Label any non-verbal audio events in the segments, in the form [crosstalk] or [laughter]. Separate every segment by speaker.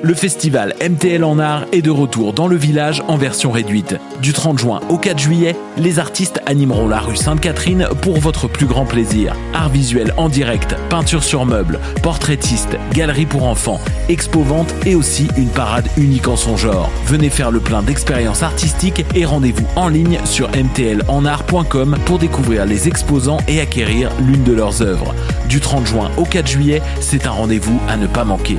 Speaker 1: Le festival MTL en art est de retour dans le village en version réduite. Du 30 juin au 4 juillet, les artistes animeront la rue Sainte-Catherine pour votre plus grand plaisir. Art visuel en direct, peinture sur meubles, portraitiste, galerie pour enfants, expo-vente et aussi une parade unique en son genre. Venez faire le plein d'expériences artistiques et rendez-vous en ligne sur mtlenart.com pour découvrir les exposants et acquérir l'une de leurs œuvres. Du 30 juin au 4 juillet, c'est un rendez-vous à ne pas manquer.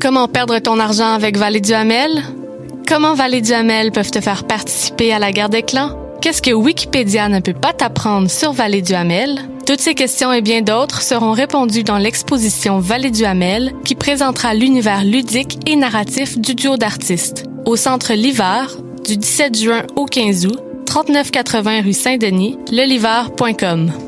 Speaker 2: Comment perdre ton argent avec Vallée du Hamel? Comment Vallée du Hamel peuvent te faire participer à la guerre des clans? Qu'est-ce que Wikipédia ne peut pas t'apprendre sur Vallée du Hamel? Toutes ces questions et bien d'autres seront répondues dans l'exposition Vallée du Hamel qui présentera l'univers ludique et narratif du duo d'artistes. Au centre L'Hiver, du 17 juin au 15 août, 3980 rue Saint-Denis, leliver.com.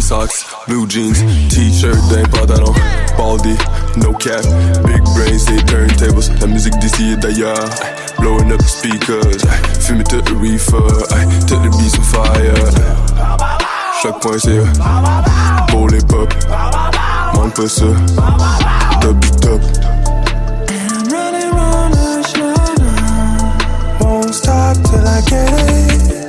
Speaker 3: White
Speaker 4: socks, blue jeans, t-shirt they d'un pantalon, baldy, no cap, big brains, des turntables, la musique d'ici et d'ailleurs, blowing up the speakers, fumer to the reefer, tout the beats on fire, chaque point c'est pour les pop, manque pas ça, top du top.
Speaker 3: Running, running, running, won't stop till I get it.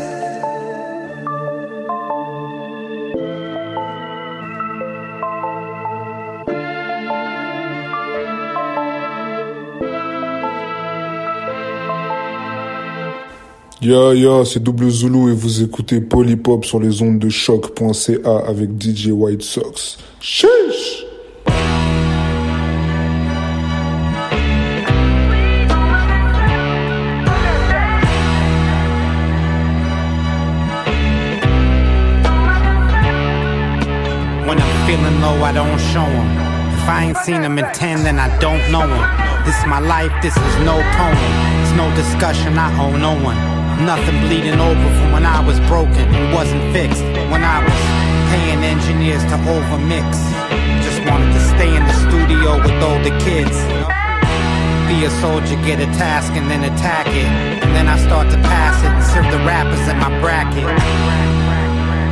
Speaker 5: Ya ya, c'est Double Zulu et vous écoutez Polypop sur les ondes de choc.ca avec DJ White Sox. Chiche
Speaker 6: When I'm feeling low, I don't show 'em. If I ain't seen 'em in 10, then I don't know 'em. This is my life, this is no poem. It's no discussion, I owe no one. Nothing bleeding over from when I was broken and wasn't fixed. When I was paying engineers to overmix. Just wanted to stay in the studio with older kids. Be a soldier, get a task and then attack it. And then I start to pass it and serve the rappers in my bracket.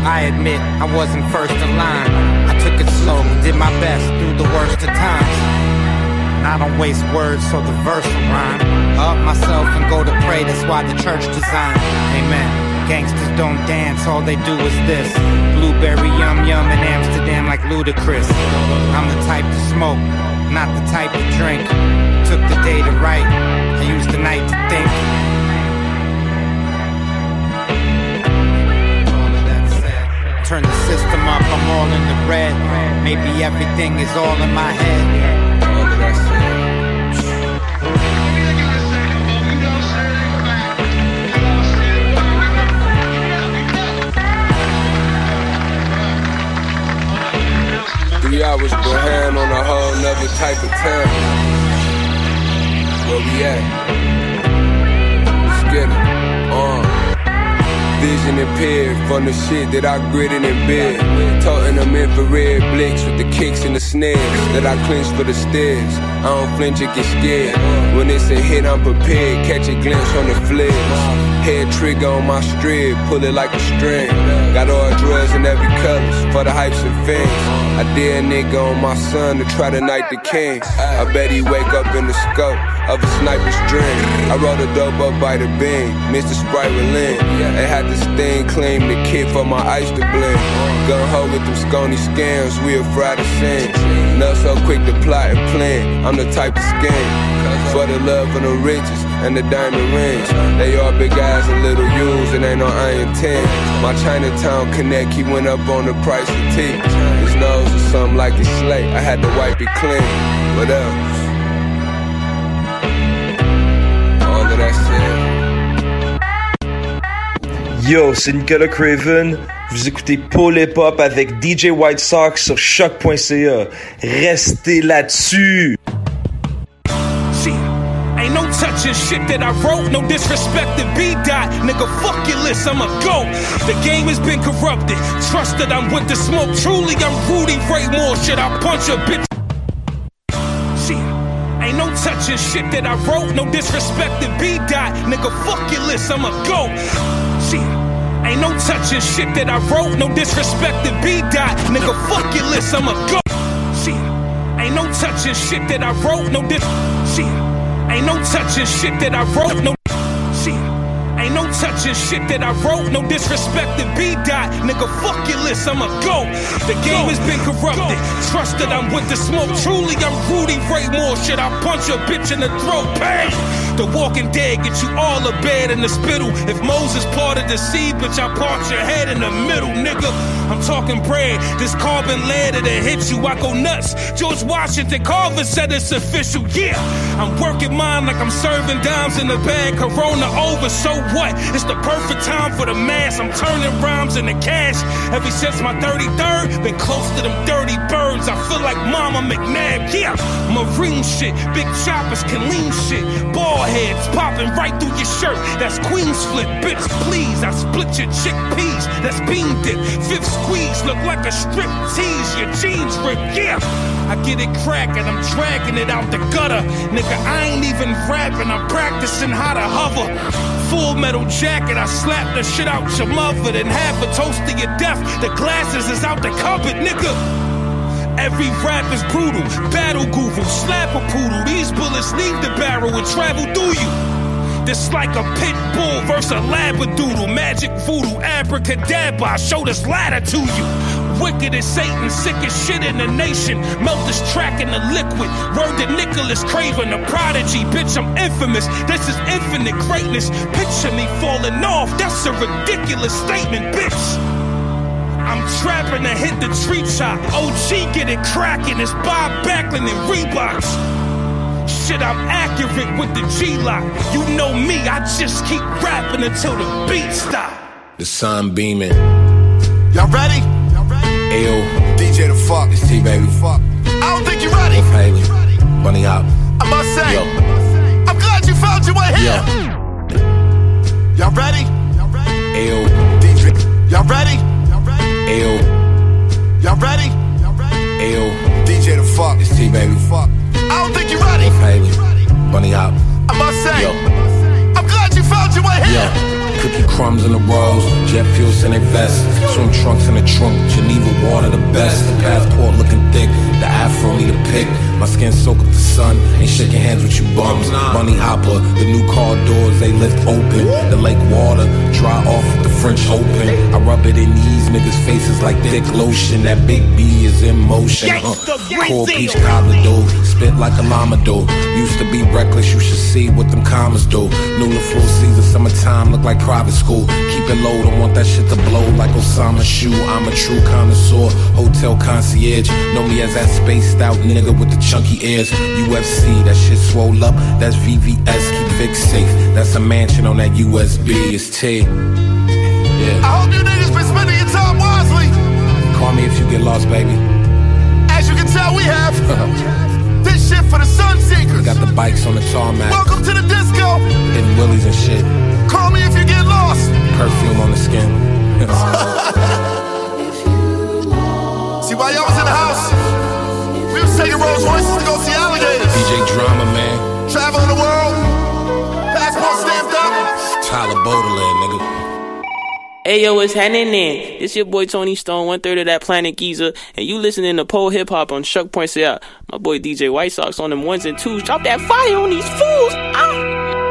Speaker 6: I admit I wasn't first in line. I took it slow, did my best through the worst of times. I don't waste words, so the verse will rhyme. Up myself and go to pray, that's why the church designed. Amen. Gangsters don't dance, all they do is this. Blueberry yum yum in Amsterdam like ludicrous. I'm the type to smoke, not the type to drink. Took the day to write, I used the night to think. Turn the system up, I'm all in the red. Maybe everything is all in my head.
Speaker 4: Three hours behind on a whole nother type of time. Where we at? Let's. Uh. Vision impaired from the shit that I gritted in bed. Toting them infrared blicks with the kicks and the snares that I clench for the stairs.
Speaker 7: I don't flinch or get scared. When it's a hit, I'm prepared. Catch a glimpse on the flares. Head trigger on my strip, pull it like a string. Got all drugs in every color for the hypes and fans. I dare a nigga on my son to try to knight the king. I bet he wake up in the scope of a sniper's dream. I rolled a dope up by the beam, Mr. Sprite Relin. They had this thing claim the kid for my ice to blend. Gun ho with them scony scams, we afraid to sin. Not so quick to plot and plan, I'm the type of scam. For the love and the riches and the diamond rings. They all big eyes and little U's, and ain't no iron tin. My Chinatown connect, he went up on the price of tea. His nose was something like a slate, I had to wipe it clean. What else? All of that said.
Speaker 8: Yo, c'est Nicolas Craven. Vous écoutez Paul Hip Hop avec DJ White Sox sur choc.ca. Restez là-dessus.
Speaker 9: Shit that I wrote, no disrespect to B dot. Nigga, fuck your list, I'm a go. The game has been corrupted. Trust that I'm with the smoke. Truly, I'm Rudy Ray Moore. Shit, I punch a bitch. Ain't no touching shit that I wrote, no disrespect to B dot. Nigga, fuck your list, I'm a go. Shit. Ain't no touching shit that I wrote, no disrespect to B dot. Nigga, fuck your list, I'm a go. Shit. Ain't no touching shit that I wrote, no dis. Shit. Ain't no touching shit that I wrote, no touching shit that I wrote, no disrespect to B dot. Nigga, fuck your list, I'm a goat. The game has been corrupted. Trust that I'm with the smoke. Truly, I'm Rudy Ray Moore. Shit, I punch a bitch in the throat. Bang! The walking dead get you all a bed in the spittle. If Moses parted the sea, bitch, I part your head in the middle, nigga. I'm talking bread. This carbon lead that hit you, I go nuts. George Washington Carver said it's official. Yeah, I'm working mine like I'm serving dimes in the bag. Corona over, so what? It's the perfect time for the mass. I'm turning rhymes into cash. Ever since my 33rd, been close to them dirty birds. I feel like Mama McNabb. Yeah, marine shit, big choppers can lean shit. Ball heads popping right through your shirt. That's Queen's flip, bitch. Please, I split your chickpeas. That's bean dip. Fifth squeeze look like a strip tease. Your jeans rip. Yeah, I get it cracking. I'm dragging it out the gutter. Nigga, I ain't even rapping. I'm practicing how to hover. Full metal jacket, I slap the shit out your mother, then have a toast to your death. The glasses is out the cupboard, nigga. Every rap is brutal, battle guru, slap a poodle. These bullets leave the barrel and travel through you. This like a pit bull versus a labradoodle. Magic voodoo, abracadabra. I show this ladder to you. Wicked as Satan, sick as shit in the nation. Melt this track in the liquid. Word to Nicholas Craven, a prodigy. Bitch, I'm infamous. This is infinite greatness. Picture me falling off. That's a ridiculous statement, bitch. I'm trapping to hit the tree top. OG get it cracking. It's Bob Backlund and Reeboks. Shit, I'm accurate with the G lock. You know me, I just keep rapping until the beat stop.
Speaker 7: The sun beaming.
Speaker 10: Y'all ready?
Speaker 7: Ayo,
Speaker 10: DJ the fuck.
Speaker 7: it's T baby.
Speaker 10: Fuck. I don't think you're ready.
Speaker 7: Wolf Haley. Bunny Hop.
Speaker 10: I must say,
Speaker 7: Yo.
Speaker 10: I'm glad you found your way here.
Speaker 7: Yo.
Speaker 10: Y'all ready?
Speaker 7: Ayo,
Speaker 10: DJ. Y'all ready?
Speaker 7: ayo,
Speaker 10: Y'all ready?
Speaker 7: ayo.
Speaker 10: DJ the fuck.
Speaker 7: It's T baby.
Speaker 10: Fuck. I don't think you're ready.
Speaker 7: Wolf Haley. Bunny Hop.
Speaker 10: I must say,
Speaker 7: Yo.
Speaker 10: I'm glad you found your way
Speaker 7: Yo,
Speaker 10: here.
Speaker 7: Cookie crumbs in the rolls, jet fuel in their vest, swim trunks in the trunk, Geneva water the best. The passport looking thick, the afro need a pick. My skin soak up the sun, ain't shaking hands with you bums. Bunny hopper, the new car doors they lift open. The lake water dry off with the French Open. I rub it in these niggas' faces like thick lotion. That big B is in motion. Uh, cold peach cobbler dough, spit like a llama dough. Used to be reckless, you should see what them commas do. New full season, summertime look like private school. Keep it low, don't want that shit to blow like Osama shoe. I'm a true connoisseur, hotel concierge. Know me as that spaced out nigga with the chunky ears. UFC, that shit swole up. That's VVS, keep Vic safe. That's a mansion on that USB. It's T. Yeah.
Speaker 10: I hope you niggas been spending your time wisely.
Speaker 7: Call me if you get lost, baby.
Speaker 10: As you can tell, we have [laughs] this shit for the sun seekers.
Speaker 7: Got the bikes on the tarmac,
Speaker 10: Welcome to the disco.
Speaker 7: hitting willies and shit.
Speaker 10: Call me if you get lost.
Speaker 7: Perfume on the skin. [laughs]
Speaker 10: See, while y'all was in the house, we was taking Rolls Royces to go see alligators.
Speaker 7: DJ Drama, man.
Speaker 10: Traveling the world. Passport stamped up.
Speaker 7: Tyler Baudelaire, nigga.
Speaker 11: Hey yo, what's happening then? It's your boy Tony Stone, one third of that Planet Giza, and you listening to pole hip hop on Shuck Points Out. My boy DJ White Sox on them ones and twos. Drop that fire on these fools. Ah.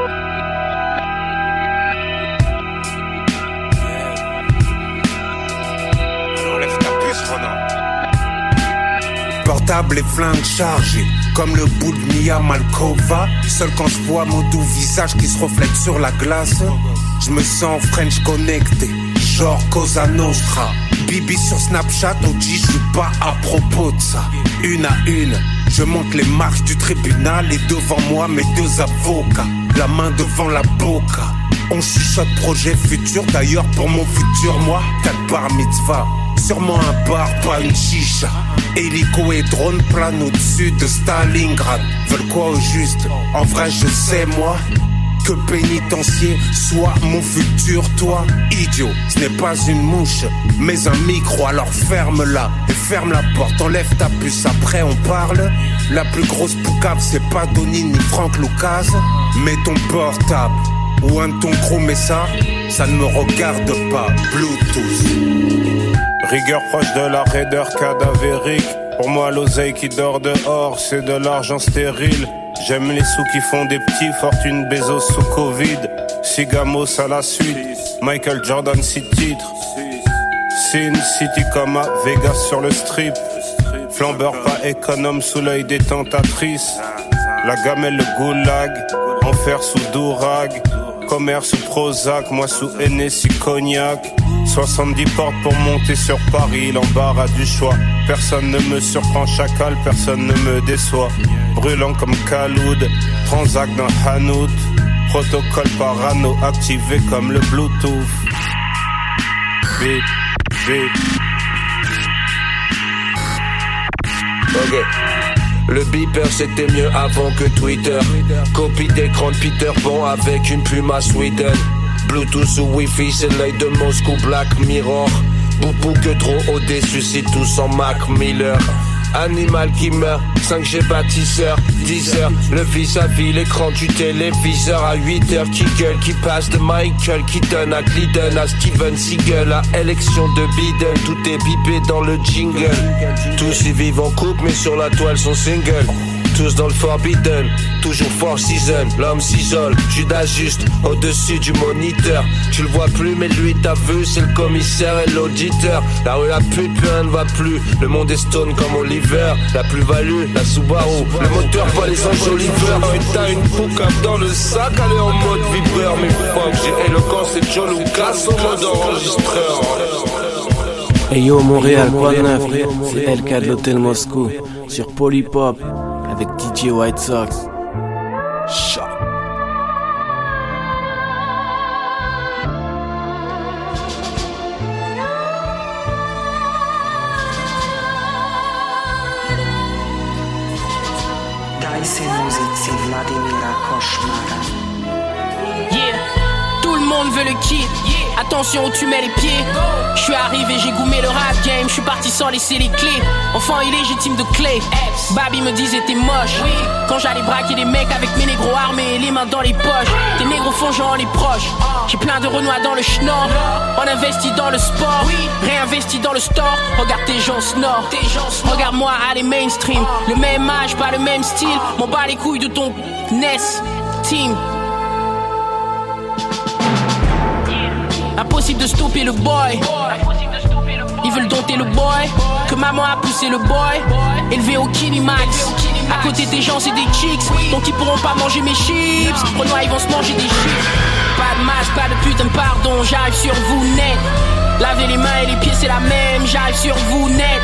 Speaker 12: Portable et flingue chargé, comme le bout de Mia Malkova. Seul quand je vois mon doux visage qui se reflète sur la glace, je me sens French connecté, genre Cosa Nostra. Bibi sur Snapchat, OG, je suis pas à propos de ça. Une à une, je monte les marches du tribunal et devant moi mes deux avocats, la main devant la boca. On chuchote projet futur, d'ailleurs pour mon futur moi, quatre bar mitzvah. Sûrement un bar, pas une chicha. Hélico et drone planent au-dessus de Stalingrad. Veulent quoi au juste? En vrai, je sais moi. Que pénitencier soit mon futur, toi, idiot. Ce n'est pas une mouche, mais un micro. Alors ferme-la et ferme la porte. Enlève ta puce, après on parle. La plus grosse poucave, c'est pas Donny ni Franck Lucas. Mais ton portable ou un ton gros message, ça ne me regarde pas. Bluetooth.
Speaker 13: Rigueur proche de la raideur cadavérique. Pour moi, l'oseille qui dort dehors, c'est de l'argent stérile. J'aime les sous qui font des petits, fortune Bezos sous Covid. Sigamos à la suite, Michael Jordan six titres. Sin City comme à Vegas sur le strip. Flambeur pas économe sous l'œil des tentatrices. La gamelle, le goulag, enfer sous Dourag. Commerce Prozac, moi sous Hennessy Cognac. 70 portes pour monter sur Paris, l'embarras du choix. Personne ne me surprend, chacal, personne ne me déçoit. Brûlant comme Kaloud, transac dans Hanout. Protocole parano activé comme le Bluetooth. Bip.
Speaker 14: Ok. Le beeper c'était mieux avant que Twitter. Copie d'écran de Peter Pan avec une plume à Sweden. Bluetooth ou Wi-Fi, c'est l'œil de Moscou, Black Mirror. Boubou que trop au-dessus, c'est tous en Mac Miller. Animal qui meurt, 5G bâtisseur, 10 heures, le vis-à-vis, l'écran du téléviseur à 8 heures, qui gueule, qui passe de Michael Keaton à Glidden, à Steven Seagal, à élection de Biden, tout est bipé dans le jingle. Tous y vivent en couple, mais sur la toile sont single. Tous dans le Forbidden, toujours Four Season, l'homme s'isole, Judas juste au-dessus du moniteur. Tu le vois plus, mais lui t'as vu, c'est le commissaire et l'auditeur. La rue la pute, plus rien ne va plus. Le monde est stone comme Oliver. La plus-value, la Subaru. Le moteur, pas les enjoliveurs. Putain, une poucave dans le sac, elle est en mode vibreur. Mais fuck, j'ai éloquence et Joe Lucas en mode enregistreur.
Speaker 15: Hey yo Montréal, quoi de neuf C'est LK de l'hôtel Moscou sur Polypop avec DJ White Sox. Choc.
Speaker 16: Daj si muzici Vladimira Košmara.
Speaker 17: Yeah, tout le monde veut le kit. Attention où tu mets les pieds. Je suis arrivé, j'ai goumé le rap game. Je suis parti sans laisser les clés. Enfant illégitime de clé. Baby me disait t'es moche. Quand j'allais braquer des mecs avec mes négros armés et les mains dans les poches. Tes négros font genre les proches. J'ai plein de renois dans le schnorr. On investit dans le sport. Réinvesti dans le store. Regarde tes gens snore. Regarde-moi aller mainstream. Le même âge, pas le même style. M'en bats les couilles de ton NES. Team. Impossible de stopper le boy. Ils veulent dompter le boy. Que maman a poussé le boy. Élevé au Kinimax. À côté des gens, c'est des chicks. Donc ils pourront pas manger mes chips. Renoir, ils vont se manger des chips. Pas de masque, pas de putain de pardon. J'arrive sur vous net. Lavez les mains et les pieds, c'est la même. J'arrive sur vous net.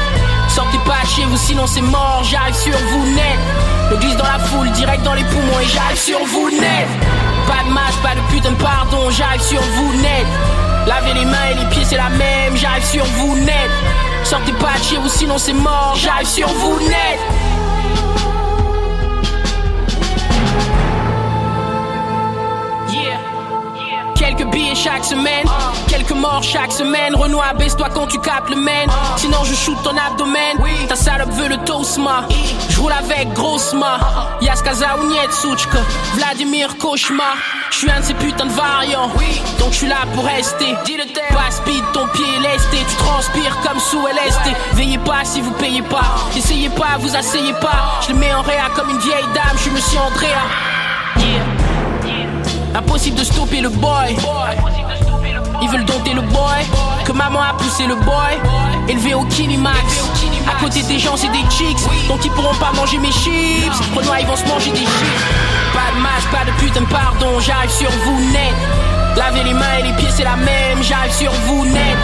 Speaker 17: Sortez pas de chez vous, sinon c'est mort. J'arrive sur vous net. Le glisse dans la foule, direct dans les poumons. Et j'arrive sur vous net. Pas de masque, pas de putain de pardon. J'arrive sur vous net. Lavez les mains et les pieds, c'est la même. J'arrive sur vous net. Sortez pas de chez vous, sinon c'est mort. J'arrive sur vous net. Quelques billets chaque semaine, quelques morts chaque semaine. Renoir, baisse-toi quand tu capes le main. Sinon, je shoot ton abdomen. Ta salope veut le tosma. Je roule avec grossement. Yaskaza ou Nietsuchka. Vladimir Cauchemar. Je suis un de ces putains de variants. Donc je suis là pour rester. Pas speed, ton pied est lesté. Tu transpires comme sous LSD. Veillez pas si vous payez pas. Essayez pas, vous asseyez pas. Je le mets en réa comme une vieille dame. Je suis monsieur Andrea. Yeah. Impossible de stopper le boy. Ils veulent dompter le boy. Que maman a poussé le boy. Élevé au Kinimax. À côté des gens, c'est des chicks. Donc ils pourront pas manger mes chips. Renoir, ils vont se manger des chips. Pas de match, pas de putain pardon. J'arrive sur vous net. Lavez les mains et les pieds, c'est la même. J'arrive sur vous net.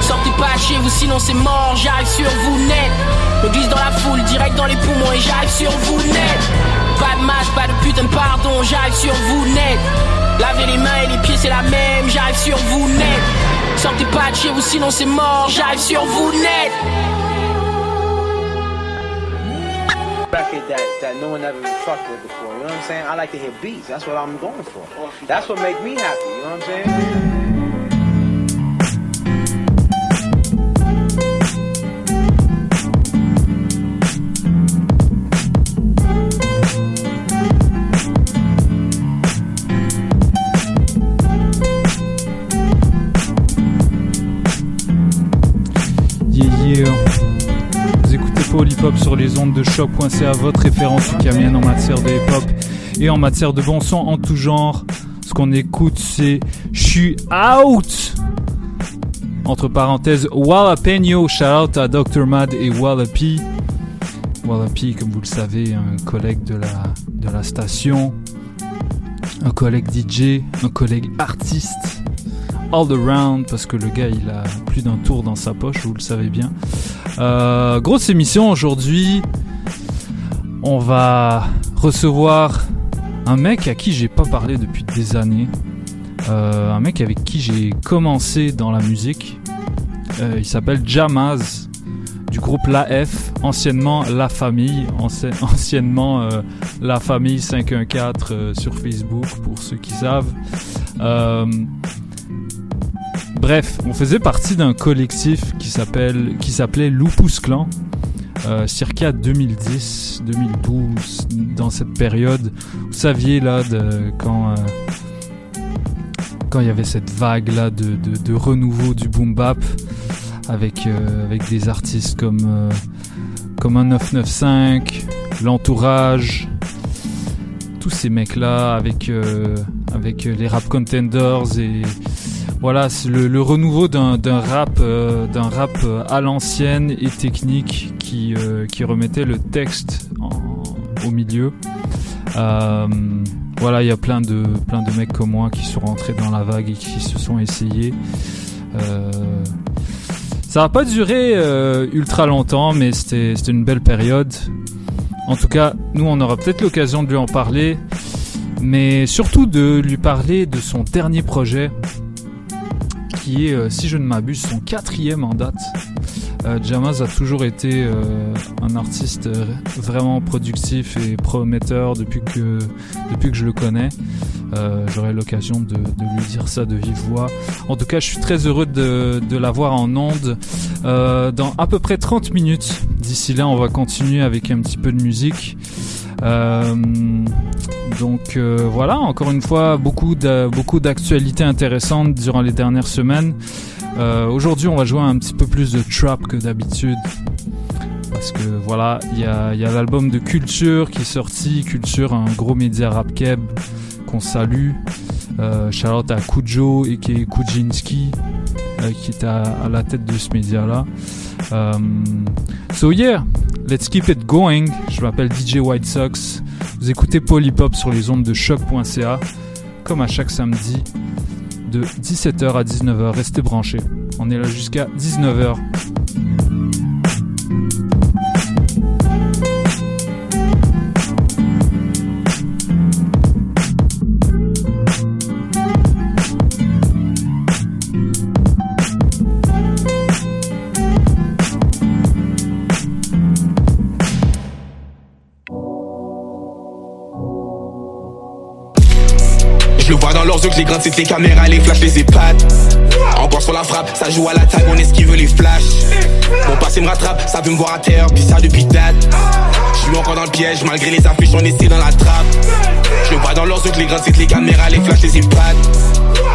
Speaker 17: Sortez pas chez vous, sinon c'est mort. J'arrive sur vous net. Me glisse dans la foule, direct dans les poumons et j'arrive sur vous net. Pas de match, pas de putain pardon. J'arrive sur vous net. Lavez les mains et les pieds, c'est la même. J'arrive sur vous net. Sortez pas de chez vous, sinon c'est mort. J'arrive sur vous net.
Speaker 18: Record that, that no one ever fucked with before. You know what I'm saying? I like to hear beats. That's what I'm going for. That's what make me happy. You know what I'm saying?
Speaker 19: Sur les ondes de choc.ca, votre référence ukamienne en matière de hip hop et en matière de bon son en tout genre. Ce qu'on écoute, c'est J'suis out! Entre parenthèses, Wallapeno, shout out à Dr. Mad et Wallapi. Wallapi, comme vous le savez, un collègue de la, de la station, un collègue DJ, un collègue artiste, all around, parce que le gars il a plus d'un tour dans sa poche, vous le savez bien. Euh, grosse émission aujourd'hui. On va recevoir un mec à qui j'ai pas parlé depuis des années. Euh, un mec avec qui j'ai commencé dans la musique. Euh, il s'appelle Jamaz du groupe La F, anciennement La Famille, anci- [laughs] anciennement La Famille 514 euh, sur Facebook pour ceux qui savent. Bref, on faisait partie d'un collectif qui s'appelait Lupus Clan. Euh, circa 2010, 2012, dans cette période, vous saviez là euh, quand il y avait cette vague là de, renouveau du boom bap avec euh, des artistes comme comme un 995, l'entourage, tous ces mecs là avec les rap contenders et voilà, c'est le, renouveau d'un rap, euh, euh, à l'ancienne et technique qui, euh, remettait le texte au milieu. Voilà, il y a plein de, plein de mecs comme moi qui sont rentrés dans la vague et qui se sont essayés. Ça va pas duré ultra longtemps, mais c'était une belle période. En tout cas, nous, on aura peut-être l'occasion de lui en parler, mais surtout de lui parler de son dernier projet qui est, euh, si je ne m'abuse, son quatrième en date. Euh, Jamaz a toujours été euh, un artiste euh, vraiment productif et prometteur depuis que, depuis que je le connais. J'aurai l'occasion de, lui dire ça de vive voix. En tout cas, je suis très heureux de, de l'avoir en onde dans à peu près 30 minutes. D'ici là, on va continuer avec un petit peu de musique. Euh, donc euh, voilà, encore une fois, beaucoup beaucoup d'actualités intéressantes durant les dernières semaines. Euh, Aujourd'hui, on va jouer un petit peu plus de trap que d'habitude. Parce que voilà, il y a, l'album de Culture qui est sorti. Culture, un gros média rap keb qu'on salue. Euh, out à Kujo et qui est Kujinski qui est à, la tête de ce média-là. Euh, so yeah, let's keep it going. Je m'appelle DJ White Sox. Vous écoutez Polypop sur les ondes de choc.ca. Comme à chaque samedi, de 17h à 19h. Restez branchés. On est là jusqu'à 19h.
Speaker 20: Leurs yeux que grands titres, les caméras, les flashs, les épates. Encore sur la frappe, ça joue à l'attaque, on esquive les flashs. Mon passé me rattrape, ça veut me voir à terre, ça depuis date. Je suis encore dans le piège, malgré les affiches, on essaie dans la trappe. Je vois dans leurs yeux que les titres, les caméras, les flashs, les épates.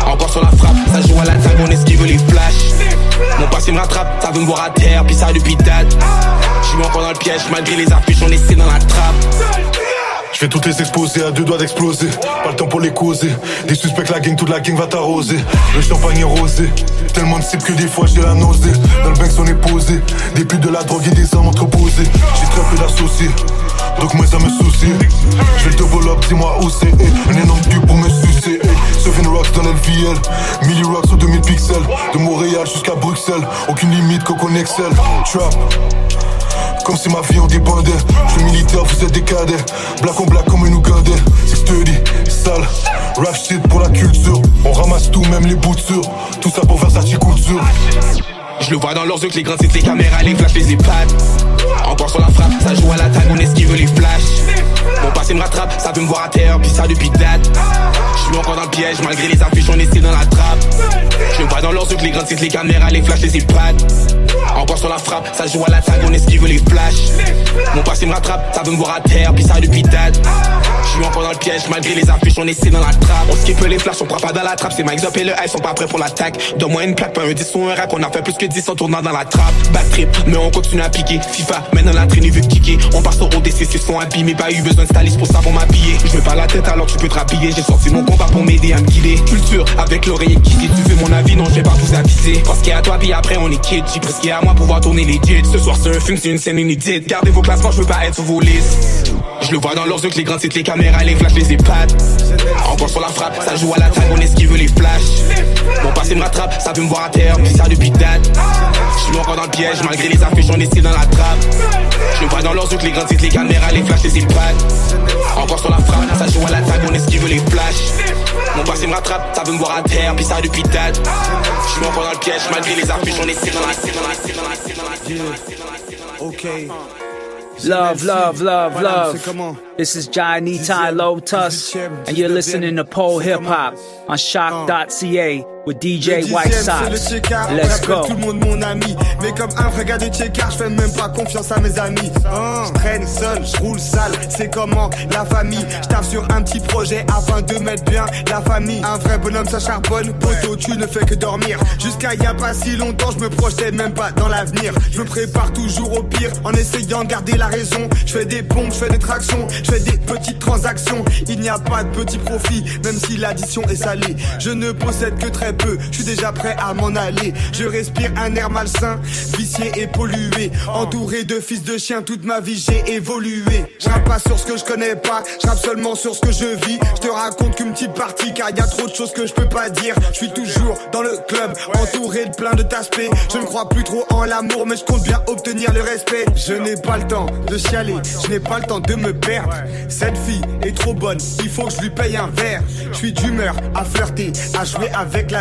Speaker 20: Encore sur la frappe, ça joue à l'attaque, on esquive les flashs. Mon passé me rattrape, ça veut me voir à terre, ça depuis date. Je suis encore dans le piège, malgré les affiches, on essaie dans la trappe.
Speaker 5: Je vais toutes les exposer à deux doigts d'exploser. Pas le temps pour les causer. Des suspects, la gang, toute la gang va t'arroser. Le champagne est rosé. Tellement de cibles que des fois j'ai la nausée. Dans le bank, on est posé. Des putes de la drogue et des hommes entreposés. J'ai très peu d'associés. Donc moi ça me soucie. Je double up, dis-moi où c'est. Un énorme cul pour me sucer. Seven Rocks dans LVL. Millie Rocks sur 2000 pixels. De Montréal jusqu'à Bruxelles. Aucune limite, Coco Excel. Trap. Comme si ma vie en dépendait. Je suis militaire, vous êtes des cadets. Black on black comme un Ougandais. C'est sturdy, sale. Rap shit pour la culture. On ramasse tout, même les sur. Tout ça pour faire sa couture.
Speaker 20: Je le vois dans leurs yeux que les grands titres, les caméras, les flashs, les épates. Encore sur la frappe, ça joue à l'attaque, on esquive les flashs. Mon passé me rattrape, ça veut me voir à terre, puis ça depuis date. Je suis encore dans le piège, malgré les affiches, on essaie dans la trappe. Je vois dans leurs yeux que les grands titres, les caméras, les flashs, les épates. Encore sur la frappe, ça joue à l'attaque, on esquive les flashs. Mon passé me rattrape, ça veut me voir à terre, puis ça depuis date. Je suis encore dans le piège, malgré les affiches, on essaie dans la trappe. On skip les flashs, on prend pas dans la trappe, c'est Mike Up et le Ice sont pas prêts pour l'attaque. Donne-moi une plaque, pas un 10 ou un rack, on a fait plus que 10 en tournant dans la trappe. Back trip, mais on continue à piquer. FIFA, maintenant la traînée veut kicker. On passe au ODC, c'est son abîmé, pas eu besoin de pour m'habiller. Je mets pas la tête alors tu peux te rhabiller. J'ai sorti mon combat pour m'aider à me guider. Culture, avec l'oreille qui dit tu veux mon avis, non, je vais pas vous aviser. Parce qu'il y a toi, puis après on est kid. J'ai presque à moi pour pouvoir tourner les jets. Ce soir c'est un film, c'est une scène inédite. Gardez vos classements, je veux pas être sur vos listes. Je le vois dans leurs yeux que les grands titres, les caméras, les flashs, les épates. Encore sur la frappe, ça joue à l'attaque, on esquive les flashs. Mon passé me rattrape, ça veut me voir à terre, puis ça depuis date. Je suis encore dans le piège, malgré les affiches, on essaie dans la trappe. Je vois dans leurs yeux que les grands les caméras, les flashs, les épates. Encore sur la frappe, ça joue à l'attaque, on esquive les flashs. Mon passé me rattrape, ça veut me voir à terre, puis ça depuis date. Je suis encore dans le piège, malgré les affiches, on essaie dans la
Speaker 21: Okay. Love, love, love, love. This is Johnny Ty Lotus, and you're listening to Pole Hip Hop on shock.ca with DJ White Sox. Let's go.
Speaker 10: tout le monde mon ami. Mais comme un vrai gars de checker Je fais même pas confiance à mes amis. Hein, Je traîne seul, je roule sale. C'est comment la famille? Je tape sur un petit projet afin de mettre bien la famille. Un vrai bonhomme ça charbonne. Poto tu ne fais que dormir. Jusqu'à y a pas si longtemps Je me projetais même pas dans l'avenir. Je me prépare toujours au pire En essayant de garder la raison. Je fais des pompes, je fais des tractions. Je fais des petites transactions. Il n'y a pas de petits profits Même si l'addition est salée. Je ne possède que très peu. Je suis déjà prêt à m'en aller. Je respire un air malsain Vicié et pollué. Entouré de fils de chiens Toute ma vie j'ai évolué. Je rappe pas sur ce que je connais pas Je seulement sur ce que je vis. Je te raconte qu'une petite partie Car y a trop de choses que je peux pas dire. Je suis toujours dans le club Entouré de plein de taspes Je ne crois plus trop en l'amour Mais je compte bien obtenir le respect. Je n'ai pas le temps de chialer Je n'ai pas le temps de me perdre. Cette fille est trop bonne Il faut que je lui paye un verre. Je suis d'humeur à flirter À jouer avec la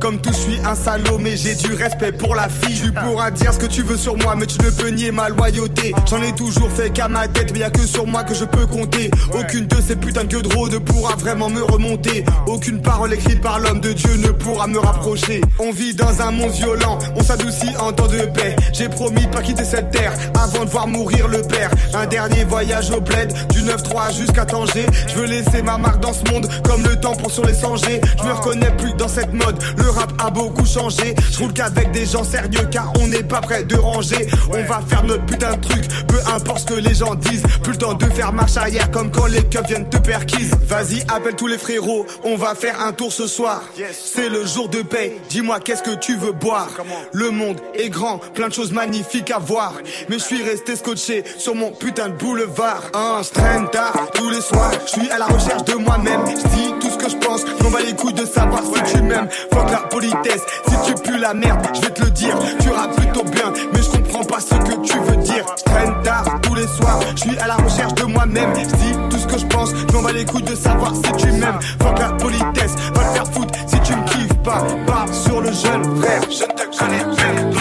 Speaker 10: Comme tout je suis un salaud Mais j'ai du respect pour la fille. Tu pourras dire ce que tu veux sur moi Mais tu ne peux nier ma loyauté. J'en ai toujours fait qu'à ma tête Mais y a que sur moi que je peux compter. Aucune de ces putains de gueux de pourra vraiment me remonter. Aucune parole écrite par l'homme de Dieu ne pourra me rapprocher. On vit dans un monde violent On s'adoucit en temps de paix. J'ai promis de pas quitter cette terre Avant de voir mourir le père. Un dernier voyage au bled Du 9-3 jusqu'à Tanger. Je veux laisser ma marque dans ce monde Comme le temps pour sur les sangers. Je me reconnais plus dans cette mode. Le rap a beaucoup changé. Je roule qu'avec des gens sérieux Car on n'est pas prêt de ranger. On va faire notre putain de truc Peu importe ce que les gens disent. Plus le temps de faire marche arrière Comme quand les keufs viennent te perquise. Vas-y appelle tous les frérots On va faire un tour ce soir. C'est le jour de paix. Dis-moi qu'est-ce que tu veux boire? Le monde est grand Plein de choses magnifiques à voir. Mais je suis resté scotché Sur mon putain de boulevard. Un je traîne tard tous les soirs. Je suis à la recherche de moi-même. Je dis tout ce que je pense. M'en bats les couilles de savoir si tu m'aimes Fuck la politesse. Si tu pues la merde Je vais te le dire. Tu rappes plutôt bien Mais je comprends pas ce que tu veux dire. Je traîne tard tous les soirs Je suis à la recherche de moi-même. Je dis tout ce que je pense Je m'en bats les couilles de savoir si tu m'aimes. Fuck la politesse Va te faire foutre si tu me kiffes pas. Pas sur le jeune frère Je te connais même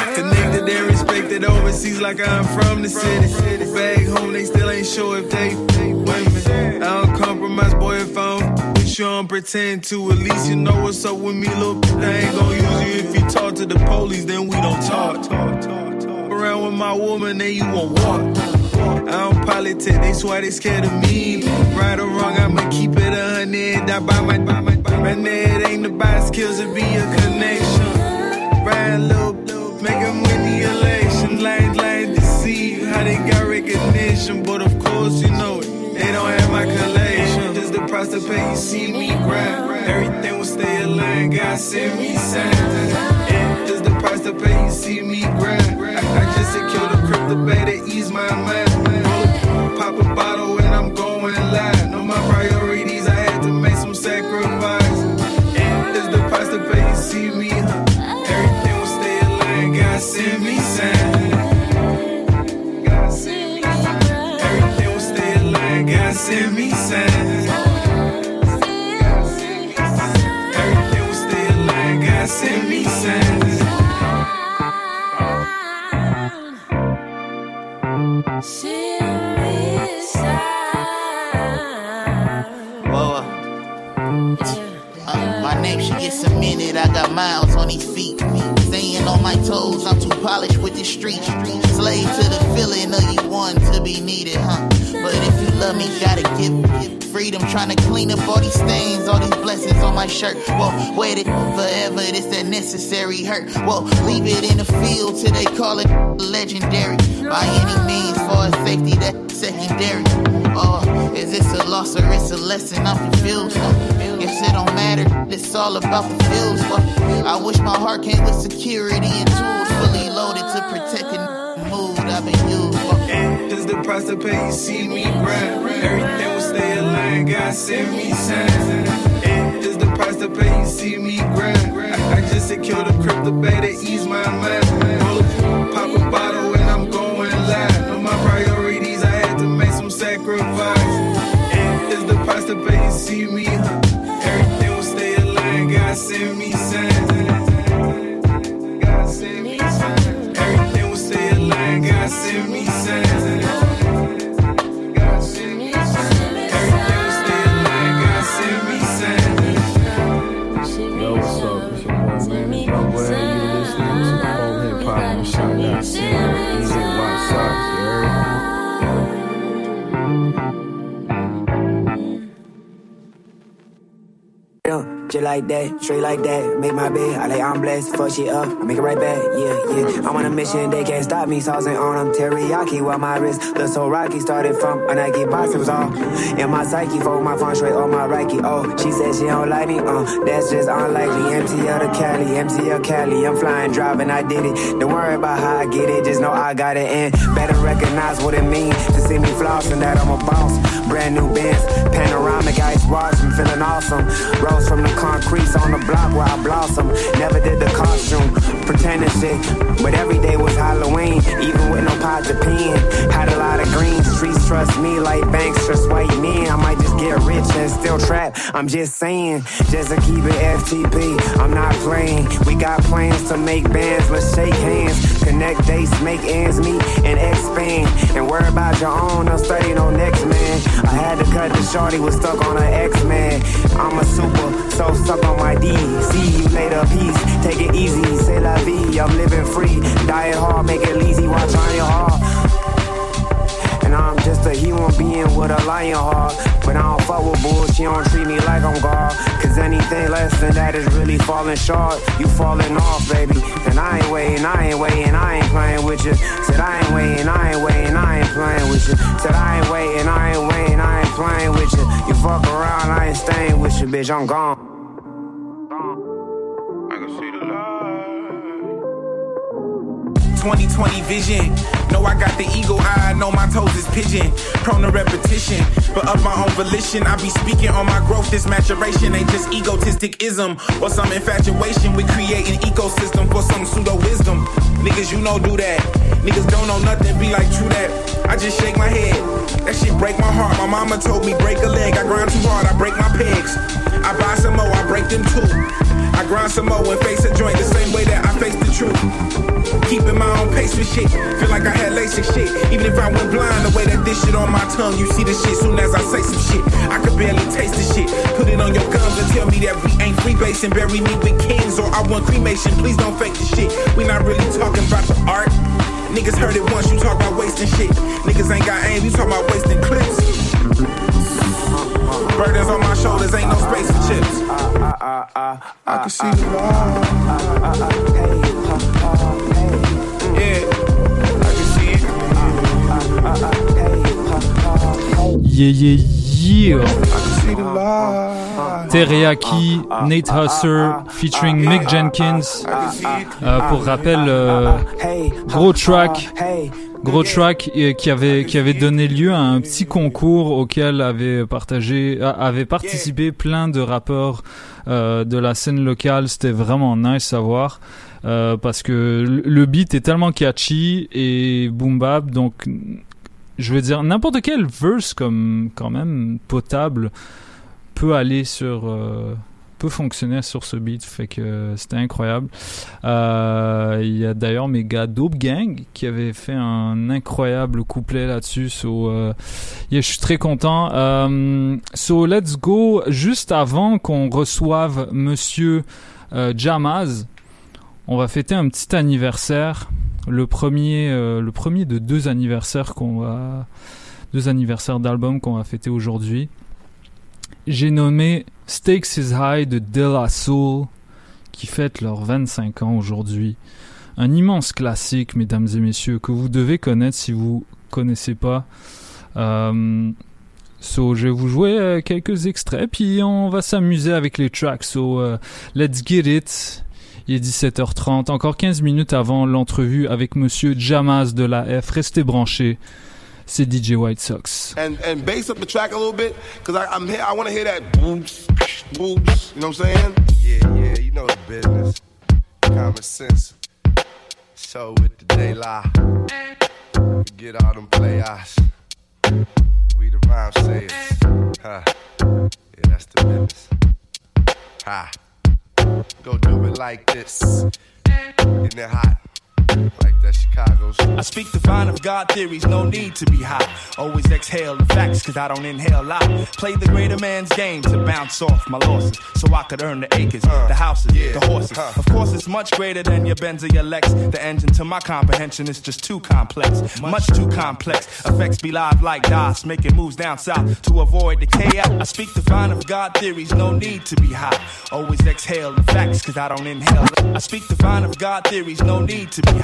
Speaker 22: overseas like I'm from the city. Home, they still ain't if they. You don't pretend to. At least you know what's up with me, little. I ain't gon' use you if you talk to the police, then we don't talk. Around with my woman, then you won't walk. I don't politic, they swear they scared of me. Right or wrong, I'ma keep it a hundred. I buy my, buy my, buy my. Man, it ain't about skills, it be a connection. Ride little, make them win the election. Lane, lane, deceive how they got recognition. But of course, you know it, they don't have my collection. Just the pay, you see me grind. Everything will stay aligned, God send me signs. Yeah, just the price to pay, you see me grind. I, I just secured a crypto bag to ease my mind. Pop a bottle
Speaker 23: Uh, my name should get cemented. I got miles on these feet. Staying on my toes, I'm too polished with the street. Slave to the feeling of you want to be needed, huh? But if you love me, gotta give freedom. Trying to clean up all these stains, all these blessings on my shirt. Well, it forever, this that necessary hurt. Well, leave it in the field till they call it legendary. By any means, for safety, that's secondary. Oh, is this a loss or it's a lesson? I'm confused. Guess it don't matter. It's all about the feels. I wish my heart came with security and tools fully loaded to protect the
Speaker 22: the price to pay, you see me grind. Everything will stay aligned, God send me signs. Yeah, Just the price to pay, you see me grind. I, I just secured a crypto bag to ease my mind. A- Pop a bottle and I'm going live. Know my priorities, I had to make some sacrifice. Yeah, Just the price to pay, you see me, huh? Everything will stay aligned, God send me signs.
Speaker 24: Like that, straight like that. Make my bed, I lay I'm blessed. Fuck shit up, I make it right back. Yeah, yeah. I'm on a mission, they can't stop me. Saucing on them teriyaki while my wrist look so rocky. Started from a Nike box, it was all in my psyche. For my phone straight on my Reiki. Oh, she said she don't like me. Uh, that's just unlikely. MTL to Cali, MTL Cali. I'm flying, driving, I did it. Don't worry about how I get it, just know I got it. And better recognize what it means to see me flossing that I'm a boss. Brand new Benz, panoramic ice wash, I'm feeling awesome. Rose from the concrete on the block where I blossom. Never did the costume, pretending shit. But every day was Halloween, even with no pot to pin. Had a lot of green streets, trust me, like banks, trust white men. I might just get rich and still trap. I'm just saying, just to keep it FTP. I'm not playing. We got plans to make bands, let's shake hands. Connect dates, make ends meet, and expand. And worry about your own, no studying on next man. I had to cut the shorty, was stuck on an X-Man. I'm a super, so stuck on my D. See you later, peace. Take it easy, say la vie. I'm living free. Diet hard, make it easy, on your heart. And I'm just a human being with a lion heart. But I don't fuck with bull, she don't treat me like I'm God. Cause anything less than that is really falling short. You falling off, baby. And I ain't waiting, I ain't waiting, I ain't playing with you. Said I ain't waiting, I ain't waiting, I ain't playing with you. Said I ain't waiting, I ain't waiting, I ain't playing with you. You fuck around, I ain't staying with you, bitch, I'm gone.
Speaker 25: 2020 vision. Know I got the eagle eye, know my toes is pigeon. Prone to repetition, but of my own volition, I be speaking on my growth. This maturation ain't just egotistic ism or some infatuation. We create an ecosystem for some pseudo wisdom. Niggas, you know, do that. Niggas don't know nothing, be like, true that. I just shake my head. That shit break my heart. My mama told me break a leg. I grind too hard, I break my pegs. I buy some more, I break them too. I
Speaker 26: grind some more and face a joint the same way that I face the truth. Keeping my own pace with shit. Feel like I had LASIK shit. Even if I went blind, the way that this shit on my tongue, you see the shit soon as I say some shit. I could barely taste the shit. Put it on your gums and tell me that we ain't freebasing. Bury me with kings or I want cremation. Please don't fake the shit. We not really talking about the art. Niggas heard it once, you talk about wasting shit. Niggas ain't got aim, you talk about wasting clips. Burdens on my shoulders, ain't no space for chips. I can see the light. Yeah, I can see it.
Speaker 19: Yeah, yeah, yeah.
Speaker 26: I can see the light.
Speaker 19: Teriyaki, Nate Husser featuring Mick Jenkins. Euh, pour rappel, euh, gros track, gros track euh, qui avait qui avait donné lieu à un petit concours auquel avait partagé avait participé plein de rappeurs euh, de la scène locale. C'était vraiment nice à voir. euh, parce que le- beat est tellement catchy et boom bap donc je veux dire n'importe quel verse comme quand même potable peut aller sur fonctionner sur ce beat fait que c'était incroyable. Euh, il y a d'ailleurs mes gars Dope Gang qui avaient fait un incroyable couplet là-dessus so, euh, je suis très content. Euh, so let's go. Juste avant qu'on reçoive monsieur euh, Jamaz on va fêter un petit anniversaire. Le premier euh, le premier de deux anniversaires qu'on va deux anniversaires d'albums qu'on va fêter aujourd'hui. J'ai nommé Stakes is High de De La Soul, qui fête leurs 25 ans aujourd'hui. Un immense classique, mesdames et messieurs, que vous devez connaître si vous connaissez pas. Euh, so, je vais vous jouer euh, quelques extraits, puis on va s'amuser avec les tracks. So, euh, let's get it. Il est 17h30, encore 15 minutes avant l'entrevue avec monsieur Jamaz de la F. Restez branchés. C'est DJ White Sox.
Speaker 27: and and bass up the track a little bit because I'm here. I want to hear that booms, booms. You know what I'm saying?
Speaker 28: Yeah, yeah, you know the business. Common sense. So with the day lie. Forget all them playoffs. We the rhyme sayers. Huh. Yeah, that's the business. Ha. Go do it like this. Isn't it hot? Like that Chicago's.
Speaker 26: I speak the vine of God theories, no need to be high. Always exhale the facts, cause I don't inhale loud. Play the greater man's game to bounce off my losses, so I could earn the acres, uh, the houses, the horses. Of course, it's much greater than your Benz or your Lex. The engine to my comprehension is just too complex, much too complex. Effects be live like DOS, making moves down south to avoid the chaos. I speak the vine of God theories, no need to be high. Always exhale the facts, cause I don't inhale. I speak the vine of God theories, no need to be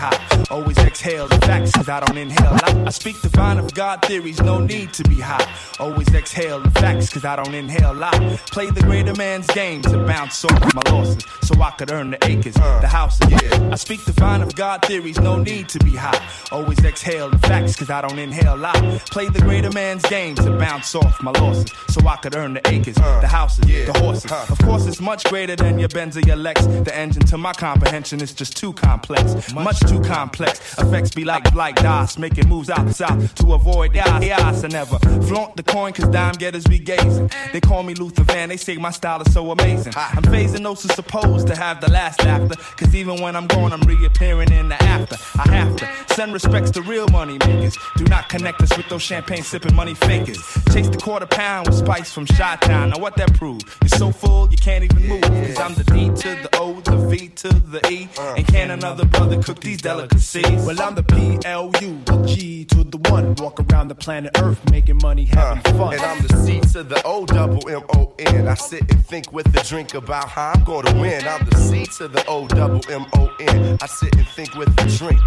Speaker 26: Always exhale the facts, cause I don't inhale. I, I speak the vine of God theories, no need to be high. Always exhale the facts, cause I don't inhale. I play the greater man's game to bounce off my losses, so I could earn the acres, the houses. I speak the vine of God theories, no need to be high. Always exhale the facts, cause I don't inhale. I play the greater man's game to bounce off my losses, so I could earn the acres, the houses, the horses. Of course, it's much greater than your Benz or your Lex. The engine to my comprehension is just too complex, much too complex. Effects be like like DOS, making moves out south to avoid the chaos. I never flaunt the coin, cause dime getters be gazing. They call me Luther Van, they say my style is so amazing. I'm phasing those who supposed to have the last laughter, cause even when I'm gone, I'm reappearing in the after. I have to send respects to real money makers. Do not connect us with those champagne sipping money fakers. Chase the quarter pound with spice from Shot Town. Now what that prove? You're so full, you can't even move. Cause I'm the D to the O, the V to the E. Uh, and can another brother cook these delicacies?
Speaker 29: Well, I'm the PLU, the G to the one. Walk around the planet Earth making money, uh, having fun.
Speaker 28: And I'm the C to the O double M O N. I sit and think with a drink about how I'm gonna win. I'm the C to the O double M O N. I sit and think with a drink.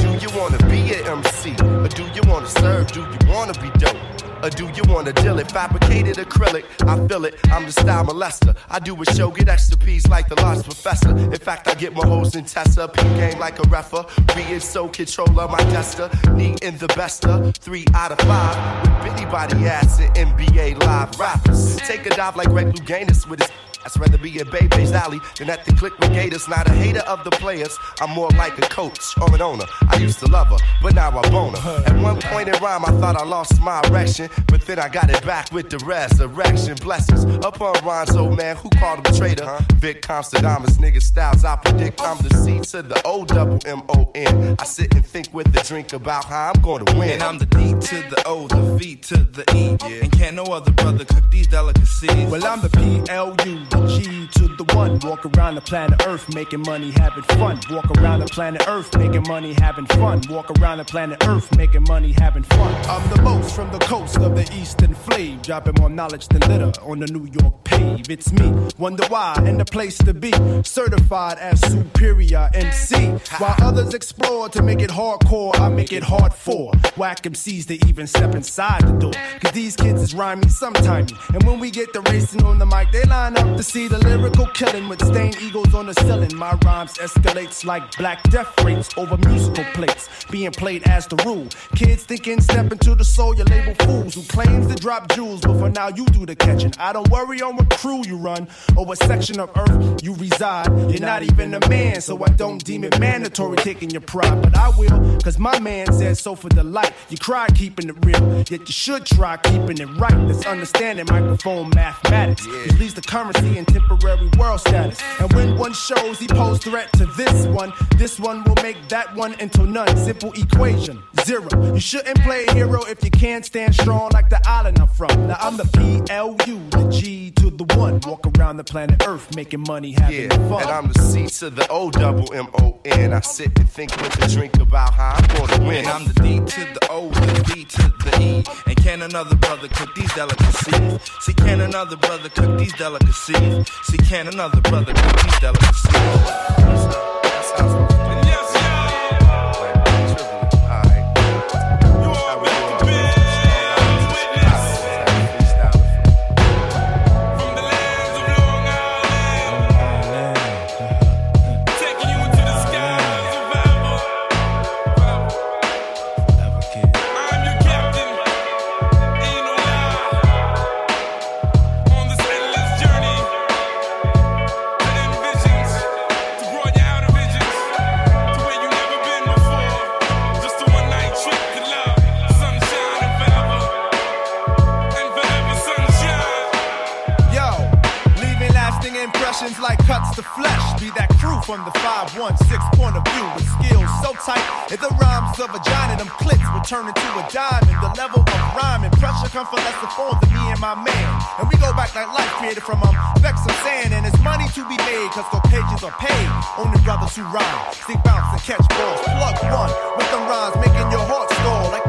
Speaker 28: Do you wanna be an MC? Or do you wanna serve? Do you wanna be dope? Or do you wanna deal it? Fabricated acrylic, I feel it. I'm the style molester. I do a show, get extra P's like the lost professor. In fact, I get more hoes than Tessa. P game like a refer. Being so controller, my tester. Needing the bester. Three out of five. With Billy Body ass and NBA live rappers. Take a dive like Greg Louganis with his I'd rather be in Bebe's alley than at the click with Gators. Not a hater of the players, I'm more like a coach or an owner. I used to love her, but now I bone her. At one point in rhyme, I thought I lost my erection, but then I got it back with the resurrection. Blessings upon rhymes, old man, who called him a traitor? Vic Constadamus, nigga styles, I predict I'm the C to the O double M O N. I sit and think with the drink about how I'm gonna win.
Speaker 26: And I'm the D to the O, the V to the E. yeah. And can't no other brother cook these delicacies.
Speaker 29: Well, I'm the P L U, G to the one. Walk around the planet Earth, making money, having fun. Walk around the planet Earth, making money, having fun. Walk around the planet Earth, making money, having fun. I'm the most from the coast of the eastern flame, dropping more knowledge than litter on the New York pave. It's me, wonder why, and the place to be. Certified as superior MC. While others explore to make it hardcore, I make it hard for whack MCs to even step inside the door. Cause these kids is rhyming sometime. And when we get the racing on the mic, they line up to see the lyrical killing with stained eagles on the ceiling. My rhymes escalates like black death rates over musical plates, being played as the rule. Kids thinking step into the soul, you label fools who claims to drop jewels, but for now you do the catching. I don't worry on what crew you run or what section of earth you reside. You're not even a man, so I don't deem it mandatory taking your pride, but I will, cause my man said so for the light. You cry keeping it real, yet you should try keeping it right. Let's understand it, microphone mathematics. Which leads to currency and temporary world status. And when one shows he pose threat to this one, this one will make that one into none. Simple equation, zero. You shouldn't play a hero if you can't stand strong like the island I'm from. Now I'm the P L U, the G to the one. Walk around the planet Earth making money, having
Speaker 28: Yeah,
Speaker 29: fun.
Speaker 28: and I'm the C to the O double M O N. I sit and think with the drink about how I'm gonna win.
Speaker 26: And I'm the D to the O, the D to the E. And can another brother cook these delicacies? See, can another brother cook these delicacies? See, can another brother
Speaker 29: teach delicacy? From the 516 point of view with skills so tight. If the rhymes of a giant, them clips will turn into a diamond. The level of rhyme and pressure come for lesser forms than me and my man. And we go back like life created from um, specks of sand. And it's money to be made, cause Caucasians are paid. Only brothers who rhyme, stick bounce and catch balls. Plug one with them rhymes, making your heart stall. Like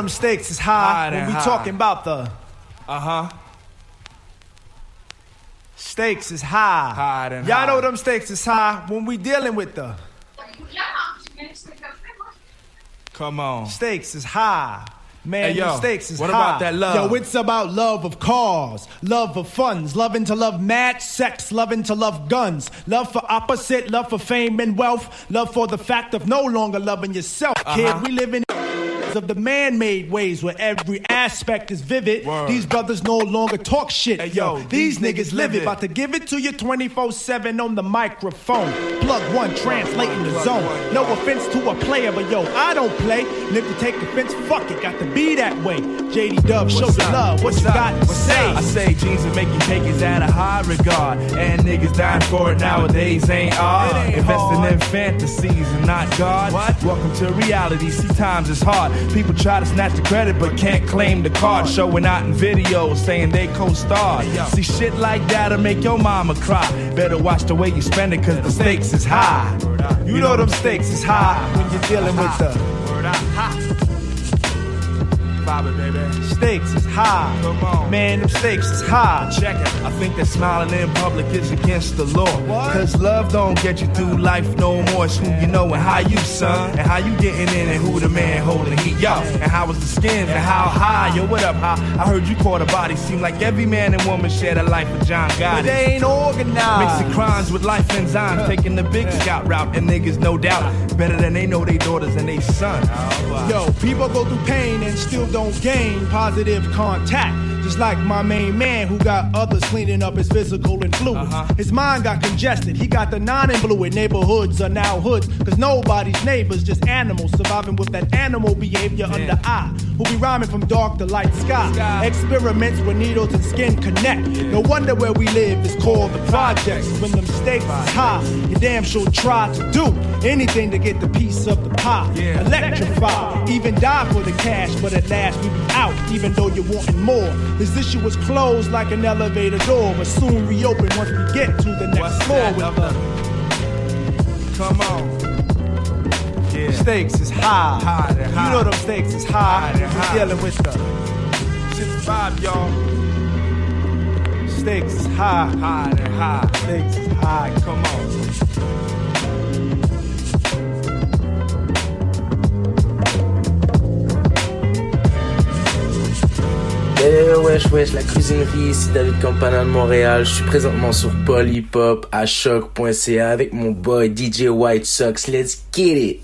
Speaker 29: them stakes is high High when we high.
Speaker 26: talking about the Uh huh.
Speaker 29: stakes is high.
Speaker 26: High
Speaker 29: Y'all
Speaker 26: high.
Speaker 29: know them stakes is high when we dealing with the
Speaker 26: Come on.
Speaker 29: stakes is high. Man,
Speaker 26: Hey, yo,
Speaker 29: stakes is
Speaker 26: what
Speaker 29: high.
Speaker 26: about that love?
Speaker 29: Yo, it's about love of cars, love of funds, loving to love mad sex, loving to love guns, love for opposite, love for fame and wealth, love for the fact of no longer loving yourself. Kid,
Speaker 26: Uh-huh.
Speaker 29: we live in of the man-made ways where every aspect is vivid. These brothers no longer talk shit. yo, these, niggas live it. About to give it to you 24-7 on the microphone. Plug one, translating the zone. No offense to a player, but yo, I don't play. And if you take offense, fuck it. Got to be that way. JD Dub, show
Speaker 26: the
Speaker 29: love. What
Speaker 26: What's
Speaker 29: you
Speaker 26: up?
Speaker 29: got to
Speaker 26: What's
Speaker 29: say?
Speaker 26: up? I say jeans are making cake is at a high regard. And niggas dying for it nowadays ain't odd. Investing in fantasies and not God. Welcome to reality. See, times is hard. People try to snatch the credit but can't claim the card. Showing out in videos saying they co starred See, shit like that'll make your mama cry. Better watch the way you spend it cause the stakes is high.
Speaker 29: You know them stakes is high when you're dealing with the
Speaker 26: Baby.
Speaker 29: stakes is high.
Speaker 26: Come on.
Speaker 29: Man, them stakes is high.
Speaker 26: Check it. I think that smiling in public is against the law. Cause love don't get you through life no more. It's who you know and how you, son. And how you getting in and who the man holding the heat. Yo, and how was the skin and how high. Yo, what up, high? I heard you caught a body. Seem like every man and woman shared a life with John Gotti.
Speaker 29: But they ain't organized.
Speaker 26: Mixing crimes with life enzymes. Taking the big scout route. And niggas, no doubt, better than they know they daughters and they son.
Speaker 29: Oh, Yo, people go through pain and still don't on game, positive contact. Just like my main man who got others cleaning up his physical influence. His mind got congested. He got the non-influent neighborhoods are now hoods. Cause nobody's neighbors, just animals surviving with that animal behavior under eye. Who be rhyming from dark to light sky. Experiments where needles and skin connect. No wonder where we live is called the projects. When them stakes is high, you damn sure try to do anything to get the piece of the pie. Electrify, even die for the cash, but at last we be out, even though you're wanting more. This issue was closed like an elevator door, but soon reopen once we get to the next floor with the
Speaker 26: Come on. Yeah.
Speaker 29: stakes is high.
Speaker 26: High.
Speaker 29: You know them stakes is high.
Speaker 26: High, high.
Speaker 29: dealing with the
Speaker 26: 65, y'all.
Speaker 29: stakes is high.
Speaker 26: High, they're high.
Speaker 29: Stakes is high.
Speaker 26: Come on.
Speaker 30: Eh wesh wesh la cuisinerie, ici David Campana de Montréal. Je suis présentement sur Polypop à choc.ca avec mon boy DJ White Sox. Let's get it!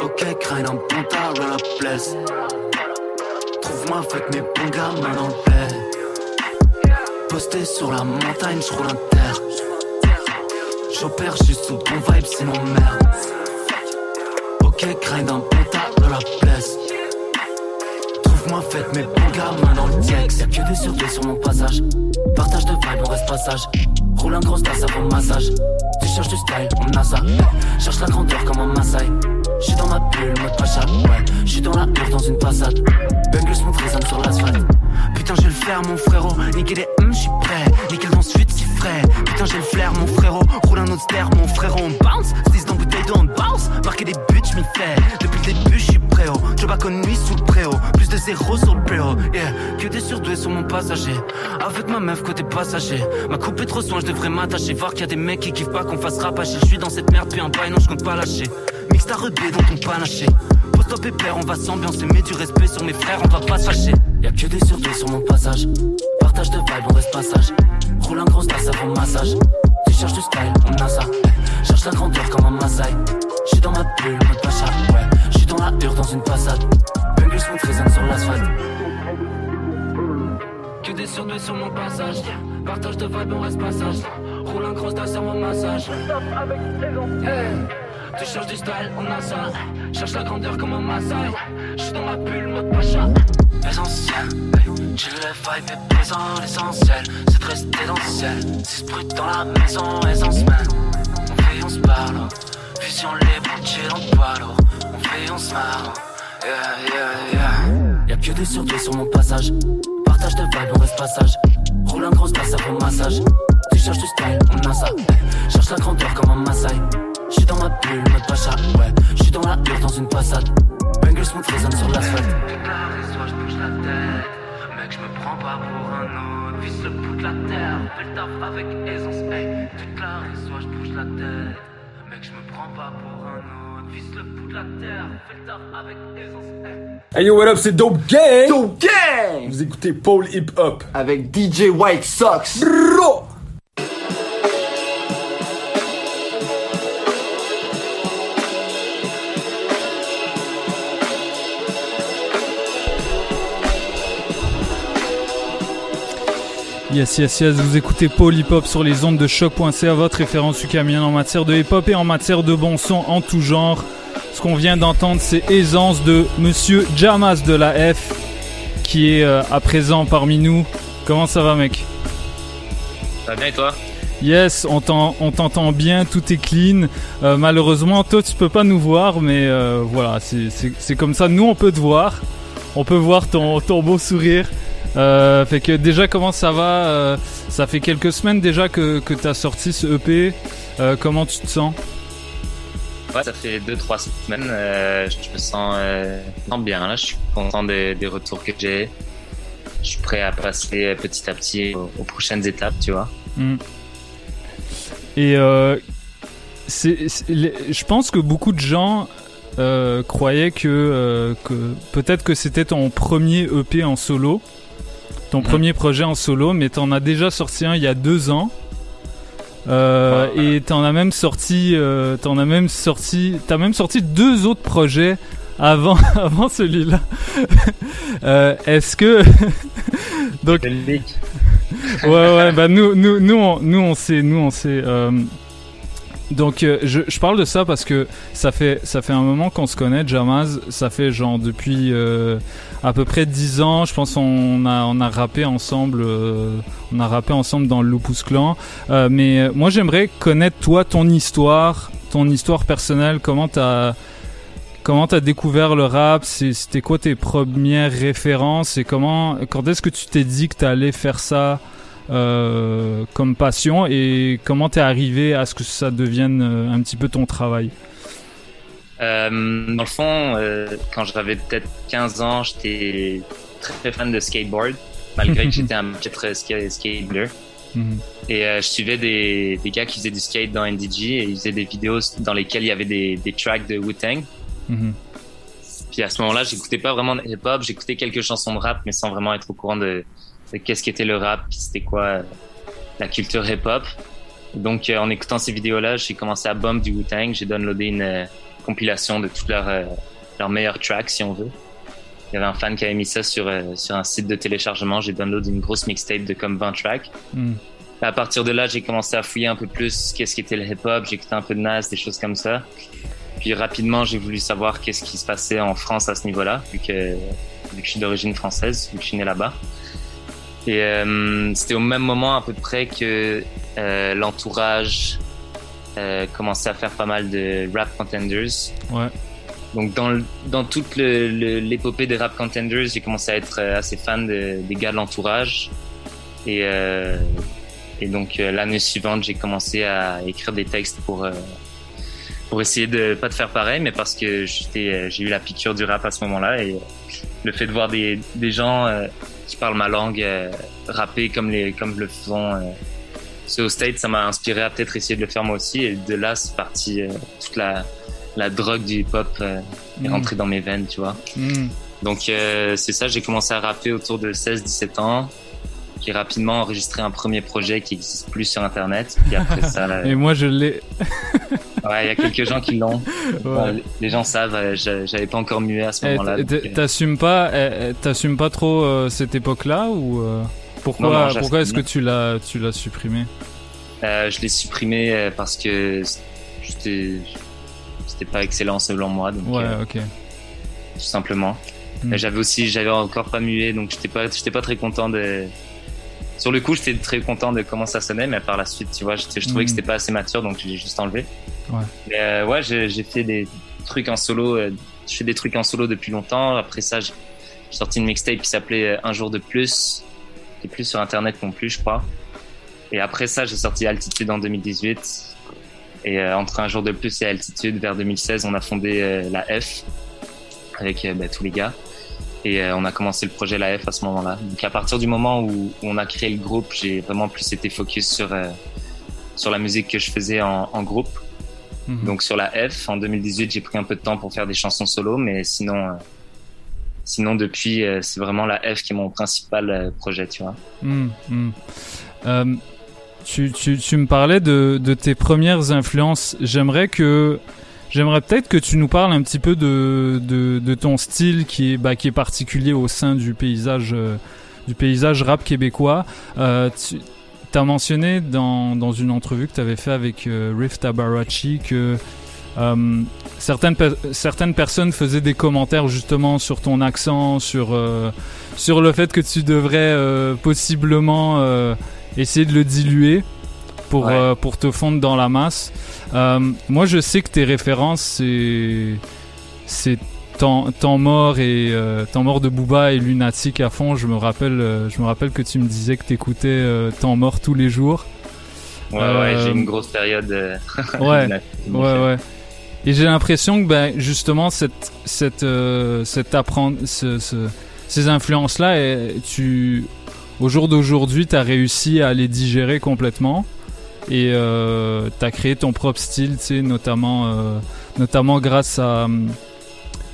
Speaker 31: Ok, un bon tas, roll up bless. Trouve-moi avec mes bons gars, main dans le. Posté sur la montagne, je roule un terre. J'opère juste sous bon vibe, sinon merde. Ok, un bon tas de la place. Faites mes gars, main dans le diax. Y'a que des surveillés sur mon passage. Partage de vibe, on reste passage. Roule un gros tasse avant massage. Tu cherches du style, on a ça. Cherche la grandeur comme un Maasai. J'suis dans ma bulle, mode pacha, ouais. J'suis dans la hure, dans une passade. Bengals, mon résonne sur l'asphalte. Putain, je vais le faire, mon frérot. Niquer les hum, j'suis prêt. Nickel dans suite, Putain, j'ai le flair, mon frérot. Roule un autre ster, mon frérot. On bounce, 10 dans bouteille d'eau, on bounce. Marquer des buts, j'm'y fais. Depuis le début, j'suis prêt, oh. Je bats nuit sous le préau. Plus de zéro sur le préau. Yeah, que des surdoués sur mon passager. Avec ma meuf côté passager. Ma coupe est trop soin, je devrais m'attacher. Voir qu'il y a des mecs qui kiffent pas qu'on fasse rapacher. Je suis dans cette merde, puis un bail, non, je compte pas lâcher. Mix ta rebelle dans ton panaché. Pose-toi pépère, on va s'ambiancer. Mets du respect sur mes frères, on va pas se fâcher. Y'a que des surdoués sur mon passage. Partage de vibe, on reste passage. Roule un gros stas avant massage. Tu cherches du style, on a ça. Cherche la grandeur comme un Maasai. J'suis dans ma bulle, mode pacha. Ouais, j'suis dans la hure dans une passade. Bungles smooth résonne sur l'asphalte. Que des surdoués sur mon passage. Partage de vibe, on reste passage. Roule un gros stas avant massage. Hey. Tu cherches du style, on a ça. Cherche la grandeur comme un Maasai. J'suis dans ma bulle, mode pacha. Tu le vibe est présent, l'essentiel, c'est de rester dans le ciel. Si brut dans la maison, essence man. On fait, on se parle. Vision libre, chill en poids lourd. On fait, on se marre. Yeah, yeah, yeah. Y'a que des surdoués sur mon passage. Partage de vibe, on reste passage. Roule un gros passe avant massage. Tu cherches du style, on a ça. Cherche la grandeur comme un Maasai. J'suis dans ma bulle, mode pacha, ouais. J'suis dans la hure dans une passade. Bungles smooth résonne sur l'asphalte.
Speaker 32: La tête. Mec, je me prends pas pour un autre. Visse le bout de la terre. Fais le taf avec aisance. Hey, toute la soit je bouge la tête. Mec, je me prends pas pour un autre. Visse le bout de la terre. Fais le taf avec aisance. Hey.
Speaker 33: Hey yo, what up, c'est Dope Gang!
Speaker 34: Dope Gang!
Speaker 33: Vous écoutez Paul Hip Hop.
Speaker 34: Avec DJ White Sox.
Speaker 33: Bro!
Speaker 19: Yes, yes, yes, vous écoutez Hop sur les ondes de choc.ca, votre référence ukamienne en matière de hip hop et en matière de bon son en tout genre. Ce qu'on vient d'entendre, c'est Aisance de Monsieur Jamas de la F, qui est euh, à présent parmi nous. Comment ça va, mec?
Speaker 35: Ça va bien et toi?
Speaker 19: Yes, on t'en- on t'entend bien, tout est clean. Euh, malheureusement, toi, tu peux pas nous voir, mais euh, voilà, c'est- comme ça. Nous, on peut te voir. On peut voir ton, ton beau sourire. Euh, fait que déjà, comment ça va Euh, Ça fait quelques semaines déjà que, que tu as sorti ce EP. Euh, comment tu te sens?
Speaker 35: Ouais, ça fait 2-3 semaines. je me sens, bien là. Je suis content des, des retours que j'ai. Je suis prêt à passer petit à petit aux, aux prochaines étapes, tu vois.
Speaker 19: Mm. Et c'est, c'est- les- je pense que beaucoup de gens euh, croyaient que, euh, que peut-être que c'était ton premier EP en solo, ton premier projet en solo, mais t'en as déjà sorti un il y a deux ans. Euh, Et t'en as même sorti, euh, t'en as même sorti, t'as même sorti deux autres projets avant, [laughs] avant celui-là. [laughs] Euh, Est-ce que [laughs] donc ouais ouais bah nous nous nous on, nous on sait nous on sait euh, donc euh, je, je parle de ça parce que ça fait ça fait un moment qu'on se connaît Jamaz ça fait genre depuis à peu près 10 ans je pense on a on rappé ensemble euh, on a rappé ensemble dans le Lupus Clan. Euh, mais euh, moi j'aimerais connaître toi ton histoire ton histoire personnelle. Comment t'as Comment t'as découvert le rap? C'était quoi tes premières références? Et comment, quand est-ce que tu t'es dit que t'allais faire ça comme passion? Et comment t'es arrivé à ce que ça devienne un petit peu ton travail?
Speaker 35: Euh, dans le fond, euh, quand j'avais peut-être 15 ans, j'étais très, fan de skateboard, malgré que [laughs] j'étais un piètre ska- skater.
Speaker 19: Mhm.
Speaker 35: Et euh, je suivais des, des gars qui faisaient du skate dans NDG et ils faisaient des vidéos dans lesquelles il y avait des, des tracks de Wu-Tang.
Speaker 19: Mhm.
Speaker 35: Puis à ce moment-là, j'écoutais pas vraiment de hip-hop, j'écoutais quelques chansons de rap, mais sans vraiment être au courant de, de qu'est-ce qu'était le rap, puis c'était quoi la culture hip-hop. Donc euh, en écoutant ces vidéos-là, j'ai commencé à bump du Wu-Tang, j'ai downloadé une compilation de tous leurs euh, leurs meilleurs tracks, si on veut. Il y avait un fan qui avait mis ça sur, euh, sur un site de téléchargement, j'ai downloadé une grosse mixtape de comme 20 tracks.
Speaker 19: Mhm.
Speaker 35: À partir de là, j'ai commencé à fouiller un peu plus qu'est-ce qu'était le hip-hop, écouté un peu de Nas, des choses comme ça. Puis rapidement, j'ai voulu savoir qu'est-ce qui se passait en France à ce niveau-là, vu que, vu que je suis d'origine française, vu que je suis né là-bas. Et euh, c'était au même moment à peu près que euh, l'entourage euh, commençait à faire pas mal de rap contenders.
Speaker 19: Ouais.
Speaker 35: Donc dans, le- dans toute l'épopée des rap contenders, j'ai commencé à être euh, assez fan de- des gars de l'entourage. Et, euh, Et donc l'année suivante, j'ai commencé à écrire des textes pour pour essayer de pas de faire pareil, mais parce que j'étais j'ai eu la piqûre du rap à ce moment-là et le fait de voir des des gens qui parlent ma langue rapper comme les comme le font au State, ça m'a inspiré à peut-être essayer de le faire moi aussi. Et de là, c'est parti toute la la drogue du hip-hop est
Speaker 19: Mm.
Speaker 35: rentrée dans mes veines, tu vois.
Speaker 19: Mm.
Speaker 35: Donc euh, c'est ça, j'ai commencé à rapper autour de 16-17 ans. J'ai rapidement enregistré un premier projet qui n'existe plus sur Internet. Puis après ça, [laughs] euh,
Speaker 19: Et moi, je l'ai. [laughs]
Speaker 35: ouais, il y a quelques gens qui l'ont. [laughs]
Speaker 19: Ouais.
Speaker 35: Les gens savent, euh, j'a- j'avais pas encore mué à ce
Speaker 19: Eh,
Speaker 35: moment-là. donc, euh,
Speaker 19: T'assumes pas, eh, eh, t'assumes pas trop euh, cette époque-là ou euh, pourquoi,
Speaker 35: Non, non, j'assume.
Speaker 19: pourquoi est-ce que tu l'as, tu l'as supprimé
Speaker 35: euh, je l'ai supprimé euh, parce que c'était c'était pas excellent selon moi. Donc,
Speaker 19: Ouais,
Speaker 35: euh,
Speaker 19: ok.
Speaker 35: tout simplement.
Speaker 19: Mm.
Speaker 35: Mais J'avais aussi, j'avais encore pas mué, donc j'étais pas, j'étais pas très content de. Sur le coup, j'étais très content de comment ça sonnait, mais par la suite, tu vois, je trouvais
Speaker 19: Mm.
Speaker 35: que c'était pas assez mature, donc j'ai juste enlevé.
Speaker 19: Ouais.
Speaker 35: Mais euh, ouais, j'ai fait des trucs en solo. je fais des trucs en solo depuis longtemps. Après ça, j'ai sorti une mixtape qui s'appelait Un jour de plus, est plus sur internet non plus, je crois. Et après ça, j'ai sorti Altitude en 2018. Et euh, entre Un jour de plus et Altitude, vers 2016, on a fondé euh, la F avec euh, bah, tous les gars. Et on a commencé le projet La F à ce moment-là. Donc à partir du moment où, où on a créé le groupe, j'ai vraiment plus été focus sur sur la musique que je faisais en, en groupe.
Speaker 19: Mhm.
Speaker 35: Donc sur la F, en 2018, j'ai pris un peu de temps pour faire des chansons solo, mais sinon, sinon depuis, euh, c'est vraiment la F qui est mon principal euh, projet, tu vois.
Speaker 19: Hmm, hmm. Euh, tu, me parlais de, tes premières influences. J'aimerais que j'aimerais peut-être que tu nous parles un petit peu de, ton style qui est, bah, qui est particulier au sein du paysage rap québécois. Euh, tu as mentionné dans, une entrevue que tu avais fait avec euh, Riff Tabarachi que certaines, pe- certaines personnes faisaient des commentaires justement sur ton accent, sur, euh, sur le fait que tu devrais euh, possiblement euh, essayer de le diluer pour,
Speaker 35: Ouais.
Speaker 19: euh, pour te fondre dans la masse. Euh, moi, je sais que tes références, c'est, c'est temps, temps mort et euh, temps mort de Booba et Lunatic à fond. Je me rappelle, euh, je me rappelle que tu me disais que t'écoutais euh, temps mort tous les jours.
Speaker 35: Ouais, ouais, j'ai une grosse période. euh, [laughs]
Speaker 19: Ouais, ouais, ouais. Et j'ai l'impression que ben, justement cette cette euh, cette apprendre ce, ce- ces influences là, tu au jour d'aujourd'hui, tu as réussi à les digérer complètement et euh, tu as créé ton propre style, notamment euh, notamment grâce à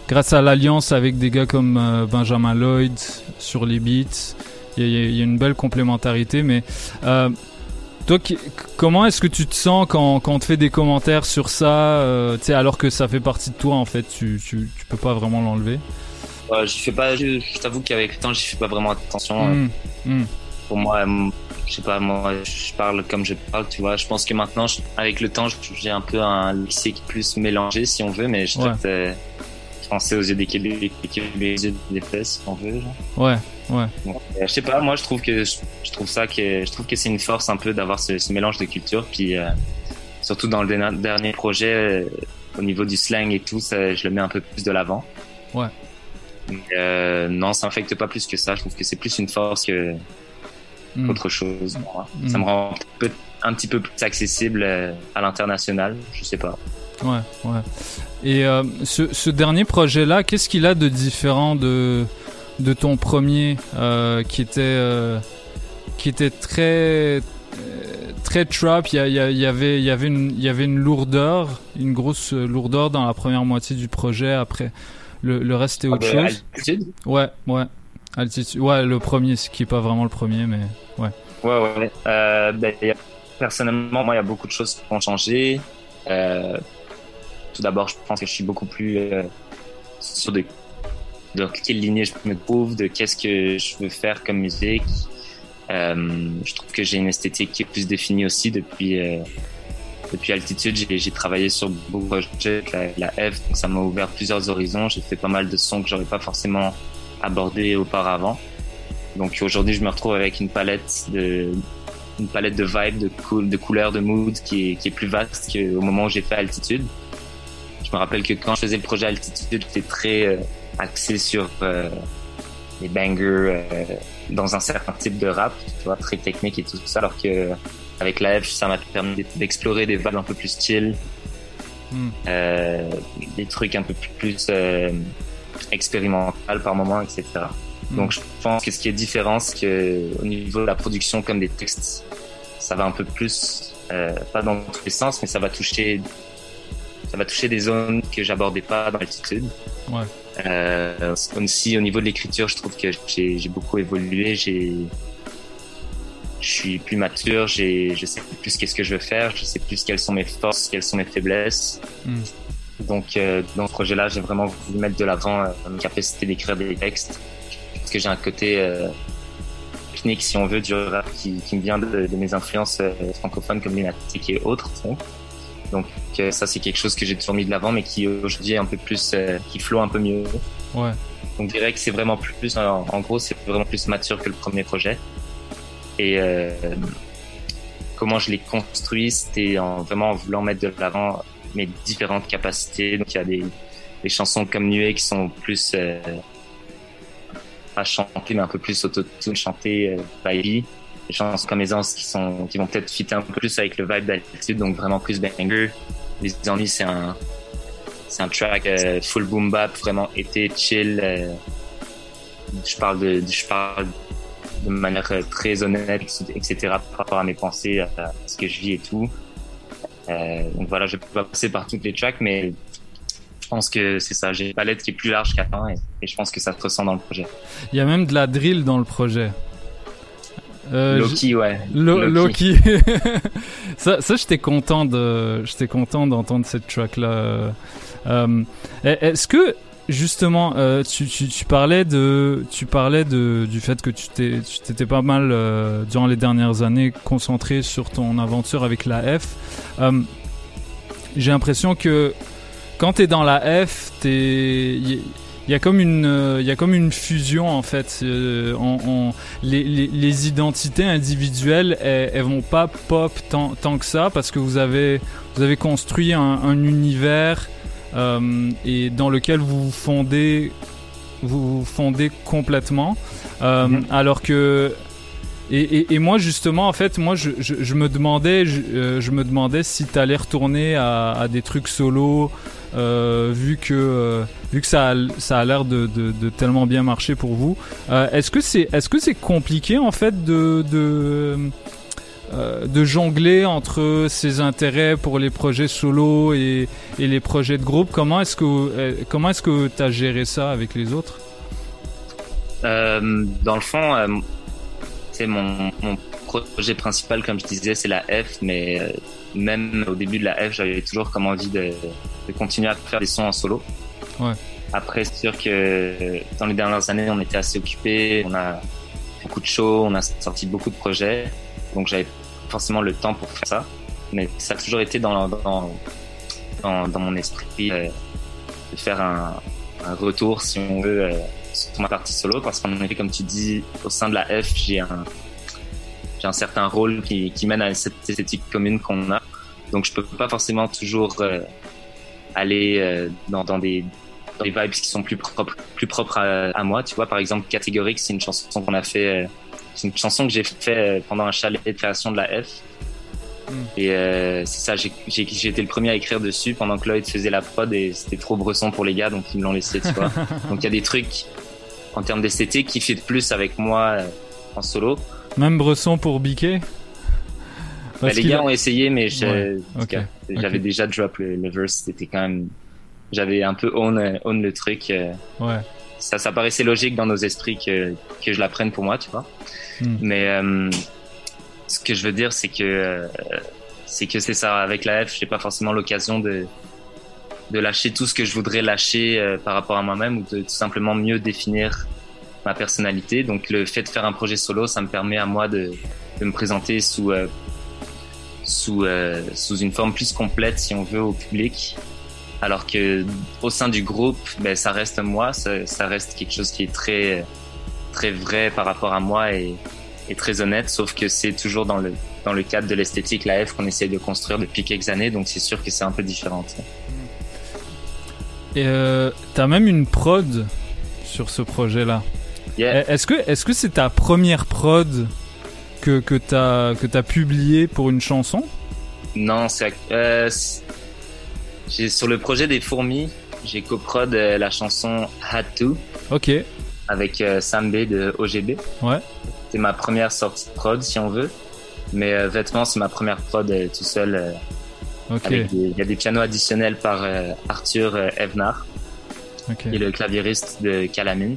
Speaker 19: grâce à l'alliance avec des gars comme euh, Benjamin Lloyd sur les beats. Il y, y a une belle complémentarité, mais euh, toi, qui- comment est-ce que tu te sens quand, quand on te fait des commentaires sur ça, euh, alors que ça fait partie de toi en fait, tu, tu, tu peux pas vraiment l'enlever?
Speaker 35: J'y fais pas. Je, je t'avoue qu'avec le temps, j'y fais pas vraiment attention.
Speaker 19: Mm, mm.
Speaker 35: Pour moi, euh, je sais pas, moi, je parle comme je parle, tu vois. Je pense que maintenant, je- avec le temps, je- j'ai un peu un lexique plus mélangé, si on veut, mais je
Speaker 19: Ouais.
Speaker 35: Français aux yeux des Québécois, des Québécois aux yeux des Fesses, si on veut. genre.
Speaker 19: Ouais, ouais.
Speaker 35: Donc, euh, je sais pas, moi, je trouve que je, je trouve ça que je trouve que c'est une force un peu d'avoir ce, ce mélange de culture, puis euh, surtout dans le dernier projet, euh, au niveau du slang et tout, ça, je le mets un peu plus de l'avant.
Speaker 19: Ouais.
Speaker 35: Euh, non, ça m'affecte pas plus que ça. Je trouve que c'est plus une force que
Speaker 19: Mm.
Speaker 35: autre chose. moi.
Speaker 19: Mm.
Speaker 35: Ça me rend un, peu- un petit peu plus accessible à l'international. Je sais pas.
Speaker 19: Ouais, ouais. Et euh, ce, ce dernier projet-là, qu'est-ce qu'il a de différent de, de ton premier euh, qui était euh, qui était très très trap? Il y, avait il y avait une il y avait une lourdeur, une grosse lourdeur dans la première moitié du projet. Après, le, le reste c'était
Speaker 35: Ah,
Speaker 19: autre
Speaker 35: de
Speaker 19: chose.
Speaker 35: Altitude
Speaker 19: Ouais, ouais. Altitude. Ouais, le premier, ce qui est pas vraiment le premier, mais ouais.
Speaker 35: Ouais, ouais. Euh, ben, personnellement, moi, il y a beaucoup de choses qui ont changé. Euh, tout d'abord, je pense que je suis beaucoup plus euh, sûr de, de quelle lignée je me trouve, de qu'est-ce que je veux faire comme musique. Euh, je trouve que j'ai une esthétique qui est plus définie aussi depuis euh, depuis altitude. J'ai, travaillé sur beaucoup de projets la, la F, donc ça m'a ouvert plusieurs horizons. J'ai fait pas mal de sons que j'aurais pas forcément abordés auparavant. Donc aujourd'hui, je me retrouve avec une palette de une palette de vibes, de, couleurs, de mood qui qui est plus vaste qu'au moment où j'ai fait Altitude. Je me rappelle que quand je faisais le projet Altitude, j'étais très euh, axé sur euh, des bangers euh, dans un certain type de rap, tu vois, très technique et tout ça, alors que avec la F, ça m'a permis d'explorer des vibes un peu plus chill,
Speaker 19: Hmm.
Speaker 35: des trucs un peu plus expérimental par moment, etc.
Speaker 19: Hmm.
Speaker 35: Donc je pense que ce qui est différent, c'est que au niveau de la production comme des textes, ça va un peu plus, euh, pas dans tous les sens, mais ça va toucher, ça va toucher des zones que j'abordais pas dans l'altitude.
Speaker 19: Ouais.
Speaker 35: Euh, aussi au niveau de l'écriture, je trouve que j'ai beaucoup évolué. J'ai, je suis plus mature. J'ai, je sais plus qu'est-ce que je veux faire. Je sais plus quelles sont mes forces, quelles sont mes faiblesses.
Speaker 19: Hmm.
Speaker 35: Donc euh, dans ce projet-là, j'ai vraiment voulu mettre de l'avant euh, ma capacité d'écrire des textes parce que j'ai un côté euh, technique, si on veut, du rap qui, qui me vient de, de mes influences euh, francophones comme Lunatic et autres. Donc euh, ça, c'est quelque chose que j'ai toujours mis de l'avant, mais qui aujourd'hui est un peu plus, euh, qui flotte un peu mieux.
Speaker 19: Ouais.
Speaker 35: Donc je dirais que c'est vraiment plus, en, en gros, c'est vraiment plus mature que le premier projet. Et euh, comment je l'ai construit, c'était en vraiment en voulant mettre de l'avant mes différentes capacités. Donc il y a des, des chansons comme Nuée qui sont plus euh, pas chantées, mais un peu plus auto-tune chantées, euh, vibey. Des chansons comme Aisance qui sont qui vont peut-être fitter un peu plus avec le vibe d'altitude, donc vraiment plus banger. Les ennuis, c'est un c'est un track euh, full boom bap, vraiment été chill. euh, je parle de, je parle de manière euh, très honnête, etc. par rapport à mes pensées, à ce que je vis et tout. Donc voilà, je peux pas passer par toutes les tracks, mais je pense que c'est ça. J'ai une palette qui est plus large qu'avant et, et je pense que ça se ressent dans le projet.
Speaker 19: Il y a même de la drill dans le projet. Euh,
Speaker 35: Loki, ouais.
Speaker 19: Lo-
Speaker 35: Loki.
Speaker 19: Loki. [laughs] ça, ça j'étais content de, j'étais content d'entendre cette track là. Euh, est-ce que justement, euh, tu, tu, tu parlais de, tu parlais de du fait que tu t'es, tu t'étais pas mal euh, durant les dernières années concentré sur ton aventure avec la F. Euh, J'ai l'impression que quand t'es dans la F, t'es il y a comme une euh, il y a comme une fusion en fait. Euh, on, on- les, les, les identités individuelles elles, elles vont pas pop tant, tant que ça parce que vous avez vous avez construit un, un univers euh, et dans lequel vous vous fondez vous vous fondez complètement. Euh, alors que et, et, et moi justement en fait moi je, je, je me demandais je, euh, je me demandais si t'allais retourner à, à des trucs solo euh, vu que vu que ça a, ça a l'air de, tellement bien marcher pour vous Euh, est-ce que c'est est-ce que c'est compliqué en fait de euh, de jongler entre ses intérêts pour les projets solo et, et les projets de groupe? Comment est-ce que euh, comment est-ce que t'as géré ça avec les autres?
Speaker 35: Dans le fond, c'est mon, projet principal, comme je disais, c'est la F, mais même au début de la F, j'avais toujours comme envie de, de continuer à faire des sons en solo.
Speaker 19: Ouais.
Speaker 35: Après, c'est sûr que dans les dernières années, on était assez occupés, on a beaucoup de shows, on a sorti beaucoup de projets, donc j'avais forcément le temps pour faire ça. Mais ça a toujours été dans, dans, dans, dans mon esprit euh, de faire un, un retour, si on veut, euh, sur ma partie solo, parce qu'en effet, comme tu dis, au sein de la F, j'ai un, j'ai un certain rôle qui, qui mène à cette esthétique commune qu'on a. Donc, je peux pas forcément toujours euh, aller euh, dans, dans des des vibes qui sont plus propres, plus propres à, à moi. Tu vois, par exemple, Catégorique, c'est une chanson qu'on a fait, euh, c'est une chanson que j'ai fait euh, pendant un chalet de création de la F. Et euh, c'est ça, j'ai été le premier à écrire dessus pendant que Lloyd faisait la prod et c'était trop bresson pour les gars, donc ils me l'ont laissé, tu vois. [laughs] donc il y a des trucs en termes d'esthétique qui fit plus avec moi en solo.
Speaker 19: même Bresson pour Biquet
Speaker 35: Bah, les gars
Speaker 19: a-
Speaker 35: ont essayé, mais
Speaker 19: Ouais,
Speaker 35: j'avais déjà drop le, le verse, c'était quand même, j'avais un peu own, euh, own le truc. euh,
Speaker 19: Ouais.
Speaker 35: ça, ça paraissait logique dans nos esprits que, que je la prenne pour moi, tu vois.
Speaker 19: Hmm.
Speaker 35: Mais euh, ce que je veux dire, c'est que euh, c'est que c'est ça. Avec la F, j'ai pas forcément l'occasion de de lâcher tout ce que je voudrais lâcher euh, par rapport à moi-même ou de tout simplement mieux définir ma personnalité. Donc le fait de faire un projet solo, ça me permet à moi de, de me présenter sous sous sous une forme plus complète, si on veut, au public. Alors que au sein du groupe, ben ça reste moi, ça, ça reste quelque chose qui est très très vrai par rapport à moi et, et très honnête. Sauf que c'est toujours dans le dans le cadre de l'esthétique la F qu'on essaye de construire depuis quelques années, donc c'est sûr que c'est un peu différent.
Speaker 19: Et euh, t'as même une prod sur ce projet-là. Est-ce que est-ce que c'est ta première prod que que t'as que t'as publié pour une chanson?
Speaker 35: Non, c'est euh, sur le projet des fourmis, j'ai coprod euh, la chanson Had to.
Speaker 19: Ok.
Speaker 35: Avec euh, Sam B de OGB.
Speaker 19: Ouais.
Speaker 35: C'est ma première sortie de prod si on veut, mais euh, vêtements c'est ma première prod euh, tout seul. euh, Il y a des pianos additionnels par Arthur euh, Evenard,
Speaker 19: Ok.
Speaker 35: qui est le claviériste de Calamine.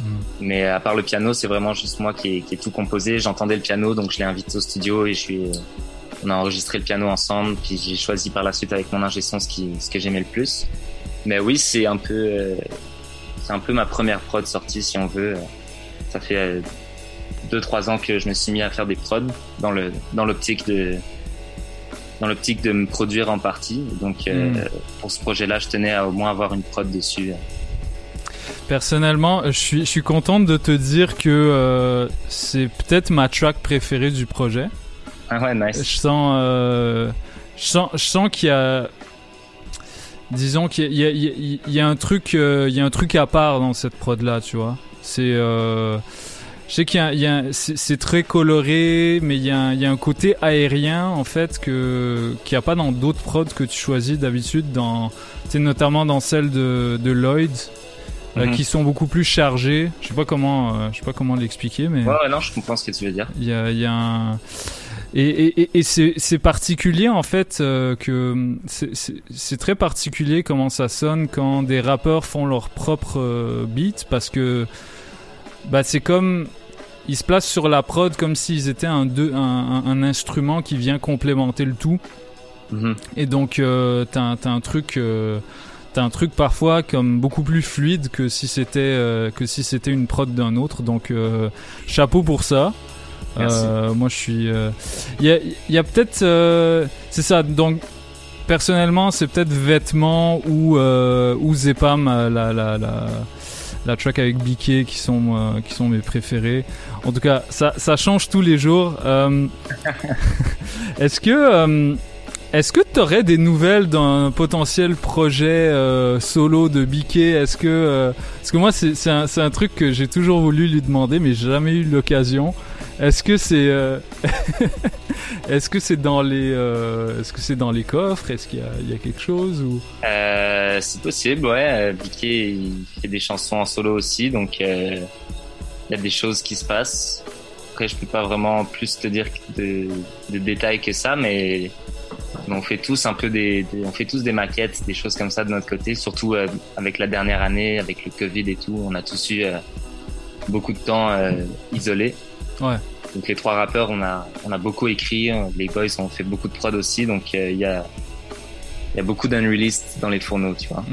Speaker 19: Hmm.
Speaker 35: Mais à part le piano, c'est vraiment juste moi qui ai, qui ai tout composé. J'entendais le piano, donc je l'ai invité au studio et je suis, on a enregistré le piano ensemble. Puis j'ai choisi par la suite avec mon ingé son ce, qui, ce que j'aimais le plus. Mais oui, c'est un peu, euh, c'est un peu ma première prod sortie, si on veut. Ça fait euh, deux trois ans que je me suis mis à faire des prods dans le dans l'optique de dans l'optique de me produire en partie. Donc euh,
Speaker 19: Mm.
Speaker 35: pour ce projet-là, je tenais à au moins avoir une prod dessus.
Speaker 19: Personnellement, je suis, je suis contente de te dire que euh, c'est peut-être ma track préférée du projet.
Speaker 35: Ah ouais, nice.
Speaker 19: Je sens, euh, je sens, je sens qu'il y a, disons qu'il y y y a- un truc, euh, il y a un truc à part dans cette prod là, tu vois. C'est, euh, je sais qu'il y a, a c'est très coloré, mais il y, a un, il y a un côté aérien en fait que qu'il n'y a pas dans d'autres prods que tu choisis d'habitude, dans, notamment dans celle de, de Lloyd. euh,
Speaker 35: Mhm.
Speaker 19: qui sont beaucoup plus chargés. Je sais pas comment, euh, je sais pas comment l'expliquer, mais
Speaker 35: Ouais, ouais, non, je comprends ce que tu veux dire.
Speaker 19: il y a, il y a un et, et, et- et c'est particulier en fait euh, que c'est- c'est très particulier comment ça sonne quand des rappeurs font leur propre euh, beat parce que bah c'est comme ils se placent sur la prod comme s'ils étaient un, deux, un, instrument qui vient complémenter le tout.
Speaker 35: Mhm.
Speaker 19: et donc euh, t'as un- truc euh, t'as un truc parfois comme beaucoup plus fluide que si c'était euh, que si c'était une prod d'un autre. Donc euh, chapeau pour ça Euh, moi je suis il y a, y a peut-être euh, c'est ça donc personnellement c'est peut-être vêtements ou euh, ou Zepam euh, la la la la track avec Biquet qui sont euh, qui sont mes préférés. En tout cas ça ça change tous les jours. Euh, [laughs] est-ce que euh, est-ce que tu aurais des nouvelles d'un potentiel projet euh, solo de Biquet Est-ce que euh, parce que moi c'est un, un truc que j'ai toujours voulu lui demander mais j'ai jamais eu l'occasion. Est-ce que c'est euh, [laughs] est-ce que c'est dans les euh, est-ce que c'est dans les coffres? Est-ce qu'il y a, quelque chose ou?
Speaker 35: Euh, c'est possible, ouais. Biquet, il fait des chansons en solo aussi, donc il y a des choses qui se passent. Après, je peux pas vraiment plus te dire de, détails que ça, mais, on fait tous un peu des, on fait tous des maquettes, des choses comme ça de notre côté. Surtout avec la dernière année, avec le Covid et tout, on a tous eu beaucoup de temps euh, isolés.
Speaker 19: Ouais.
Speaker 35: Donc les trois rappeurs, on a, on a beaucoup écrit. Les boys ont fait beaucoup de prod aussi, donc euh, il y a, y a beaucoup d'unreleased dans les fourneaux, tu vois.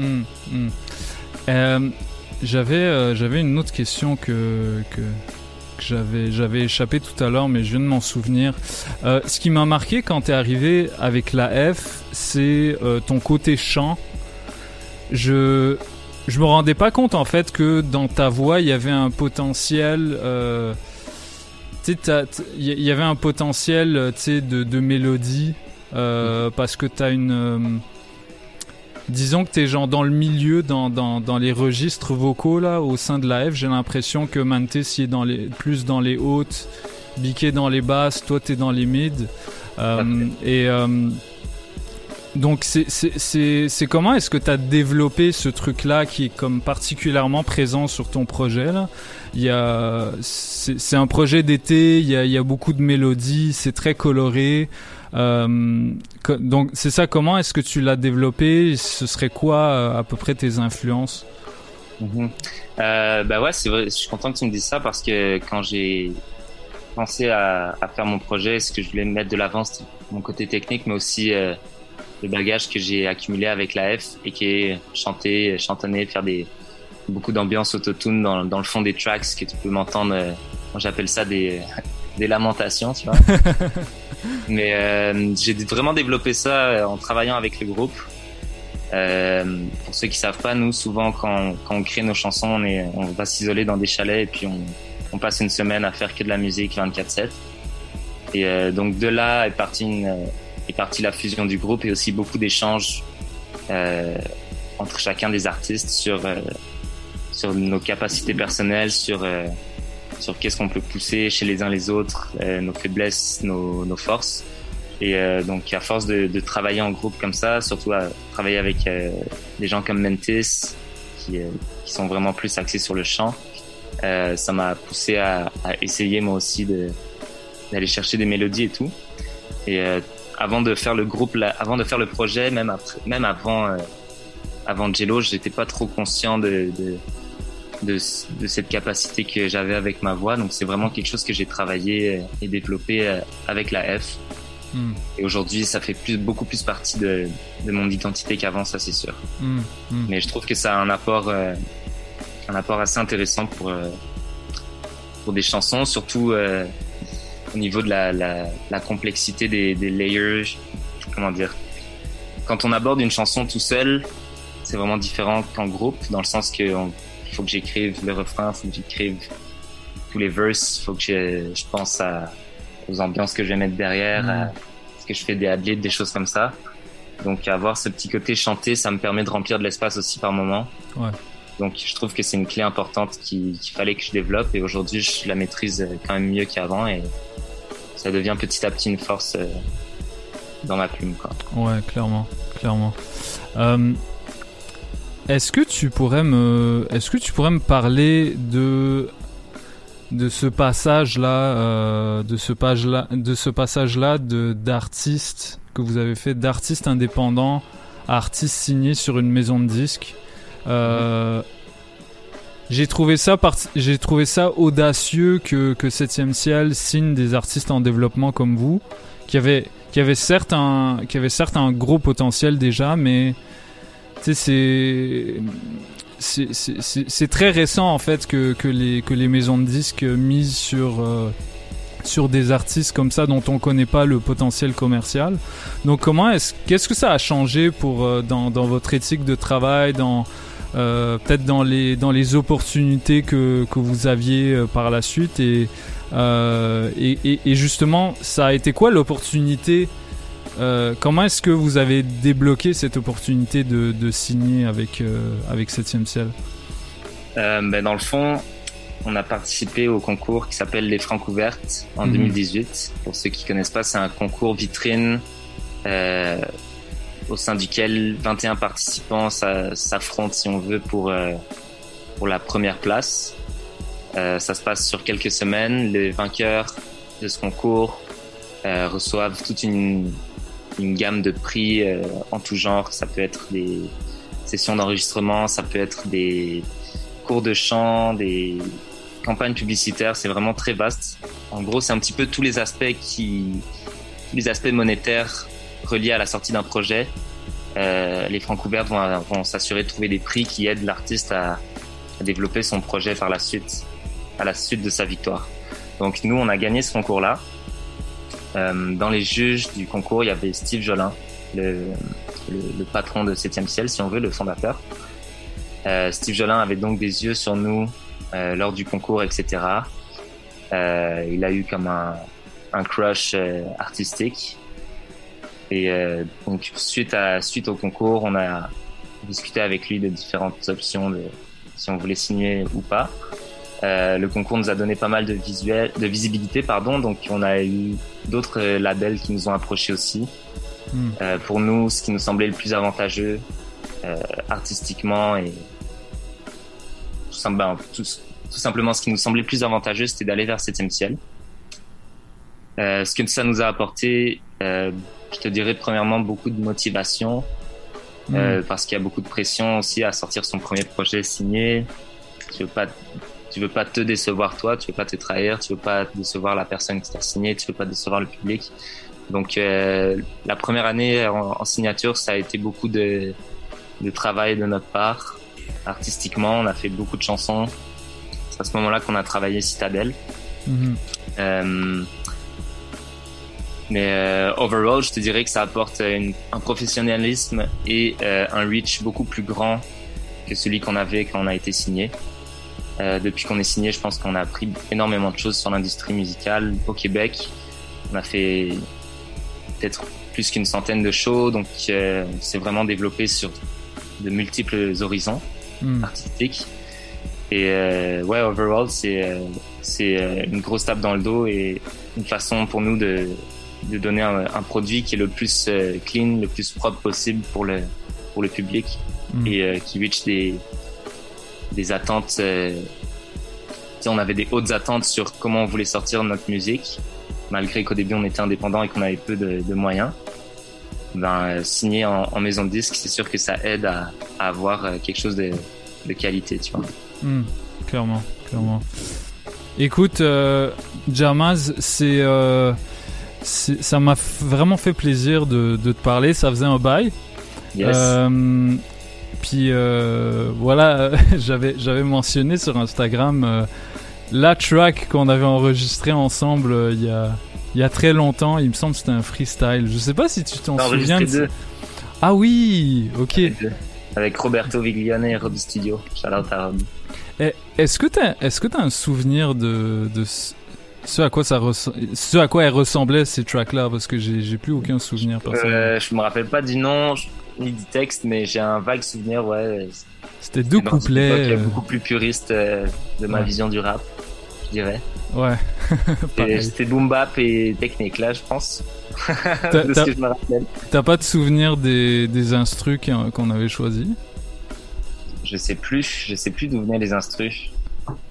Speaker 19: Euh, J'avais euh, j'avais une autre question que que, que j'avais j'avais échappé tout à l'heure, mais je viens de m'en souvenir. Euh, ce qui m'a marqué quand t'es arrivé avec la F, c'est euh, ton côté chant. Je je me rendais pas compte en fait que dans ta voix il y avait un potentiel. Euh, il y y avait un potentiel, euh, tu de, de mélodie euh, parce que t'as une euh, disons que t'es genre dans le milieu, dans, dans, dans les registres vocaux là, au sein de la F, j'ai l'impression que Manté s'y est dans les, plus dans les hautes, Biquet dans les basses, toi t'es dans les mids. Euh, et donc c'est- comment? Est-ce que t'as développé ce truc là qui est comme particulièrement présent sur ton projet là? C'est un projet d'été il y a, beaucoup de mélodies c'est très coloré euh, donc c'est ça, comment est-ce que tu l'as développé? Ce serait quoi euh, à peu près tes influences?
Speaker 35: Mhm. Euh, bah ouais, vrai. Je suis content que tu me dises ça parce que quand j'ai pensé à, faire mon projet, ce que je voulais mettre de l'avant, c'était mon côté technique, mais aussi le bagage que j'ai accumulé avec la F et qui est chanter, chantonner, faire des beaucoup d'ambiance autotune dans, dans le fond des tracks, que tu peux m'entendre. euh, j'appelle ça des [laughs] des lamentations, tu vois. [laughs] mais euh, j'ai vraiment développé ça euh, en travaillant avec le groupe. Euh, pour ceux qui savent pas, nous souvent quand, quand on crée nos chansons, on, est, on va s'isoler dans des chalets et puis on, on passe une semaine à faire que de la musique 24/7. Et euh, donc de là est partie une, euh, est partie la fusion du groupe et aussi beaucoup d'échanges euh, entre chacun des artistes sur euh, sur nos capacités personnelles, sur sur qu'est-ce qu'on peut pousser chez les uns les autres, nos faiblesses, nos, nos forces. Et donc à force de, travailler en groupe comme ça, surtout à travailler avec des gens comme Mentis, qui, qui sont vraiment plus axés sur le chant, ça m'a poussé à, essayer moi aussi d'aller chercher des mélodies et tout. Avant de faire le groupe, avant de faire le projet, même après, même avant, euh, avant Jello, j'étais pas trop conscient de, de, de, de cette capacité que j'avais avec ma voix. Donc c'est vraiment quelque chose que j'ai travaillé et développé euh, avec la F.
Speaker 19: Mm.
Speaker 35: Et aujourd'hui, ça fait plus, beaucoup plus partie de, de mon identité qu'avant, ça c'est sûr.
Speaker 19: Mm. Mm.
Speaker 35: Mais je trouve que ça a un apport, euh, un apport assez intéressant pour, euh, pour des chansons, surtout euh, au niveau de la, la, la complexité des, des, layers. Comment dire Quand on aborde une chanson tout seul, c'est vraiment différent qu'en groupe, dans le sens que on, faut que j'écrive le refrain, faut que j'écrive tous les verses, faut que je, je pense à, aux ambiances que je vais mettre derrière,
Speaker 19: Mm.
Speaker 35: à ce que je fais des adlibs, des choses comme ça. Donc avoir ce petit côté chanté, ça me permet de remplir de l'espace aussi par moment.
Speaker 19: Ouais.
Speaker 35: Donc je trouve que c'est une clé importante qu'il fallait que je développe et aujourd'hui je la maîtrise euh, quand même mieux qu'avant et ça devient petit à petit une force euh, dans ma plume. Quoi.
Speaker 19: Ouais, clairement, clairement. Euh, est-ce que tu pourrais me, est-ce que tu pourrais me parler de de ce passage là, de ce là, de ce passage là de d'artiste que vous avez fait d'artiste indépendant à artiste signé sur une maison de disques? Euh, j'ai trouvé ça j'ai trouvé ça audacieux que que 7e ciel signe des artistes en développement comme vous qui avaient qui avaient certes un qui avaient certes un gros potentiel déjà mais c'est c'est très récent en fait que, que, les, que les maisons de disques misent sur, euh, sur des artistes comme ça dont on connaît pas le potentiel commercial. Donc comment est-ce qu'est-ce que ça a changé pour euh, dans, dans votre éthique de travail, dans euh, peut-être dans les dans les opportunités que, que vous aviez euh, par la suite et, euh, et, et, et justement ça a été quoi l'opportunité euh, comment est-ce que vous avez débloqué cette opportunité de, de signer avec, avec 7ème ciel?
Speaker 35: Ben Dans le fond, on a participé au concours qui s'appelle Les Francs ouvertes en
Speaker 19: Mhm.
Speaker 35: 2018. Pour ceux qui connaissent pas, c'est un concours vitrine au sein duquel 21 participants s'a- s'affrontent, si on veut, pour, euh, pour la première place. Euh, ça se passe sur quelques semaines. Les vainqueurs de ce concours euh, reçoivent toute une, gamme de prix en tout genre. Ça peut être des sessions d'enregistrement, ça peut être des cours de chant, des campagnes publicitaires. C'est vraiment très vaste. En gros, c'est un petit peu tous les aspects qui, tous les aspects monétaires reliés à la sortie d'un projet. Euh, les francs ouvertes vont, vont s'assurer de trouver des prix qui aident l'artiste à, développer son projet par la suite, à la suite de sa victoire. Donc nous, on a gagné ce concours-là. Euh, dans les juges du concours, il y avait Steve Jolin, le, patron de 7e ciel, si on veut, le fondateur. Euh, Steve Jolin avait donc des yeux sur nous lors du concours, etc. Il a eu comme un, crush artistique. Et euh, donc suite à suite au concours, on a discuté avec lui de différentes options de si on voulait signer ou pas. Euh, le concours nous a donné pas mal de visuel, de visibilité, pardon. Donc on a eu d'autres labels qui nous ont approchés aussi.
Speaker 19: Mm.
Speaker 35: Euh, pour nous, ce qui nous semblait le plus avantageux euh, artistiquement et tout, ben, tout, tout simplement ce qui nous semblait le plus avantageux, c'était d'aller vers 7 ciel. Euh, ce que ça nous a apporté, euh, je te dirais premièrement beaucoup de motivation,
Speaker 19: Mm.
Speaker 35: euh, parce qu'il y a beaucoup de pression aussi à sortir son premier projet signé. Tu veux pas, tu veux pas te décevoir toi, tu veux pas te trahir, tu veux pas décevoir la personne qui t'a signé, tu veux pas décevoir le public. Donc euh, la première année en, en signature, ça a été beaucoup de, de travail de notre part. Artistiquement, on a fait beaucoup de chansons. C'est à ce moment-là qu'on a travaillé Citadel.
Speaker 19: Mhm.
Speaker 35: Euh, mais euh, overall, je te dirais que ça apporte une- un professionnalisme et euh, un reach beaucoup plus grand que celui qu'on avait quand on a été signé. Euh, depuis qu'on est signé, je pense qu'on a appris énormément de choses sur l'industrie musicale au Québec. On a fait peut-être plus qu'une centaine de shows, donc euh, on s'est vraiment développé sur de multiples horizons
Speaker 19: Mm.
Speaker 35: artistiques. Et euh, ouais, overall, c'est euh, c'est euh, une grosse tape dans le dos et une façon pour nous de, de donner un, un produit qui est le plus euh, clean, le plus propre possible pour le, pour le public
Speaker 19: Mm.
Speaker 35: et euh, qui reach des, des attentes. euh, on avait des hautes attentes sur comment on voulait sortir notre musique, malgré qu'au début on était indépendant et qu'on avait peu de, de moyens. Ben, euh, signer en, en maison de disque, c'est sûr que ça aide à, à avoir quelque chose de, de qualité, tu vois.
Speaker 19: Hmm, clairement, clairement. Écoute, euh, Jamaz, c'est, euh, c'est- ça m'a vraiment fait plaisir de, de te parler. Ça faisait un bail.
Speaker 35: Yes.
Speaker 19: Euh, puis euh, voilà, [laughs] j'avais j'avais mentionné sur Instagram euh, la track qu'on avait enregistrée ensemble il y a il y a très longtemps. Il me semble que c'était un freestyle. Je sais pas si tu t'en souviens. de-. Ah oui, ok.
Speaker 35: Avec Roberto Viglione et Rob Studio. Shout out à Rob.
Speaker 19: Eh, Est-ce que que t'as un souvenir de, de ce à quoi ça res- ce à quoi elles ressemblaient ces tracks là parce que j'ai plus aucun souvenir.
Speaker 35: Euh, je me rappelle pas du nom ni du texte, mais j'ai un vague souvenir, ouais.
Speaker 19: C'était deux couplets, euh.
Speaker 35: beaucoup plus puriste euh, de ma
Speaker 19: Ouais.
Speaker 35: vision du rap, je dirais.
Speaker 19: Ouais. [laughs]
Speaker 35: C'était boom bap et technique là, je pense.
Speaker 19: T'as- [laughs]
Speaker 35: de ce
Speaker 19: t'as-
Speaker 35: que je me rappelle.
Speaker 19: T'as pas de souvenir des des instrus qu'on qu'on avait choisis?
Speaker 35: Je sais plus, je sais plus d'où venaient les instrus.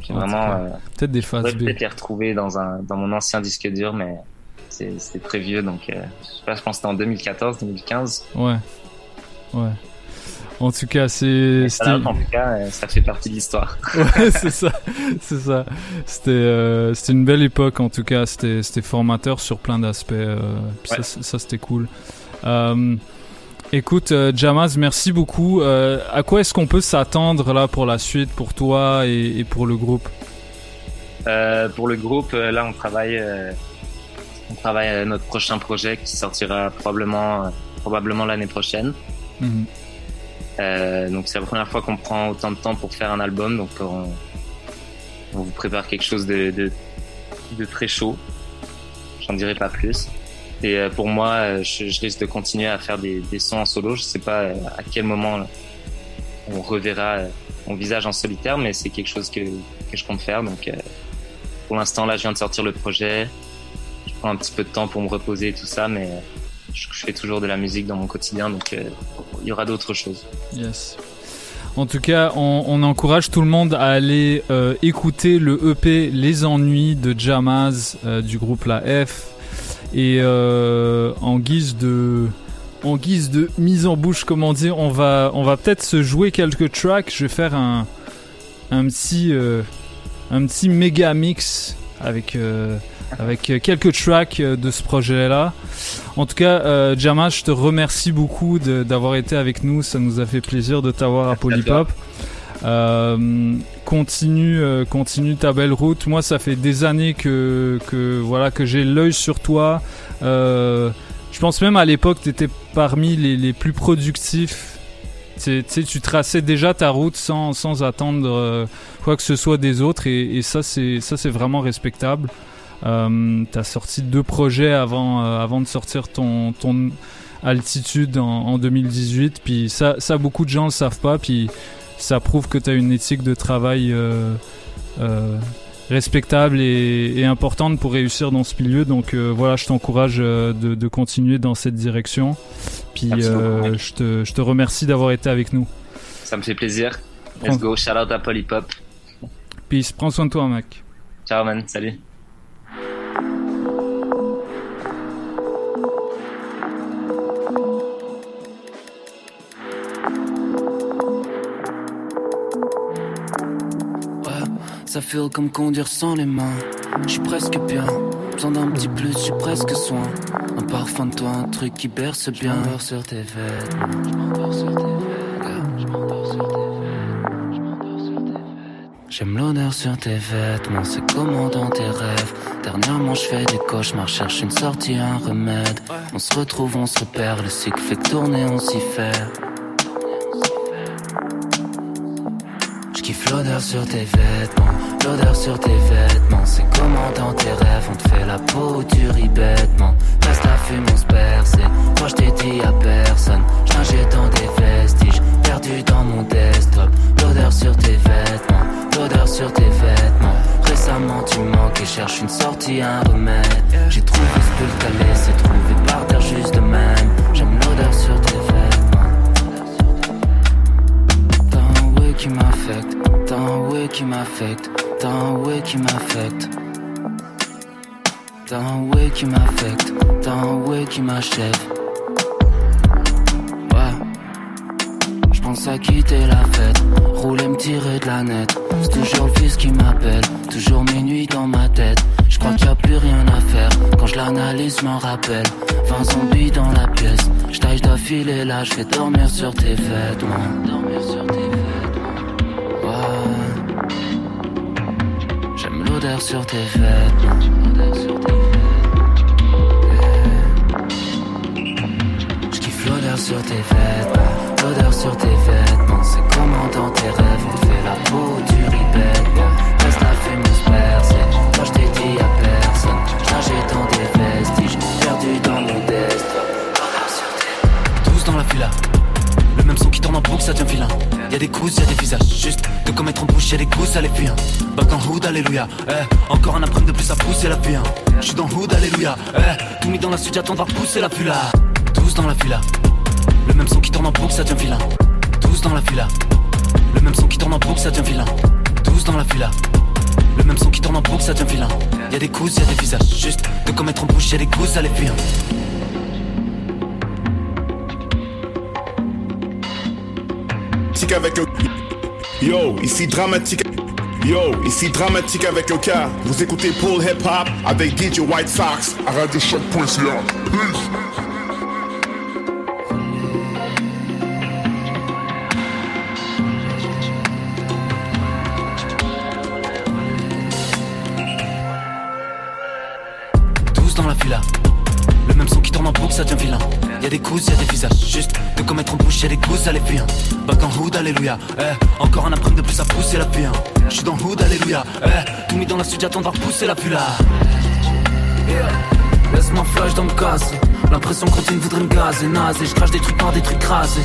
Speaker 19: Tout
Speaker 35: vraiment. euh,
Speaker 19: peut-être des phases B.
Speaker 35: peut-être les retrouver dans un dans mon ancien disque dur, mais c'est c'est très vieux, donc euh, je sais pas, je pense que c'était en 2014, 2015.
Speaker 19: Ouais. Ouais. En tout cas, c'est
Speaker 35: en tout cas, euh, ça fait partie de l'histoire. [laughs]
Speaker 19: ouais, c'est ça, c'est ça. C'était, euh, c'était une belle époque en tout cas. C'était, c'était formateur sur plein d'aspects. euh, puis
Speaker 35: Ouais.
Speaker 19: Ça, ça, c'était cool. Euh, écoute, euh, Jamaz, merci beaucoup. Euh, à quoi est-ce qu'on peut s'attendre là pour la suite, pour toi et, et pour le groupe?
Speaker 35: Euh, pour le groupe, là, on travaille, on travaille à notre prochain projet qui sortira probablement, probablement l'année prochaine.
Speaker 19: Mhm.
Speaker 35: Donc c'est la première fois qu'on prend autant de temps pour faire un album, donc on, on vous prépare quelque chose de, de, de très chaud. J'en dirai pas plus. Et euh, pour moi, euh, je, je risque de continuer à faire des, sons en solo. Je sais pas euh, à quel moment on reverra mon visage en solitaire, mais c'est quelque chose que, que je compte faire. Donc pour l'instant, là, je viens de sortir le projet. Je prends un petit peu de temps pour me reposer et tout ça, mais je, fais toujours de la musique dans mon quotidien, donc il y aura d'autres choses.
Speaker 19: Yes. En tout cas, on, encourage tout le monde à aller écouter le EP Les Ennuis de Jamaz du groupe La F. Et euh, en guise de en guise de mise en bouche, comment dire, on va on va peut-être se jouer quelques tracks. Je vais faire un un petit euh, un petit méga mix avec euh, avec quelques tracks de ce projet-là. En tout cas, euh, Jamaz, je te remercie beaucoup d'avoir été avec nous. Ça nous a fait plaisir de t'avoir à Polypop. Euh, continue, euh, continue ta belle route. Moi, ça fait des années que, que voilà que j'ai l'œil sur toi. Euh, je pense même à l'époque, tu étais parmi les, les plus productifs. Tu traçais déjà ta route sans, sans attendre quoi que ce soit des autres, et, ça, c'est ça, c'est vraiment respectable. Euh, T'as sorti deux projets avant, avant de sortir ton, ton altitude en, en 2018. Puis ça, ça, beaucoup de gens le savent pas. Puis ça prouve que tu as une éthique de travail euh, euh, respectable et, et importante pour réussir dans ce milieu. Donc euh, voilà, je t'encourage euh, de, de continuer dans cette direction. Puis euh, je, te, je te remercie d'avoir été avec nous.
Speaker 35: Ça me fait plaisir.
Speaker 19: Prends-
Speaker 35: Let's go, shout out à Polypop.
Speaker 19: Peace, prends soin de toi, mec.
Speaker 35: Ciao man, salut.
Speaker 31: Ça feel comme conduire sans les mains. Je suis presque bien, besoin d'un petit plus, je suis presque soin. Un parfum de toi, un truc qui berce bien. J'm'endors sur tes vêtements, j'm'endors sur tes vêtements. J'm'endors sur tes vêtements. J'aime l'odeur sur tes vêtements, c'est comment dans tes rêves. Dernièrement, je fais des cauchemars, cherche une sortie, un remède. On se retrouve, on se repère, le cycle fait tourner, on s'y fait. L'odeur sur tes vêtements, l'odeur sur tes vêtements. C'est comment dans tes rêves, on te fait la peau, tu ris bêtement. Reste la fume, on se percer. Moi je t'ai dit à personne, je dans des vestiges, perdu dans mon desktop. L'odeur sur tes vêtements, l'odeur cherche une sortie, un remède. J'ai trouvé ce que t'allais, c'est trouvé par terre juste de même. J'aime l'odeur sur tes vêtements. T'as un way qui m'affecte, t'as un way qui m'affecte, t'as un way qui m'affecte. T'as un way qui m'affecte, t'as un way qui m'achève. Ouais, je pense à quitter la fête, rouler, me tirer de la nette. C'est toujours le fils qui m'appelle, toujours minuit dans ma tête. Je crois qu'il a plus rien à faire, quand je l'analyse, m'en rappelle. 20 zombies dans la pièce, je taille d'affiler là, je vais dormir sur tes vêtements. Dormir sur tes L'odeur sur tes vêtements. Je kiffe l'odeur sur tes vêtements, l'odeur sur tes vêtements. C'est comment dans tes rêves on fait la peau du ribette. Reste la fumeuse percée. Moi je t'ai dit à personne. J'nageais dans des vestiges, perdu dans mon destin. Tous dans la fila. Le même son qui tourne en boucle, ça devient vilain. Y'a des coups, y'a des visages. Juste de commettre en bouche, y'a des coups, ça les fuit. Eh, encore un après de plus à pousser la vie. J'suis dans hood, alléluia. Eh, tout mis dans la suite, j'attends de voir pousser la fila. Tous dans la fila. Le même son qui tourne en boucle, ça devient vilain. Tous dans la fila. Le même son qui tourne en boucle, ça devient vilain. Tous dans la fila. Le même son qui tourne en boucle, ça devient vilain. Y'a des coups, y'a des visages. Juste de commettre en bouche, y'a des coups, ça les.
Speaker 36: Dramatique avec. Yo, ici dramatique. Yo, ici dramatique avec le cas. Vous écoutez Paul Hip Hop avec DJ White Sox à Radio
Speaker 31: des coups, ça les fuit. Back en hood, alléluia. Eh, encore un après de plus à pousser la vie. J'suis dans hood, alléluia. Eh, tout mis dans la suite, j'attends de voir pousser la là. Yeah. Laisse-moi flash dans me casser. L'impression qu'on voudrait me gazer, naze. Je crache des trucs par des trucs rasés.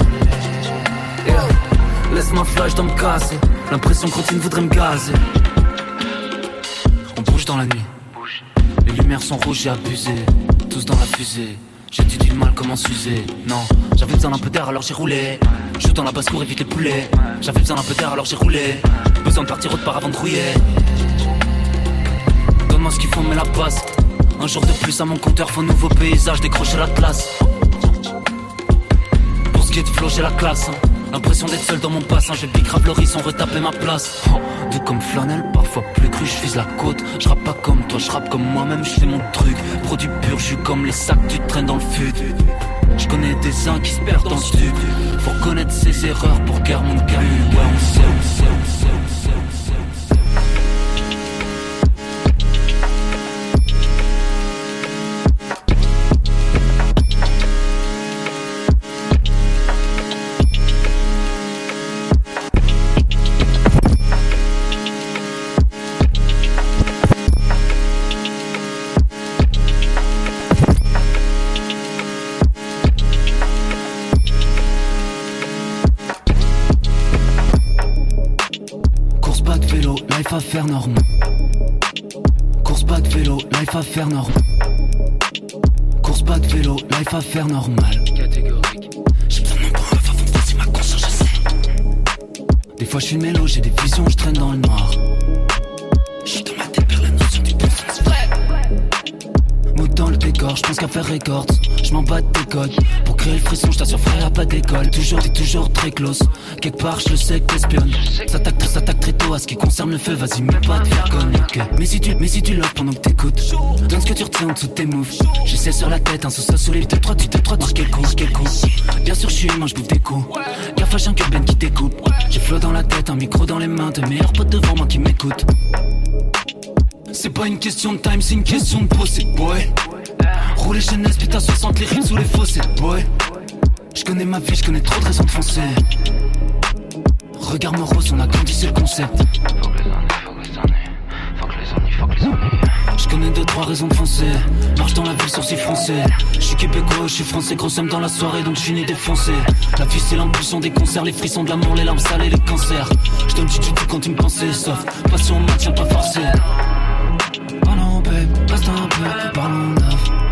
Speaker 31: Yeah. Laisse-moi flash dans me casser. L'impression qu'on voudrait me gazer. On bouge dans la nuit. Les lumières sont rouges, j'ai abusé. Tous dans la fusée. J'ai dit du mal, comment s'user. Non, j'avais besoin d'un peu d'air, alors j'ai roulé. Je dans la basse-cour, évite les poulets. J'avais besoin d'un peu d'air, alors j'ai roulé. Besoin de partir autre part avant de rouiller. Donne-moi ce qu'il faut, mais la passe. Un jour de plus à mon compteur, faut nouveau paysage, décrocher la classe. Pour ce qui est de flow, j'ai la classe. hein. L'impression d'être seul dans mon bassin, j'ai pique grave l'horizon, retaper ma place. Comme flanelle, parfois plus cru, je la côte. Je rappe pas comme toi, je rappe comme moi-même, je fais mon truc. Produit pur, jus comme les sacs, tu traînes dans le fut. Je connais des uns qui se perdent dans ce tube. Faut reconnaître ses erreurs pour garder mon calme. Ouais, on sait, on sait, on sait, faire norme. Course pas de vélo, life à faire norme. Course pas de vélo, life à faire normal. Catégorique. J'ai besoin de mon point de passer ma conscience, je sais. Des fois je suis mélo, j'ai des visions, je traîne dans le noir. Je suis dans ma tête, perds la notion du bon sens vrai. Mood dans le décor, je pense qu'à faire records. Je m'en bats des codes. Créer le frisson, je t'assure, frère, pas d'école. Toujours, t'es toujours très close. Quelque part, je sais que t'espionnes. S'attaque très, s'attaque très tôt à ce qui concerne le feu. Vas-y, mais pas de ok. Mais si tu, mais si tu l'offres pendant que t'écoutes, donne ce que tu retiens en dessous de tes moves. J'essaie sur la tête, un sous sous les 3 tu te 3 marqué le con, marqué le con. Bien sûr, je suis humain, je bouffe des coups. Gaffe, j'ai un ben qui t'écoute. J'ai flot dans la tête, un micro dans les mains. De meilleurs potes devant moi qui m'écoutent. C'est pas une question de time, c'est une question de procès, boy. Rouler chez putain 60 les rimes sous les fossés, boy. Je connais ma vie, je connais trop de raisons de foncer. Regarde mon rose, on a grandi, c'est le concept. Je connais deux, trois raisons de foncer. Marche dans la ville, sourcil français. Je suis québécois, je suis français, gros somme dans la soirée, donc je suis né défoncé. La vie, c'est l'impulsion des concerts, les frissons de l'amour, les larmes salées, les cancers. Je donne du tout quand tu me pensais, soft. Passion, maintien, pas forcé. Oh non, parlons neuf.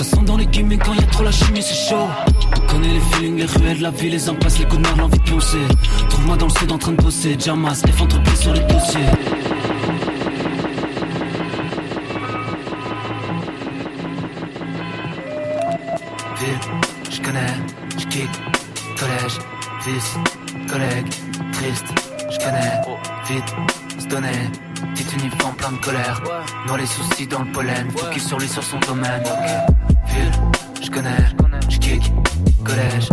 Speaker 31: Ça sent dans les gimmicks quand y a trop la chimie, c'est chaud. On connaît les feelings, les ruelles, la vie, les impasses, les coups de l'envie de pioncer. Trouve-moi dans le sud en train de bosser, Jamas, F entreprise sur les dossiers. Ville, je connais, je kick, collège, fils, collègue, triste, je connais, vite, se donner, petit uniforme plein de colère, noie les soucis dans le pollen, focus sur lui sur son domaine, je connais, je kick, collège,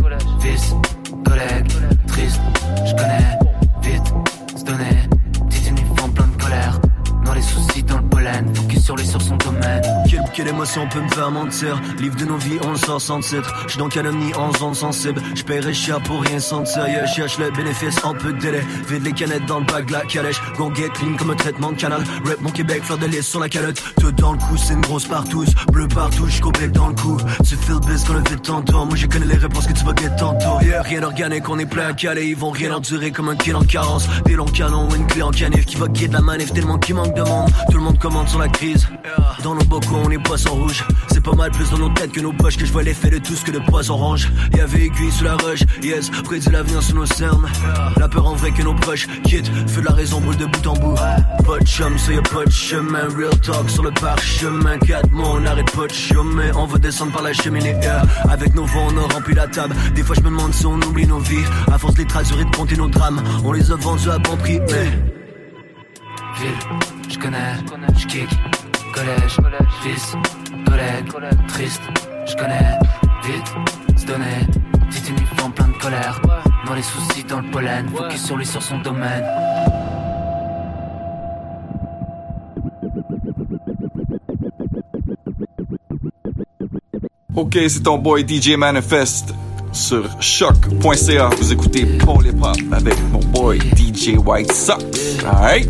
Speaker 37: émotion peut me faire mentir. Livre de nos vies, on le sort sans titre. J'suis dans calomnie en zone sensible. J'paierai cher pour rien sentir. Yeah, cherche le bénéfice en peu de délai Vide les canettes dans le bac de la calèche. Gon get clean comme un traitement de canal. Rap mon Québec, fleur de lys sur la calotte. Tout dans le cou, c'est une grosse partouze. Bleu partout, j'complique dans le cou. Tu feel biz qu'on le vide tantôt Moi je connais les réponses que tu vas get tantôt. Yeah, rien d'organique, on est plein à caler. Ils vont rien endurer comme un kill en carence. Des longs canons ou une clé en canif Qui va guider la manif. Tellement qu'il manque de monde. Tout le monde commande sur la crise. Dans nos bocaux on est poisson C'est pas mal plus dans nos têtes que nos poches Que je vois l'effet de tout ce que de poison orange. Y'avait aiguille sous la roche Yes, prédit l'avenir sous nos cernes. La peur en vrai que nos proches quittent. Feu de la raison brûle de bout en bout. Pas de y de chemin. Real talk sur le parchemin. Quatre mois on arrête pas de chemin On veut descendre par la cheminée. Avec nos vents on a rempli la table. Des fois je me demande si on oublie nos vies. À force de les traduire et de compter nos drames On les a vendus à bon prix
Speaker 31: Ville, je connais, je kick, collège, fils, collègue, triste, je connais, vite, se donner, petit uniforme plein de colère, dans les soucis dans le pollen, focus sur lui sur son domaine.
Speaker 38: Ok, c'est ton boy DJ Manifest sur choc.ca. Vous écoutez Paul Hip Hop avec mon boy DJ White Sox. Alright?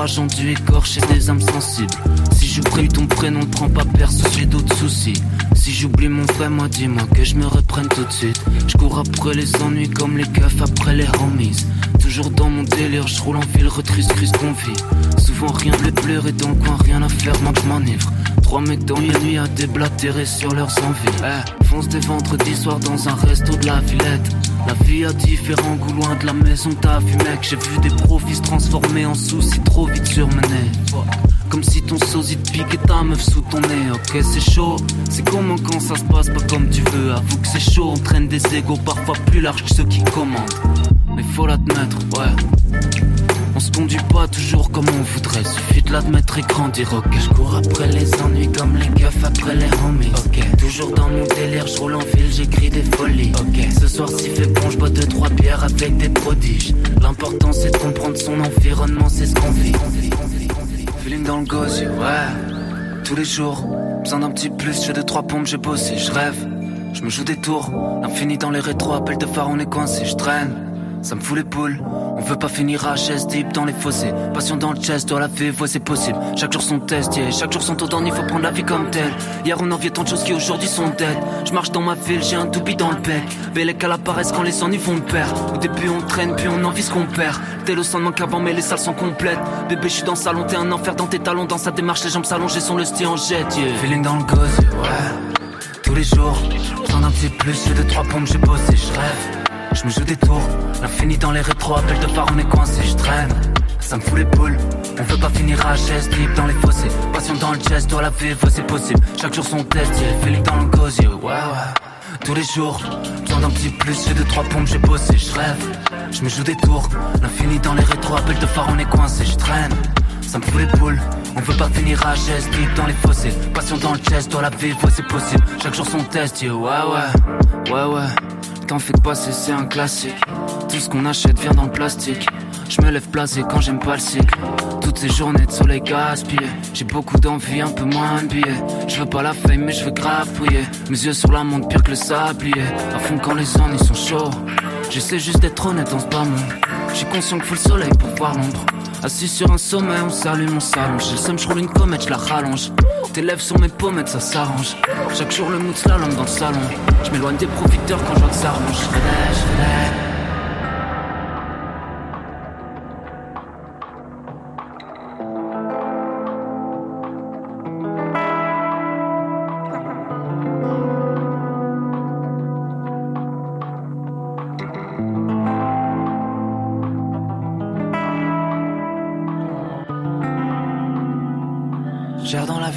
Speaker 31: Trois gens, dû écorcher des âmes sensibles. Si j'oublie ton prénom, ne prends pas perso, j'ai d'autres soucis. Si j'oublie mon vrai moi, dis-moi que je me reprenne tout de suite. Je cours après les ennuis comme les keufs après les homies. Toujours dans mon délire, je roule en ville, retrice, crise qu'on. Souvent rien de pleurer dans le rien à faire, moi je m'enivre. Mecs dans une nuit à déblatérer sur leurs envies. Eh, fonce des vendredis soirs dans un resto de la Villette. La vie a différents goûts loin de la maison, t'as vu mec. J'ai vu des profits se transformer en soucis trop vite surmenés. Comme si ton sosie te piquait ta meuf sous ton nez. Ok, c'est chaud. C'est comment quand ça se passe pas comme tu veux. Avoue que c'est chaud. On traîne des égaux parfois plus larges que ceux qui commandent. Mais faut l'admettre, ouais. On se conduit pas toujours comme on voudrait. Suffit de l'admettre et grandir. Ok, je cours après les ennuis comme les keufs après les homies. Ok, toujours dans mon délire, je roule en ville, j'écris des folies. Ok, ce soir s'il fait bon, je bois deux trois bières avec des prodiges. L'important c'est de comprendre son environnement, c'est ce qu'on vit. Feeling dans le gosier, ouais. Tous les jours, besoin d'un petit plus, j'ai deux trois pompes, j'ai bossé, je rêve. Je me joue des tours, l'infini dans les rétros, appel de phare, on est coincé, je traîne. Ça me fout les poules, on veut pas finir à chaise deep dans les fossés. Passion dans le chest, doit la vie, ouais c'est possible. Chaque jour son test, yeah. chaque jour son taux d'ennui, faut prendre la vie comme telle. Hier on enviait tant de choses qui aujourd'hui sont dead. Je marche dans ma ville, j'ai un toupie dans le bec. Belle qu'elle apparaissent quand les ennuis font le. Au début on traîne, puis on envie ce qu'on perd. T'es le sang manque avant, mais les salles sont complètes. Bébé, je suis dans le salon, t'es un enfer dans tes talons. Dans sa démarche, les jambes s'allongent, son le style en jet, yeah. Feeling dans le gosse, ouais. Tous les jours, besoin d'un petit plus, j'ai deux trois pompes, j'ai bossé, je rêve. Je me joue des tours, l'infini dans les rétros, appel de phare, on est coincé, je traîne. ça me fout les boules. On veut pas finir à geste, deep dans les fossés. Passion dans le chest, doit la vivre, c'est possible. Chaque jour son test. Félix dans le gosier, ouais, ouais. Tous les jours, besoin d'un petit plus, j'ai deux, trois pompes, j'ai bossé, je rêve. Je me joue des tours, l'infini dans les rétros, appel de phare, on est coincé, je traîne. Ça me fout les boules, on veut pas finir à geste, deep dans les fossés. Passion dans le chest, doit la vivre, c'est possible. Chaque jour son test, yeah, ouais, ouais, ouais, ouais. T'en fais que passer, c'est un classique. Tout ce qu'on achète vient dans le plastique. Je me lève placé quand j'aime pas le cycle. Toutes ces journées de soleil gaspillées. J'ai beaucoup d'envie, un peu moins billets. Je veux pas la fame, mais je veux grave. Mes yeux sur la montre, pire que le sablier. À fond quand les ennuis sont chauds. J'essaie juste d'être honnête dans ce bas monde. J'suis conscient qu'il faut le soleil pour voir l'ombre. Assis sur un sommet, on s'allume, on s'allonge. J'ai le seum, j'roule une comète, je la rallonge. Tes lèvres sur mes pommettes, ça s'arrange. Chaque jour le mood slalom dans le salon. Je m'éloigne des profiteurs quand je vois que ça arrange.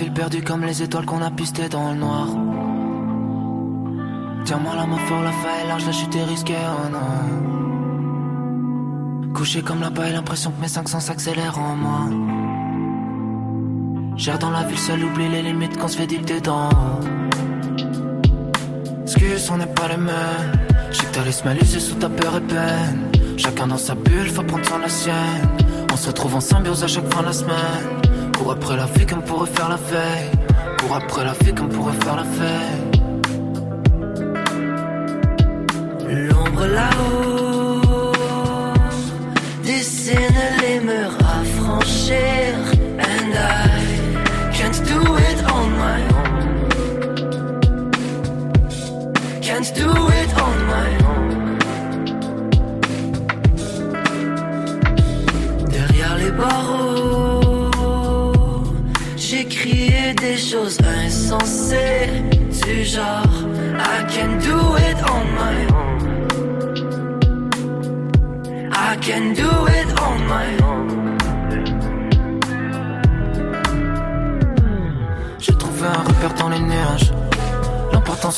Speaker 31: Ville perdue comme les étoiles qu'on a pistées dans le noir. Tiens-moi la main fort, la faille large, la chute est risquée, oh non. Couché comme la paille, l'impression que mes 500 s'accélèrent en moi. J'erre dans la ville seul, oublie les limites qu'on se fait dicter dans. Excuse, on n'est pas les mêmes. J'sais que t'as les sous ta peur et peine. Chacun dans sa bulle, faut prendre son la sienne. On se retrouve en symbiose à chaque fin de la semaine. Pour après la vie comme pourrait faire la veille. Pour après la vie comme pourrait faire la fête.
Speaker 39: L'ombre là-haut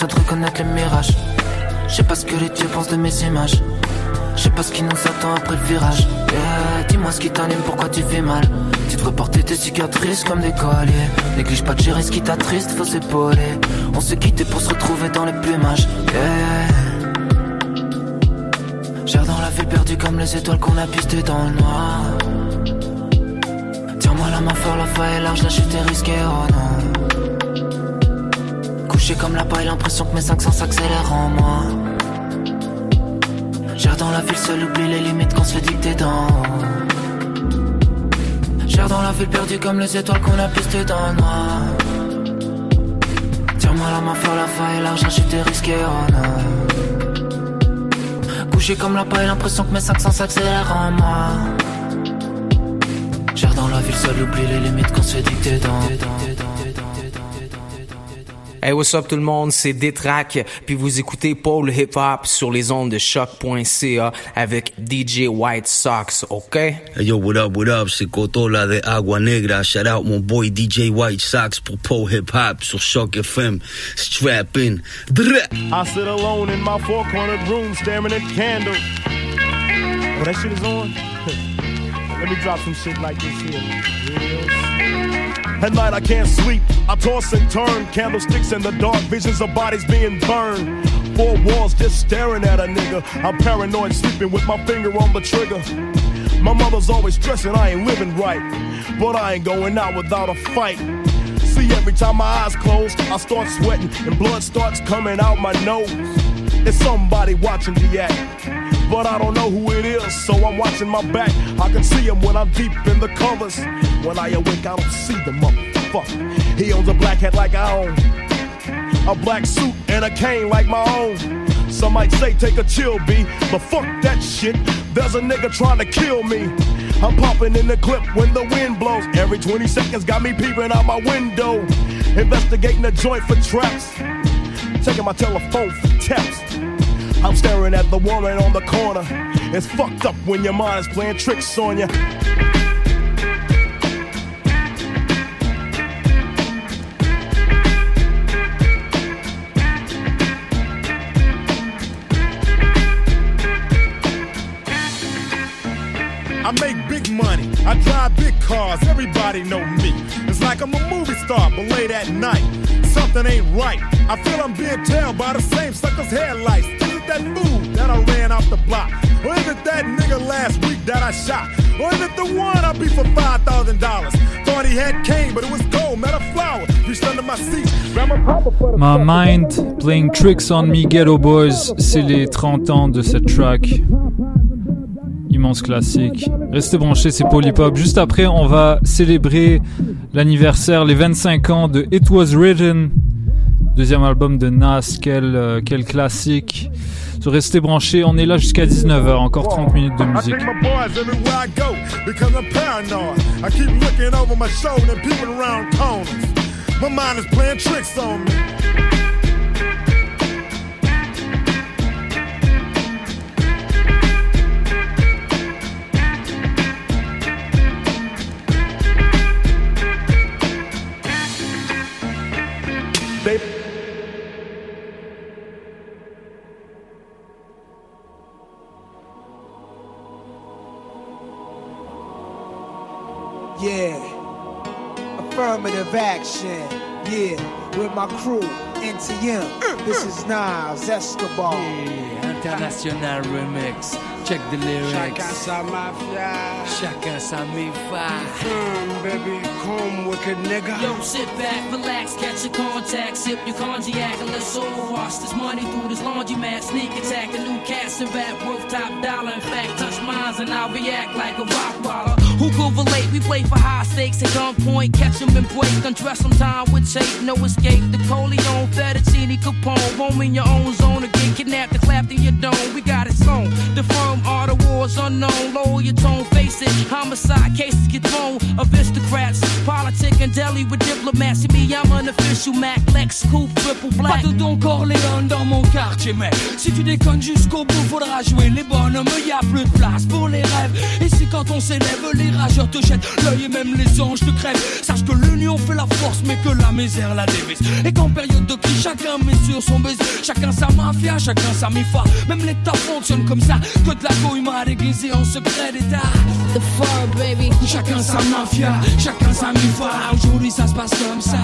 Speaker 31: De reconnaître les mirages. Je sais pas ce que les dieux pensent de mes images. Je sais pas ce qui nous attend après le virage. Dis-moi ce qui t'anime, pourquoi tu fais mal? Tu devrais porter tes cicatrices comme des colliers. Néglige pas de gérer ce qui t'attriste, faut s'épauler. On s'est quitté pour se retrouver dans les plumages. Yeah. Dans la ville perdue comme les étoiles qu'on a pistées dans le noir. Tiens-moi la main fort, la faille est large, la chute est risquée, oh non. Couché comme la paille, l'impression que mes 500 s'accélèrent en moi. J'erre dans la ville seul, oublie les limites qu'on se fait dicter dans. J'erre dans la ville perdue comme les étoiles qu'on a pistées dans le noir. Tiens-moi la main fort, la faille est large, la chute est risquée, oh non. Couché comme la paille, l'impression que mes 500 s'accélèrent en moi. J'erre dans la ville seul, oublie les limites qu'on se fait dicter dans.
Speaker 30: Hey, what's up tout le monde, c'est Détrac, puis vous écoutez Paul Hip Hop sur les ondes de choc.ca avec DJ White Sox, ok?
Speaker 40: Hey yo, what up, what up, c'est Cotola de Agua Negra. Shout out mon boy DJ White Sox pour Paul Hip Hop sur Choc FM. Strap in. Drrr.
Speaker 26: I sit alone in my four cornered room staring at candles. Oh, that shit is on? [laughs] Let me drop some shit like this here. Real At night I can't sleep, I toss and turn, candlesticks in the dark, visions of bodies being burned. Four walls just staring at a nigga. I'm paranoid, sleeping with my finger on the trigger. My mother's always stressing I ain't living right, but I ain't going out without a fight. See, every time my eyes close, I start sweating and blood starts coming out my nose. It's somebody watching the act but I don't know who it is, so I'm watching my back. I can see him when I'm deep in the covers. When I awake, I don't see the motherfucker. He owns a black hat like I own, a black suit and a cane like my own. Some might say take a chill, B, but fuck that shit. There's a nigga trying to kill me. I'm popping in the clip when the wind blows. Every 20 seconds got me peeping out my window. Investigating the joint for traps. Taking my telephone for taps. I'm staring at the woman on the corner. It's fucked up when your mind is playing tricks on you. I make big money, I drive big cars, everybody know me. It's like I'm a movie star, but late at night, something ain't right. I feel I'm being tailed by the same sucker's headlights That fool that I ran off the block? Or is it that nigga last week that I shot? Or is it the one I beat for $5,000? Thought he had cane, but it was gold, met a flower. My
Speaker 19: Mind Playing Tricks on Me Ghetto Boys, c'est les 30 ans de cette track. Immense classique. Restez branchés, c'est Polypop. Juste après, on va célébrer l'anniversaire, les 25 ans de It Was Written, deuxième album de Nas. Quel, euh, quel classique. Restez branchés, on est là jusqu'à 19h, encore 30 minutes de musique.
Speaker 26: My mind is playing tricks on me.
Speaker 29: Affirmative action. Yeah. With my crew, NTM. Mm, mm. This is Nas Escobar.
Speaker 41: International remix. Check the lyrics.
Speaker 29: Chacun sa mafia.
Speaker 41: Chacun sa mifa.
Speaker 29: Firm, baby, come wicked nigga.
Speaker 42: Yo, sit back, relax, catch your contact, sip your cognac, and let's all wash this money through this laundromat. Sneak attack, a new cast and rap worth top dollar. In fact, touch mines and I'll react like a rock waller. Who could relate? We play for high stakes at gunpoint, catch 'em and break. Undress some time with tape, no escape. The Coleon, Fettuccine, Capone, home in your own zone again. Kidnapped and clapped in your dome. We got it sewn. The firm are the wars unknown. Lower your tone, face it. Homicide cases get thrown. Aristocrats, politic and deli with diplomats. See me, I'm an official Mac, Lex, Coupe, triple black.
Speaker 41: Pas de Don Corleone dans mon quartier, mais si tu déconnes jusqu'au bout, faudra jouer les bonhommes. Y a plus de place pour les rêves. Et si quand on s'élève, les rageurs te jettent l'œil et même les anges te crèvent. Sache que l'union fait la force, mais que la misère la dévise. Et qu'en période de crise, chacun met sur son baiser. Chacun sa mafia, chacun sa mifa. Même l'État fonctionne comme ça. Que de la couille mal aiguisée en secret d'État.
Speaker 42: The fur, baby.
Speaker 41: Chacun sa mafia, chacun sa mifa. Aujourd'hui ça se passe comme ça.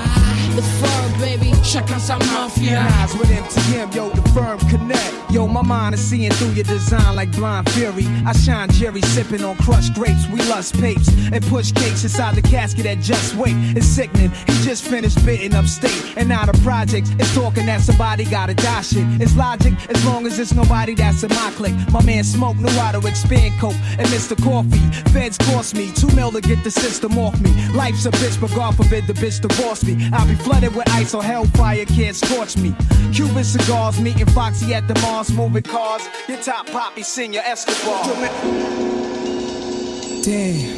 Speaker 42: The fur, baby.
Speaker 41: Chacun sa mafia.
Speaker 29: Nas with MTM, yo, the firm connect. Yo, my mind is seeing through your design like blind fury. I shine Jerry sipping on crushed grapes. We lust papes and push cakes inside the casket at just wait. It's sickening. He just finished bitten upstate. And now the project is talking that somebody gotta die shit. It's logic as long as it's nobody that's in my clique. My man Smoke knew how to expand coke and Mr. Coffee. Feds cost me two mil to get the system off me. Life's a bitch, but God forbid the bitch divorce me. I'll be flooded with ice or hellfire can't scorch me. Cuban cigars, meeting Foxy at the Mars, moving cars. Your top poppy, senior Escobar. Damn.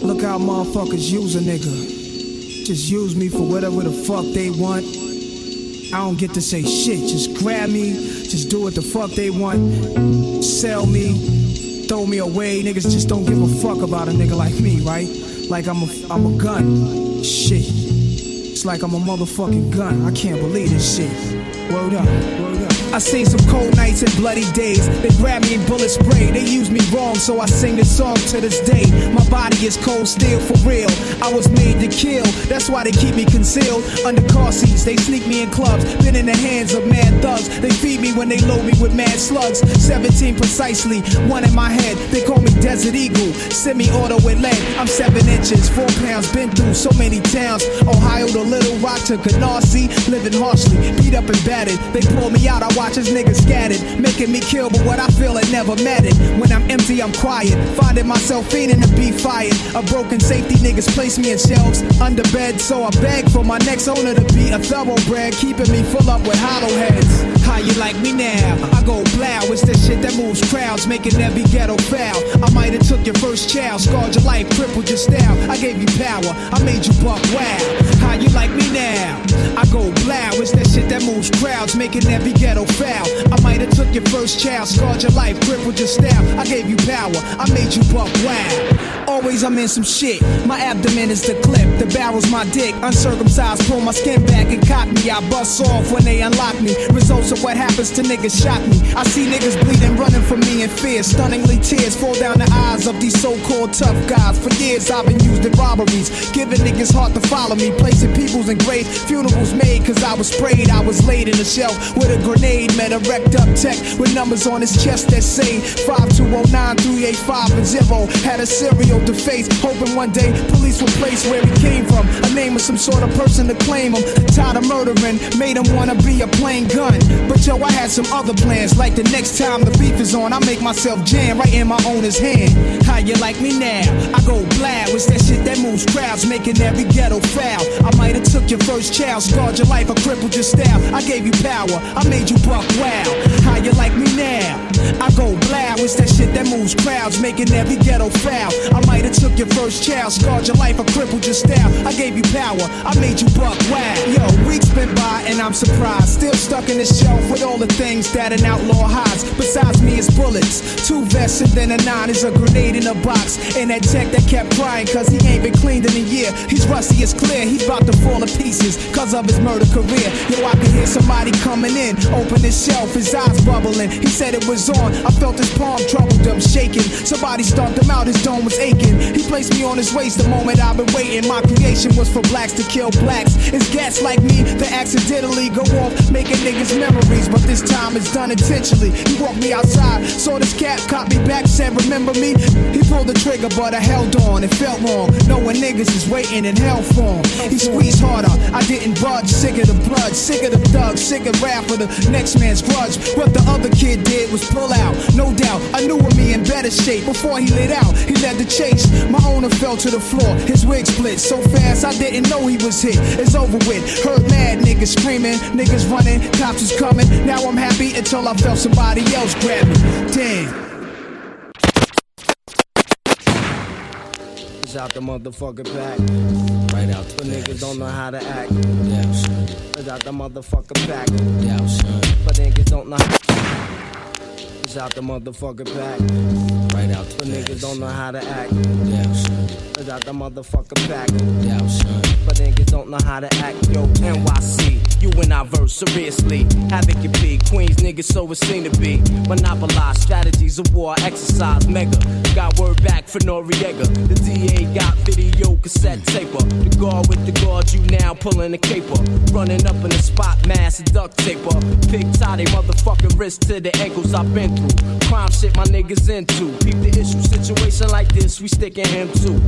Speaker 29: Look how motherfuckers use a nigga. Just use me for whatever the fuck they want. I don't get to say shit. Just grab me. Just do what the fuck they want. Sell me. Throw me away. Niggas just don't give a fuck about a nigga like me, right? Like I'm a, I'm a gun. Shit. It's like I'm a motherfucking gun. I can't believe this shit. Word up. Word up. I seen some cold nights and bloody days. They grab me and bullet spray. They use me wrong, so I sing this song to this day. My body is cold steel for real. I was made to kill. That's why they keep me concealed under car seats. They sneak me in clubs. Been in the hands of mad thugs. They feed me when they load me with mad slugs. 17 precisely, one in my head. They call me Desert Eagle. Semi-auto with lead. I'm seven inches, four pounds. Been through so many towns. Ohio to Little Rock to Canarsie. Living harshly, beat up and battered. They pull me out. I watch as niggas scattered, making me kill, but what I feel it never mattered. When I'm empty, I'm quiet, finding myself fiending to be fired. A broken safety niggas place me in shelves under bed, so I beg for my next owner to be a thoroughbred, keeping me full up with hollow heads. How you like me now? I go blow, it's the shit that moves crowds, making every ghetto foul. I might have took your first child, scarred your life, crippled your style. I gave you power, I made you buck wow. How you like me now? I go blow, it's that shit that moves crowds, making every ghetto foul. I might have took your first child, scarred your life, crippled your style. I gave you power, I made you buck wow. Always I'm in some shit. My abdomen is the clip, the barrel's my dick. Uncircumcised, pull my skin back and cock me. I bust off when they unlock me. Results of what happens to niggas shock me. I see niggas bleeding, running from me in fear. Stunningly, tears fall down the eyes of these so-called tough guys. For years I've been used in robberies, giving niggas heart to follow me, placing peoples in graves. Funerals made cause I was sprayed. I was laid in a shelf with a grenade. Met a wrecked up tech with numbers on his chest that say 5209 385 and 0. Had a serial to face, hoping one day police would place where he came from. A name of some sort of person to claim him. Tired of murdering, made him wanna be a plain gun. But yo, I had some other plans. Like the next time the beef is on, I make myself jam right in my owner's hand. How you like me now? I go blab. It's that shit that moves crowds, making every ghetto foul. I might have took your first child, scarred your life, I crippled your style. I gave you power, I made you buck wow. How you like me now? I go blab. It's that shit that moves crowds, making every ghetto foul. I might have took your first child, scarred your life, I crippled your style. I gave you power, I made you buck wow. Yo, weeks been by and I'm surprised. Still stuck in the shelf with all the things that an outlaw hides. Besides me, it's bullets, two vests and then a nine is a grenade in a box. And that tech that kept crying cause he ain't been cleaned in a year. He's rusty, it's clear, he's about to fall to pieces cause of his murder career. Yo, I could hear somebody coming in, open his shelf, his eyes bubbling. He said it was on, I felt his palm troubled him, shaking. Somebody stomped him out, his dome was aching. He placed me on his waist the moment I've been waiting. My creation was for blacks to kill blacks. It's gats like me that accidentally go off, making niggas memories. But this time it's done intentionally. He walked me outside, saw this cat, caught me back, said, Remember me? He pulled the trigger, but I held on. It felt wrong, knowing niggas is waiting in hell for him. He squeezed harder, I didn't budge. Sick of the blood, sick of the thugs, sick of rap for the next man's grudge. What the other kid did was pull out, no doubt. I knew of me in better shape before he lit out. He led the chase. My owner fell to the floor, his wig split so fast I didn't know he was hit. It's over with. Heard mad niggas screaming, niggas running, cops was coming. Now I'm happy until I felt somebody else grab me. Damn.
Speaker 43: It's out the motherfucker pack. Right out the niggas don't know how to act. Yeah, son. It's out the motherfucker pack. Yeah, son. But niggas don't know It's out the motherfucking pack. Right out the niggas don't know how to act. Yeah, son. It's out the motherfucker pack. Yeah, son. But niggas don't know how to act. Yo, NYC. You and I verse seriously. Havoc it be. Queens niggas so it seem to be. Monopolize strategies of war, exercise mega. Got word back for Noriega. The DA got video cassette taper. The guard with the guard, you now pulling the caper. Running up in the spot, mass duct taper. Pig tie they motherfucking wrist to the ankles I've been through. Crime shit my niggas into. Peep the issue situation like this, we sticking him too.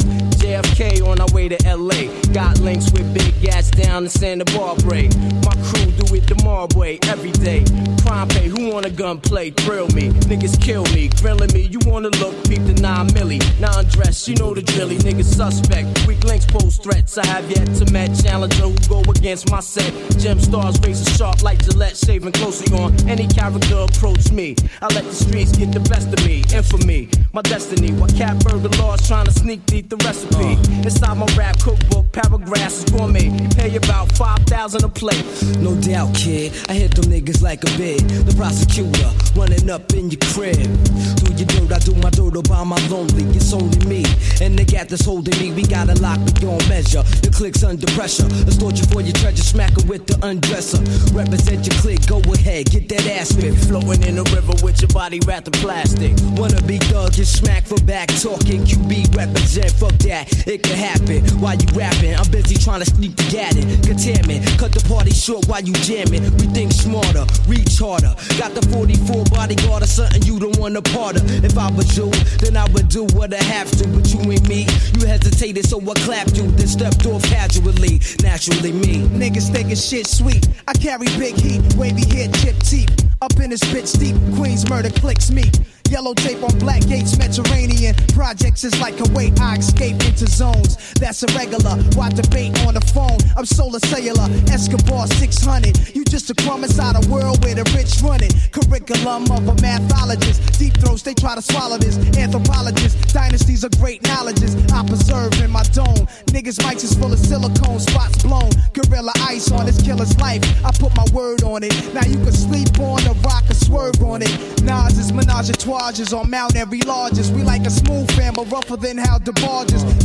Speaker 43: JFK on our way to LA. Got links with big gas down in Santa Barbara. My crew do it the mob way every day. Crime pay, who wanna gunplay? Thrill me. Niggas kill me, grilling me. You wanna look, peep the 9 milli. Non dress, you know the drilly. Niggas suspect. Weak links pose threats. I have yet to met challenger who go against my set. Gem stars razor sharp like Gillette, shaving closely on any character approach me. I let the streets get the best of me. Infamy, my destiny. While cat burger laws trying to sneak deep the recipe. Inside my rap cookbook, paragraphs is gourmet. You pay about 5,000 a plate. No doubt, kid. I hit them niggas like a bid. The prosecutor running up in your crib. Do your dirt, I do my dirt by my lonely. It's only me. And the gat that's holding me, we gotta lock me on measure. The click's under pressure. Extort you for your treasure, smack her with the undresser. Represent your click, go ahead, get that ass whipped.
Speaker 44: Floating in the river with your body wrapped in plastic.
Speaker 43: Wanna be thug, get smacked for back talking. QB represent, fuck that. It can happen while you rapping. I'm busy trying to sneak the gat in. Containment, cut the party short while you jamming. We think smarter, reach harder. Got the 44 bodyguard or something you don't want to part of. If I was you, then I would do what I have to. But you ain't me. You hesitated, so I clapped you. Then stepped off casually. Naturally me.
Speaker 29: Niggas thinking shit sweet. I carry big heat, wavy hair, chip teeth. Up in this bitch deep, Queens murder clicks me. Yellow tape on black gates, Mediterranean. Projects is like a weight, I escape into zones. That's irregular. Why debate on the phone? I'm solar cellular, Escobar 600. You just a crumb inside a world where the rich run it. Curriculum of a mathologist. Deep throats, they try to swallow this. Anthropologist, dynasties of great knowledges. I preserve in my dome. Niggas mics is full of silicone, spots blown. Gorilla ice on this killer's life. I put my word on it. Now you can sleep on the rock and swerve on it. Nas is menage a toises on Mount Every largest. We like a smooth fam, but rougher than how the.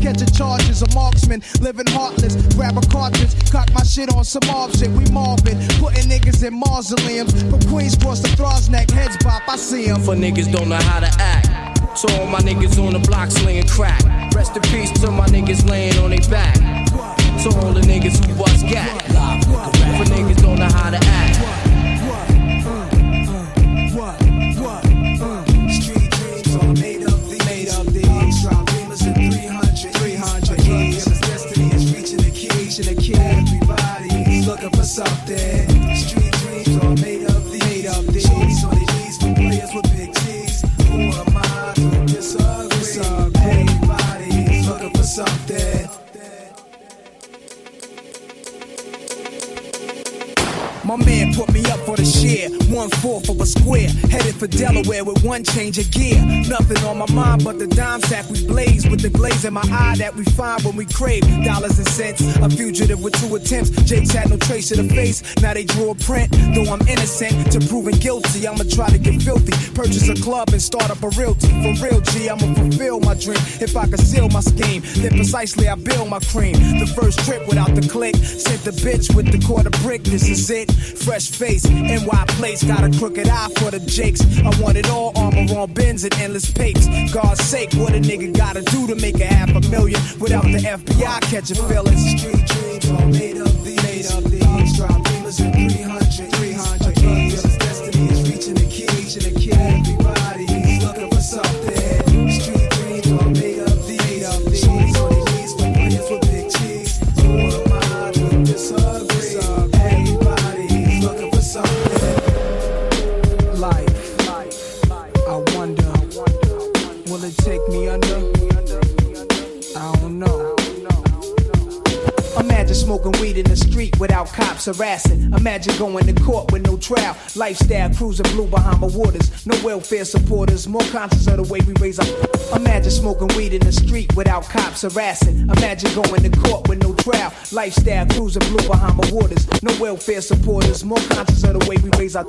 Speaker 29: Catching charges, a marksman, living heartless. Grab a cartridge, cock my shit on some mob shit. We Marvin, putting niggas in mausoleums. From Queens cross the Throgs neck, heads pop, I see them.
Speaker 44: For niggas don't know how to act. So all my niggas on the block slinging crack. Rest in peace to my niggas laying on their back. To all the niggas who bust gat. For niggas don't know how to act.
Speaker 29: Something. My man put me up for the share, one fourth of a square. Headed for Delaware with one change of gear. Nothing on my mind but the dime sack we blaze with the glaze in my eye that we find when we crave dollars and cents. A fugitive with two attempts. Jake's had no trace of the face. Now they drew a print. Though I'm innocent to proving guilty, I'ma try to get filthy. Purchase a club and start up a realty. For real, G, I'ma fulfill my dream. If I conceal my scheme, then precisely I build my cream. The first trip without the click. Sent the bitch with the quarter brick. This is it. Fresh face, NY place, got a crooked eye for the jakes. I want it all, armor on bins and endless papes. God's sake, what a nigga gotta do to make a half a million without the FBI catching feelings? Street dreams are made of these. Made of these. Drop beamers and 300. 300 take me under? Smoking weed in the street without cops harassing. Imagine going to court with no trial. Lifestyle cruising blue Bahama waters. No welfare supporters. More conscious of the way we raise our. [laughs] Imagine smoking weed in the street without cops harassing. Imagine going to court with no trial. Lifestyle cruising blue Bahama waters. No welfare supporters. More conscious of the way we raise our.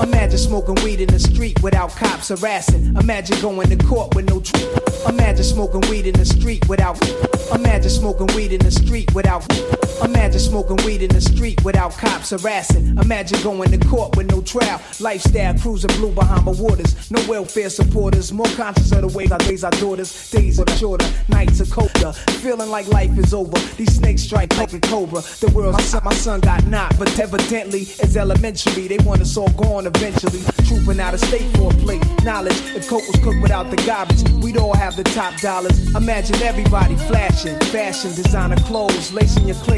Speaker 29: [laughs] Imagine smoking weed in the street without cops harassing. Imagine going to court with no. Tri- Imagine smoking weed in the street without. Imagine smoking weed in the street without. Imagine smoking weed in the street without cops harassing. Imagine going to court with no trial. Lifestyle cruising blue Bahama waters. No welfare supporters. More conscious of the way I raise our daughters. Days are shorter, nights are colder. Feeling like life is over. These snakes strike like a cobra. The world, my son, my son got knocked, but evidently it's elementary. They want us all gone eventually. Trooping out of state for a plate. Knowledge, if coke was cooked without the garbage, we'd all have the top dollars. Imagine everybody flashing, fashion, designer clothes, lacing your click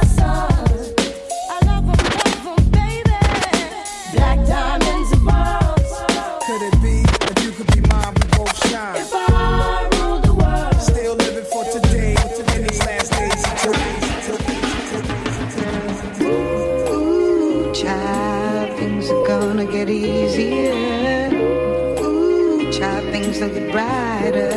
Speaker 45: brighter.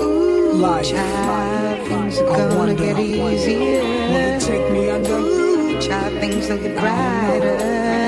Speaker 45: Ooh, child, things are gonna get easier.
Speaker 29: Will it take me under?
Speaker 45: Ooh, child, things will get brighter.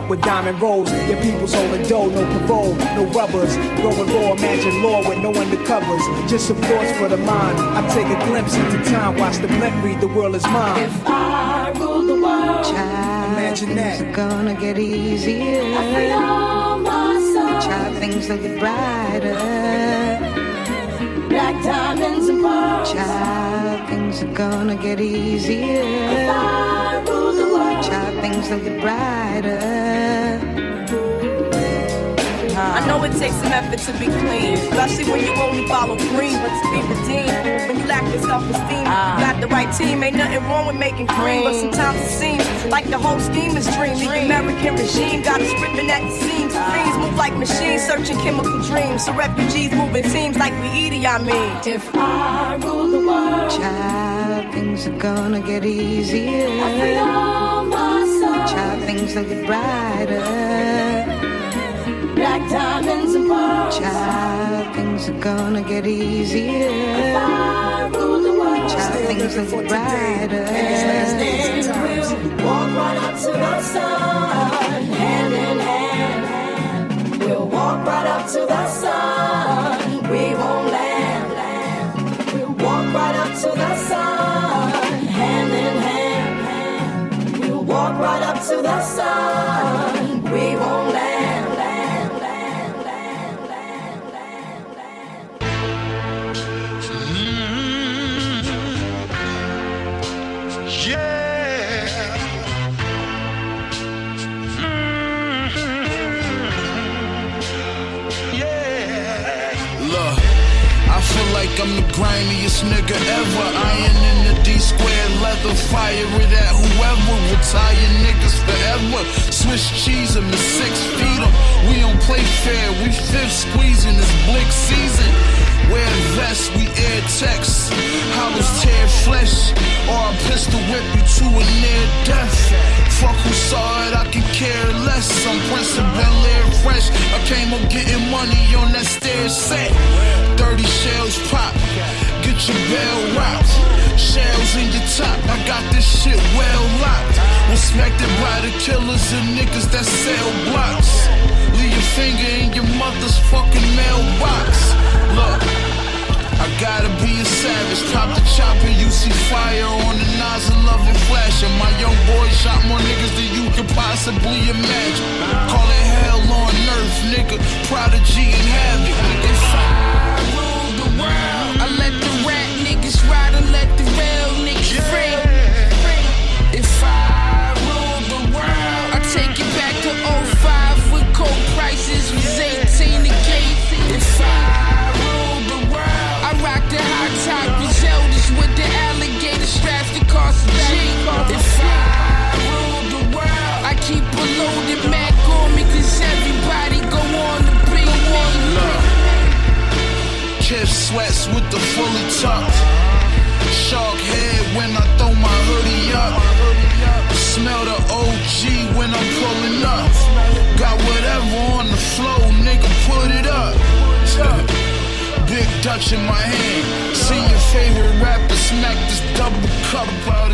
Speaker 29: up with diamond rolls. Your people's holding dough, no parole, no rubbers. Going raw, imagine law with no undercovers. Just supports for the mind. I take a glimpse into time, watch the blimp read, the world is mine.
Speaker 39: If I rule the world,
Speaker 45: Child,
Speaker 29: imagine that.
Speaker 45: It's gonna get easier.
Speaker 39: I.
Speaker 45: Child, things will get brighter black diamonds and pearls. Child, things are gonna get easier. Child, things will get brighter.
Speaker 46: I know it takes some effort to be clean, especially when you only follow green, but to be redeemed. When you lack your self-esteem, ah. you got the right team. Ain't nothing wrong with making cream, but sometimes it seems like the whole scheme is dream. The American regime got us ripping at the seams. Ah. Fiends move like machines, searching chemical dreams. So refugees moving teams like we Edie, I mean. If I rule the world,
Speaker 45: Child, things are gonna get easier. Child, things will get brighter.
Speaker 46: Black diamonds and pearls.
Speaker 45: Child, things are gonna get easier. Child, things will get brighter.
Speaker 47: Grimiest nigga ever. Iron in the D squared leather, fire it at whoever. Retire niggas forever. Swiss cheese 'em and six feet 'em. We don't play fair, we fifth squeezing this blick season. Wear vests, we air text. Hollows tear flesh, or a pistol whip you to a near death. Fuck who saw it, I can care less. I'm Prince of Bel Air fresh. I came up getting money on that stair set. 30 shells pop, rocked. Shells in your top, I got this shit well locked. Respected by the killers and niggas that sell blocks. Leave your finger in your mother's fucking mailbox. Look. I gotta be a savage. Pop the chopper, you see fire on the nozzle, love and flash. And my young boy shot more niggas than you could possibly imagine. Call it hell on earth, nigga. Prodigy and havoc.
Speaker 48: If rat ride and let the real niggas free. If I rule the world, I take it back to 05 with cold prices. Was 18 a gate. If I rule the world, I rock the high top. Griseldas with the alligator straps that cost a
Speaker 47: Sweats with the fully tucked. Shark head when I throw my hoodie up. Smell the OG when I'm pulling up. Got whatever on the flow, nigga, put it up. Big Dutch in my hand. See your favorite rapper smack this double cup out.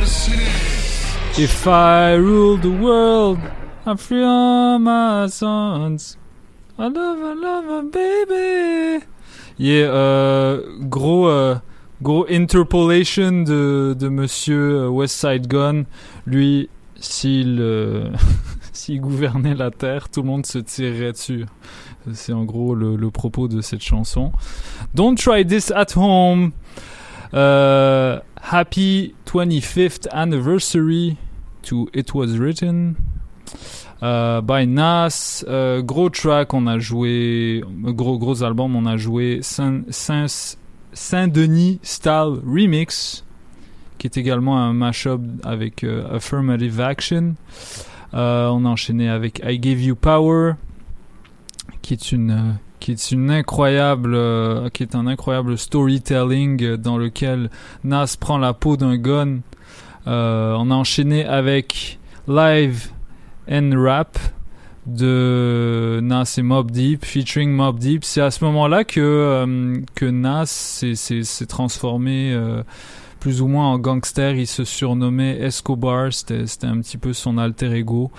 Speaker 19: If I rule the world, I'm free all my sons. I love, I love my baby. Yeah, euh, gros, euh, gros interpolation de, de Monsieur euh, Westside Gun. Lui, [laughs] s'il gouvernait la terre, tout le monde se tirerait dessus. C'est en gros le, le propos de cette chanson. Don't try this at home. Happy 25th anniversary to It Was Written. Euh, by Nas, euh, gros track, on a joué, gros gros album, on a joué Saint, Saint, Saint-Denis Style Remix, qui est également un mashup avec euh, Affirmative Action. On a enchaîné avec I Give You Power, qui est une qui est une incroyable qui est un incroyable storytelling dans lequel Nas prend la peau d'un gun. On a enchaîné avec Live and Rap de Nas et Mob Deep featuring Mob Deep. C'est à ce moment-là que euh, que Nas s'est- transformé euh, plus ou moins en gangster. Il se surnommait Escobar. C'était un petit peu son alter ego.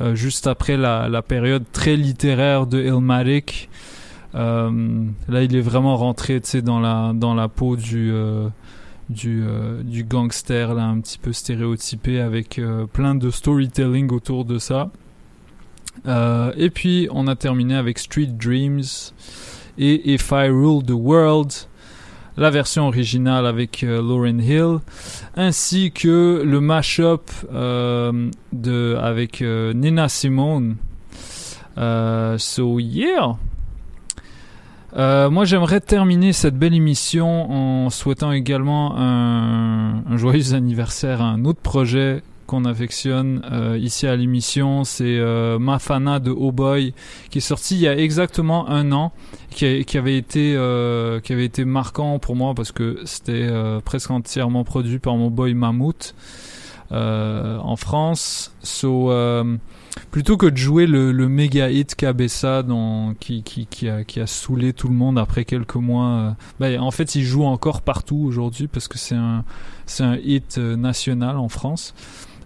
Speaker 19: Euh, juste après la, la période très littéraire de Illmatic. Là, il est vraiment rentré, dans la dans la peau du du euh, du gangster là, un petit peu stéréotypé avec euh, plein de storytelling autour de ça. Euh, et puis on a terminé avec Street Dreams et If I Rule the World. la version originale avec Lauryn Hill, ainsi que le mashup de avec Nina Simone. So yeah. Euh, moi, j'aimerais terminer cette belle émission en souhaitant également un, joyeux anniversaire à un autre projet qu'on affectionne euh, ici à l'émission. C'est euh, Mafana de Oh Boy qui est sorti il y a exactement un an, qui, qui avait été qui avait été marquant pour moi parce que c'était presque entièrement produit par mon boy Mammouth en France. So, plutôt que de jouer le, le méga hit Cabessa qui, qui, qui, a, qui a saoulé tout le monde après quelques mois, euh, ben, en fait il joue encore partout aujourd'hui parce que c'est un, c'est un hit euh, national en France.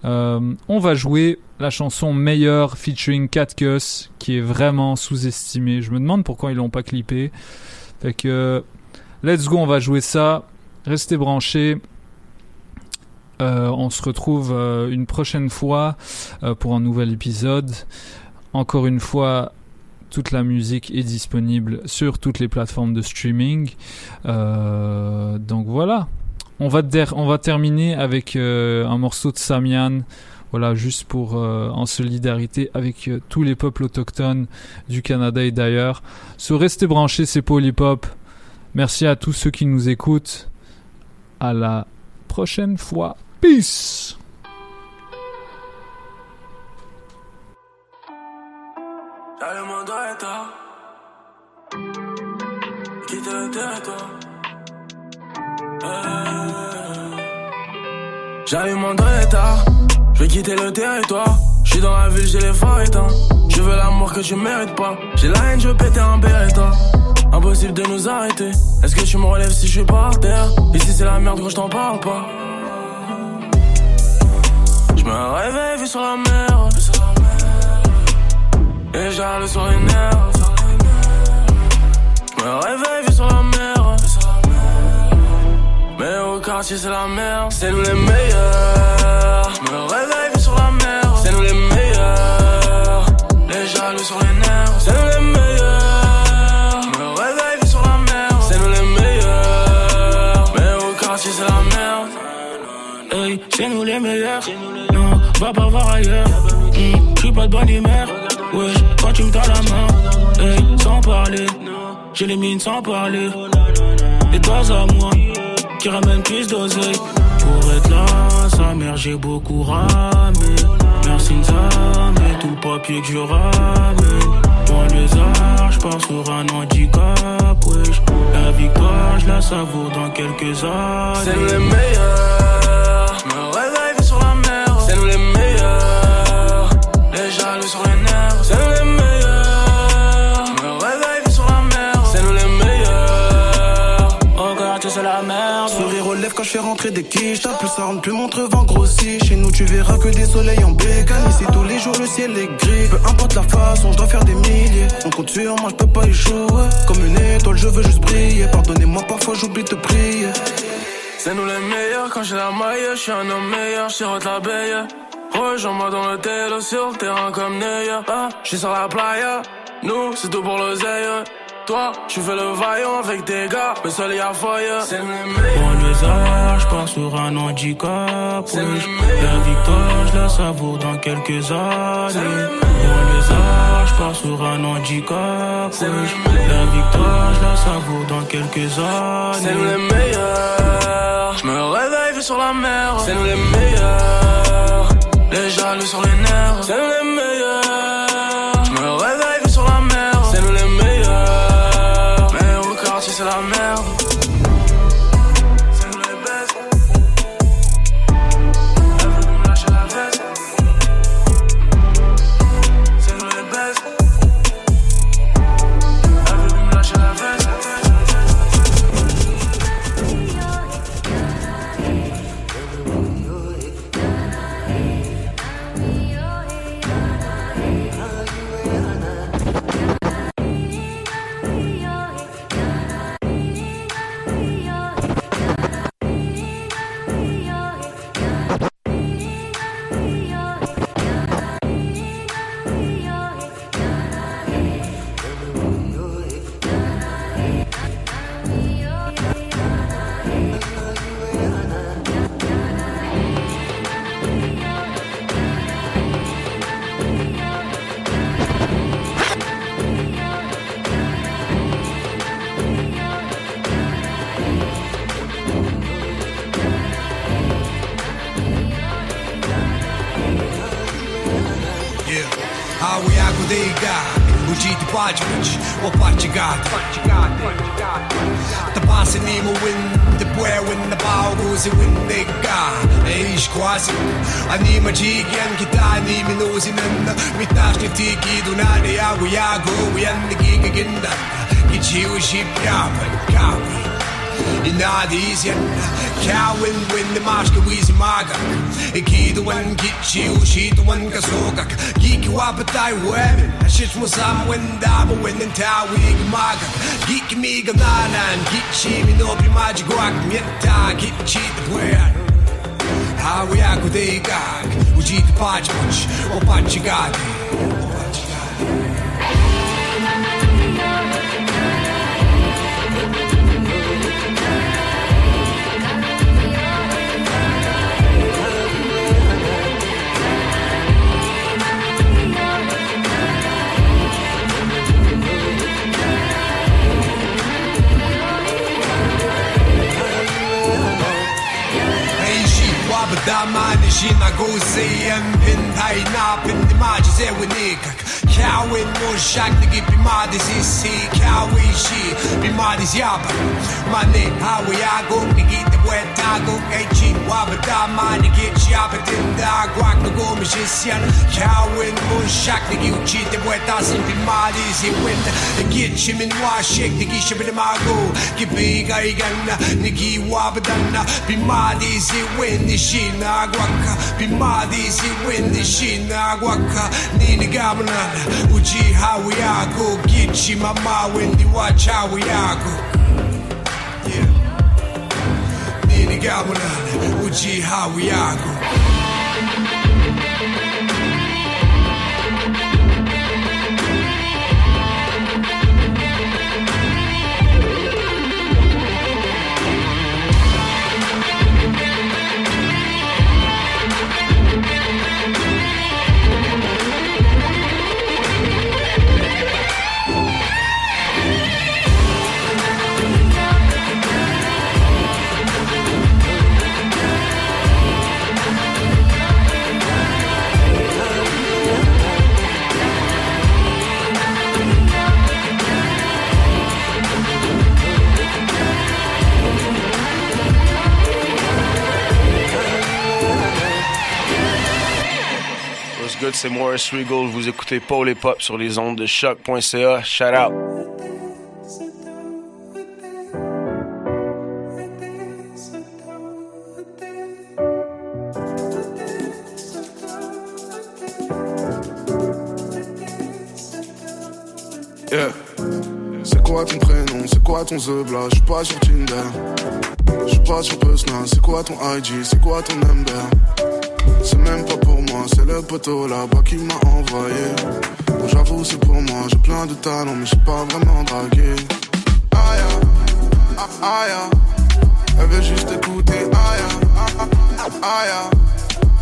Speaker 19: Euh, on va jouer la chanson Meilleur featuring Cat Cuss qui est vraiment sous-estimée. Je me demande pourquoi ils l'ont pas clippé. Fait que let's go, on va jouer ça. Restez branchés. Euh, on se retrouve euh, une prochaine fois euh, pour un nouvel épisode. Encore une fois, toute la musique est disponible sur toutes les plateformes de streaming. Donc voilà. On va, terminer avec un morceau de Samian. Voilà, juste pour en solidarité avec tous les peuples autochtones du Canada et d'ailleurs. So, restez branchés, c'est Polypop. Merci à tous ceux qui nous écoutent. À la prochaine fois. Peace.
Speaker 49: J'allume mon Toyota Je vais quitter le territoire. Je suis dans la ville, j'ai les phares éteints Je veux l'amour que tu mérites pas. J'ai la haine, je veux péter un beretta Impossible de nous arrêter. Est-ce que tu me relèves si je suis par terre? Ici c'est la merde quand je t'en parle pas me réveille, vu sur la mer et j'arrive sur les nerfs. Je me réveille, vu sur la mer. Mais au quartier, c'est la merde. C'est nous les meilleurs. Me réveille, vu sur la mer. C'est nous les meilleurs. Les jaloux sur les nerfs. C'est nous les meilleurs. C'est nous les meilleurs.
Speaker 50: Non, va pas voir ailleurs. Hmm, J'suis pas de bonne humeur. Ouais, quand tu me tends la main. Sans parler. J'ai les mines sans parler. Et toi à moi, qui ramène plus d'oseille. Pour être là, sa mère, j'ai beaucoup ramé. Merci Nzambe, tout le papier que je ramène. Moi, les arts, j'pars sur un handicap. Wesh, la victoire, je la savoure dans quelques années.
Speaker 49: C'est nous les
Speaker 50: quand je fais rentrer des quiches T'as plus ça plus mon vent grossit Chez nous tu verras que des soleils en bécane Ici tous les jours le ciel est gris Peu importe la façon, je dois faire des milliers On compte sur moi, je peux pas échouer Comme une étoile, je veux juste briller Pardonnez-moi, parfois j'oublie de prier
Speaker 49: C'est nous les meilleurs quand j'ai la maille. Je suis un homme meilleur, je la baie. Rejoins-moi dans le télo sur le terrain comme Neuer. Ah, je suis sur la playa. Nous, c'est tout pour l'oseille. Toi, tu fais le vaillant avec tes gars. Le soleil à foyer. C'est meilleurs.
Speaker 50: Pour les arts, je pars sur un handicap. La victoire, je la savoure dans quelques années les arts, je pars sur un handicap. La victoire, je la savoure dans quelques
Speaker 49: C'est nous les
Speaker 50: années
Speaker 49: meilleurs. Je me réveille, vu sur la mer. C'est nous les meilleurs. Les jaloux sur les nerfs. C'est nous les meilleurs.
Speaker 51: Portugal. Portugal. The passe nemo win, the prayer win, the bow goes the win, the ga. Eish quasi. Anima jigen kita, anima nozinen. Mitashni tiki dunade, yago yago, we and the gigaginda. Gichiu ship yaman, kawi. Inadisian, Kawin, win the Mashka Weezy Maga. Iki the one get you, she the one Kasogak. Geeky Wapatai women, a shit was some when Dama win and Tawi Maga. Geeky me Ganana and Geek Chi, me no be magic rock, Mieta, Geek Cheat the prayer. How we are good day gag, Uji the Da damani jina gozeyem bin Hayna bin macize ve nikak. Kawi no şakli gibi madizi si Kawi ji bir madiz yapak Mane hawi agum ni gidi poeta con e ci guapa da mani che ci apre da guacca come ci siano ciao in un shack di chi uccide poeta sempre male si quinta e chi ci minua shek di chi scepe le mago chi nini gamna uji hawiago gitchi mama wendi watch Gini gawuna, uji
Speaker 52: hawiyago. Good, c'est Morris Regal. Vous écoutez Paul et Pop sur les ondes de choc.ca. Shout out.
Speaker 53: Yeah. C'est quoi ton prénom, c'est quoi ton zebla, je suis pas sur Tinder Je suis pas sur Pusna, c'est quoi ton IG, c'est quoi ton number? C'est même pas pour moi, c'est le poteau là-bas qui m'a envoyé. Bon j'avoue c'est pour moi, j'ai plein de talents mais suis pas vraiment dragué. Ah, aya, elle veut juste écouter Aya, aya,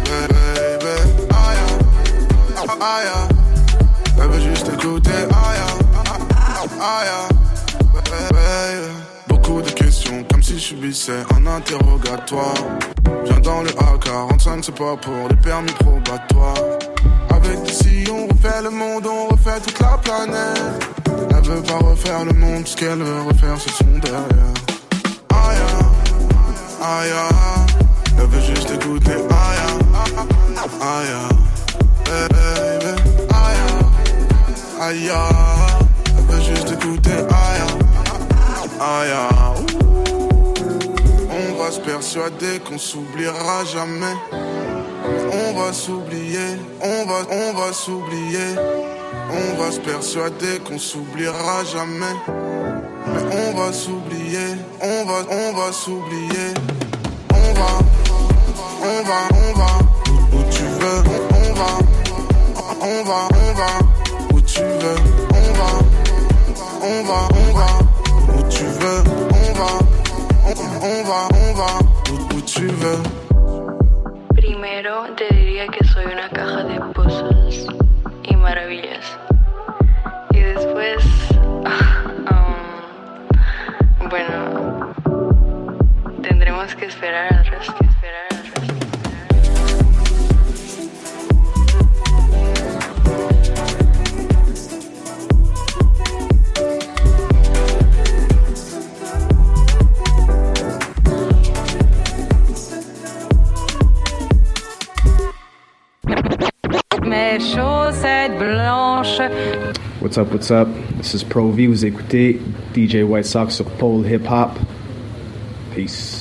Speaker 53: baby, aya, aya, elle veut juste écouter Aya Aya, baby. Subissais un interrogatoire. Viens dans le A45, c'est pas pour les permis probatoires. Avec des on refait le monde, on refait toute la planète. Elle veut pas refaire le monde, ce qu'elle veut refaire, c'est son derrière. Aya, aya, elle veut juste écouter Aya, aya, baby, aya, aya. Elle veut juste écouter Aya, Aya. On va se persuader qu'on s'oubliera jamais. On va s'oublier, on va, on va s'oublier. On va se persuader qu'on s'oubliera jamais. Mais on va s'oublier, on va, on va s'oublier. On va, on va, on va où, tu veux. On va, on va, on va où tu veux. On va, on va, on va où tu veux. On va, on, on va,
Speaker 54: Primero te diría que soy una caja de puzzles y maravillas. Y después, [laughs] um, bueno, tendremos que esperar al resto.
Speaker 47: What's up, what's up? This is Pro V. Vous écoutez DJ White Sox sur Pole Hip Hop. Peace.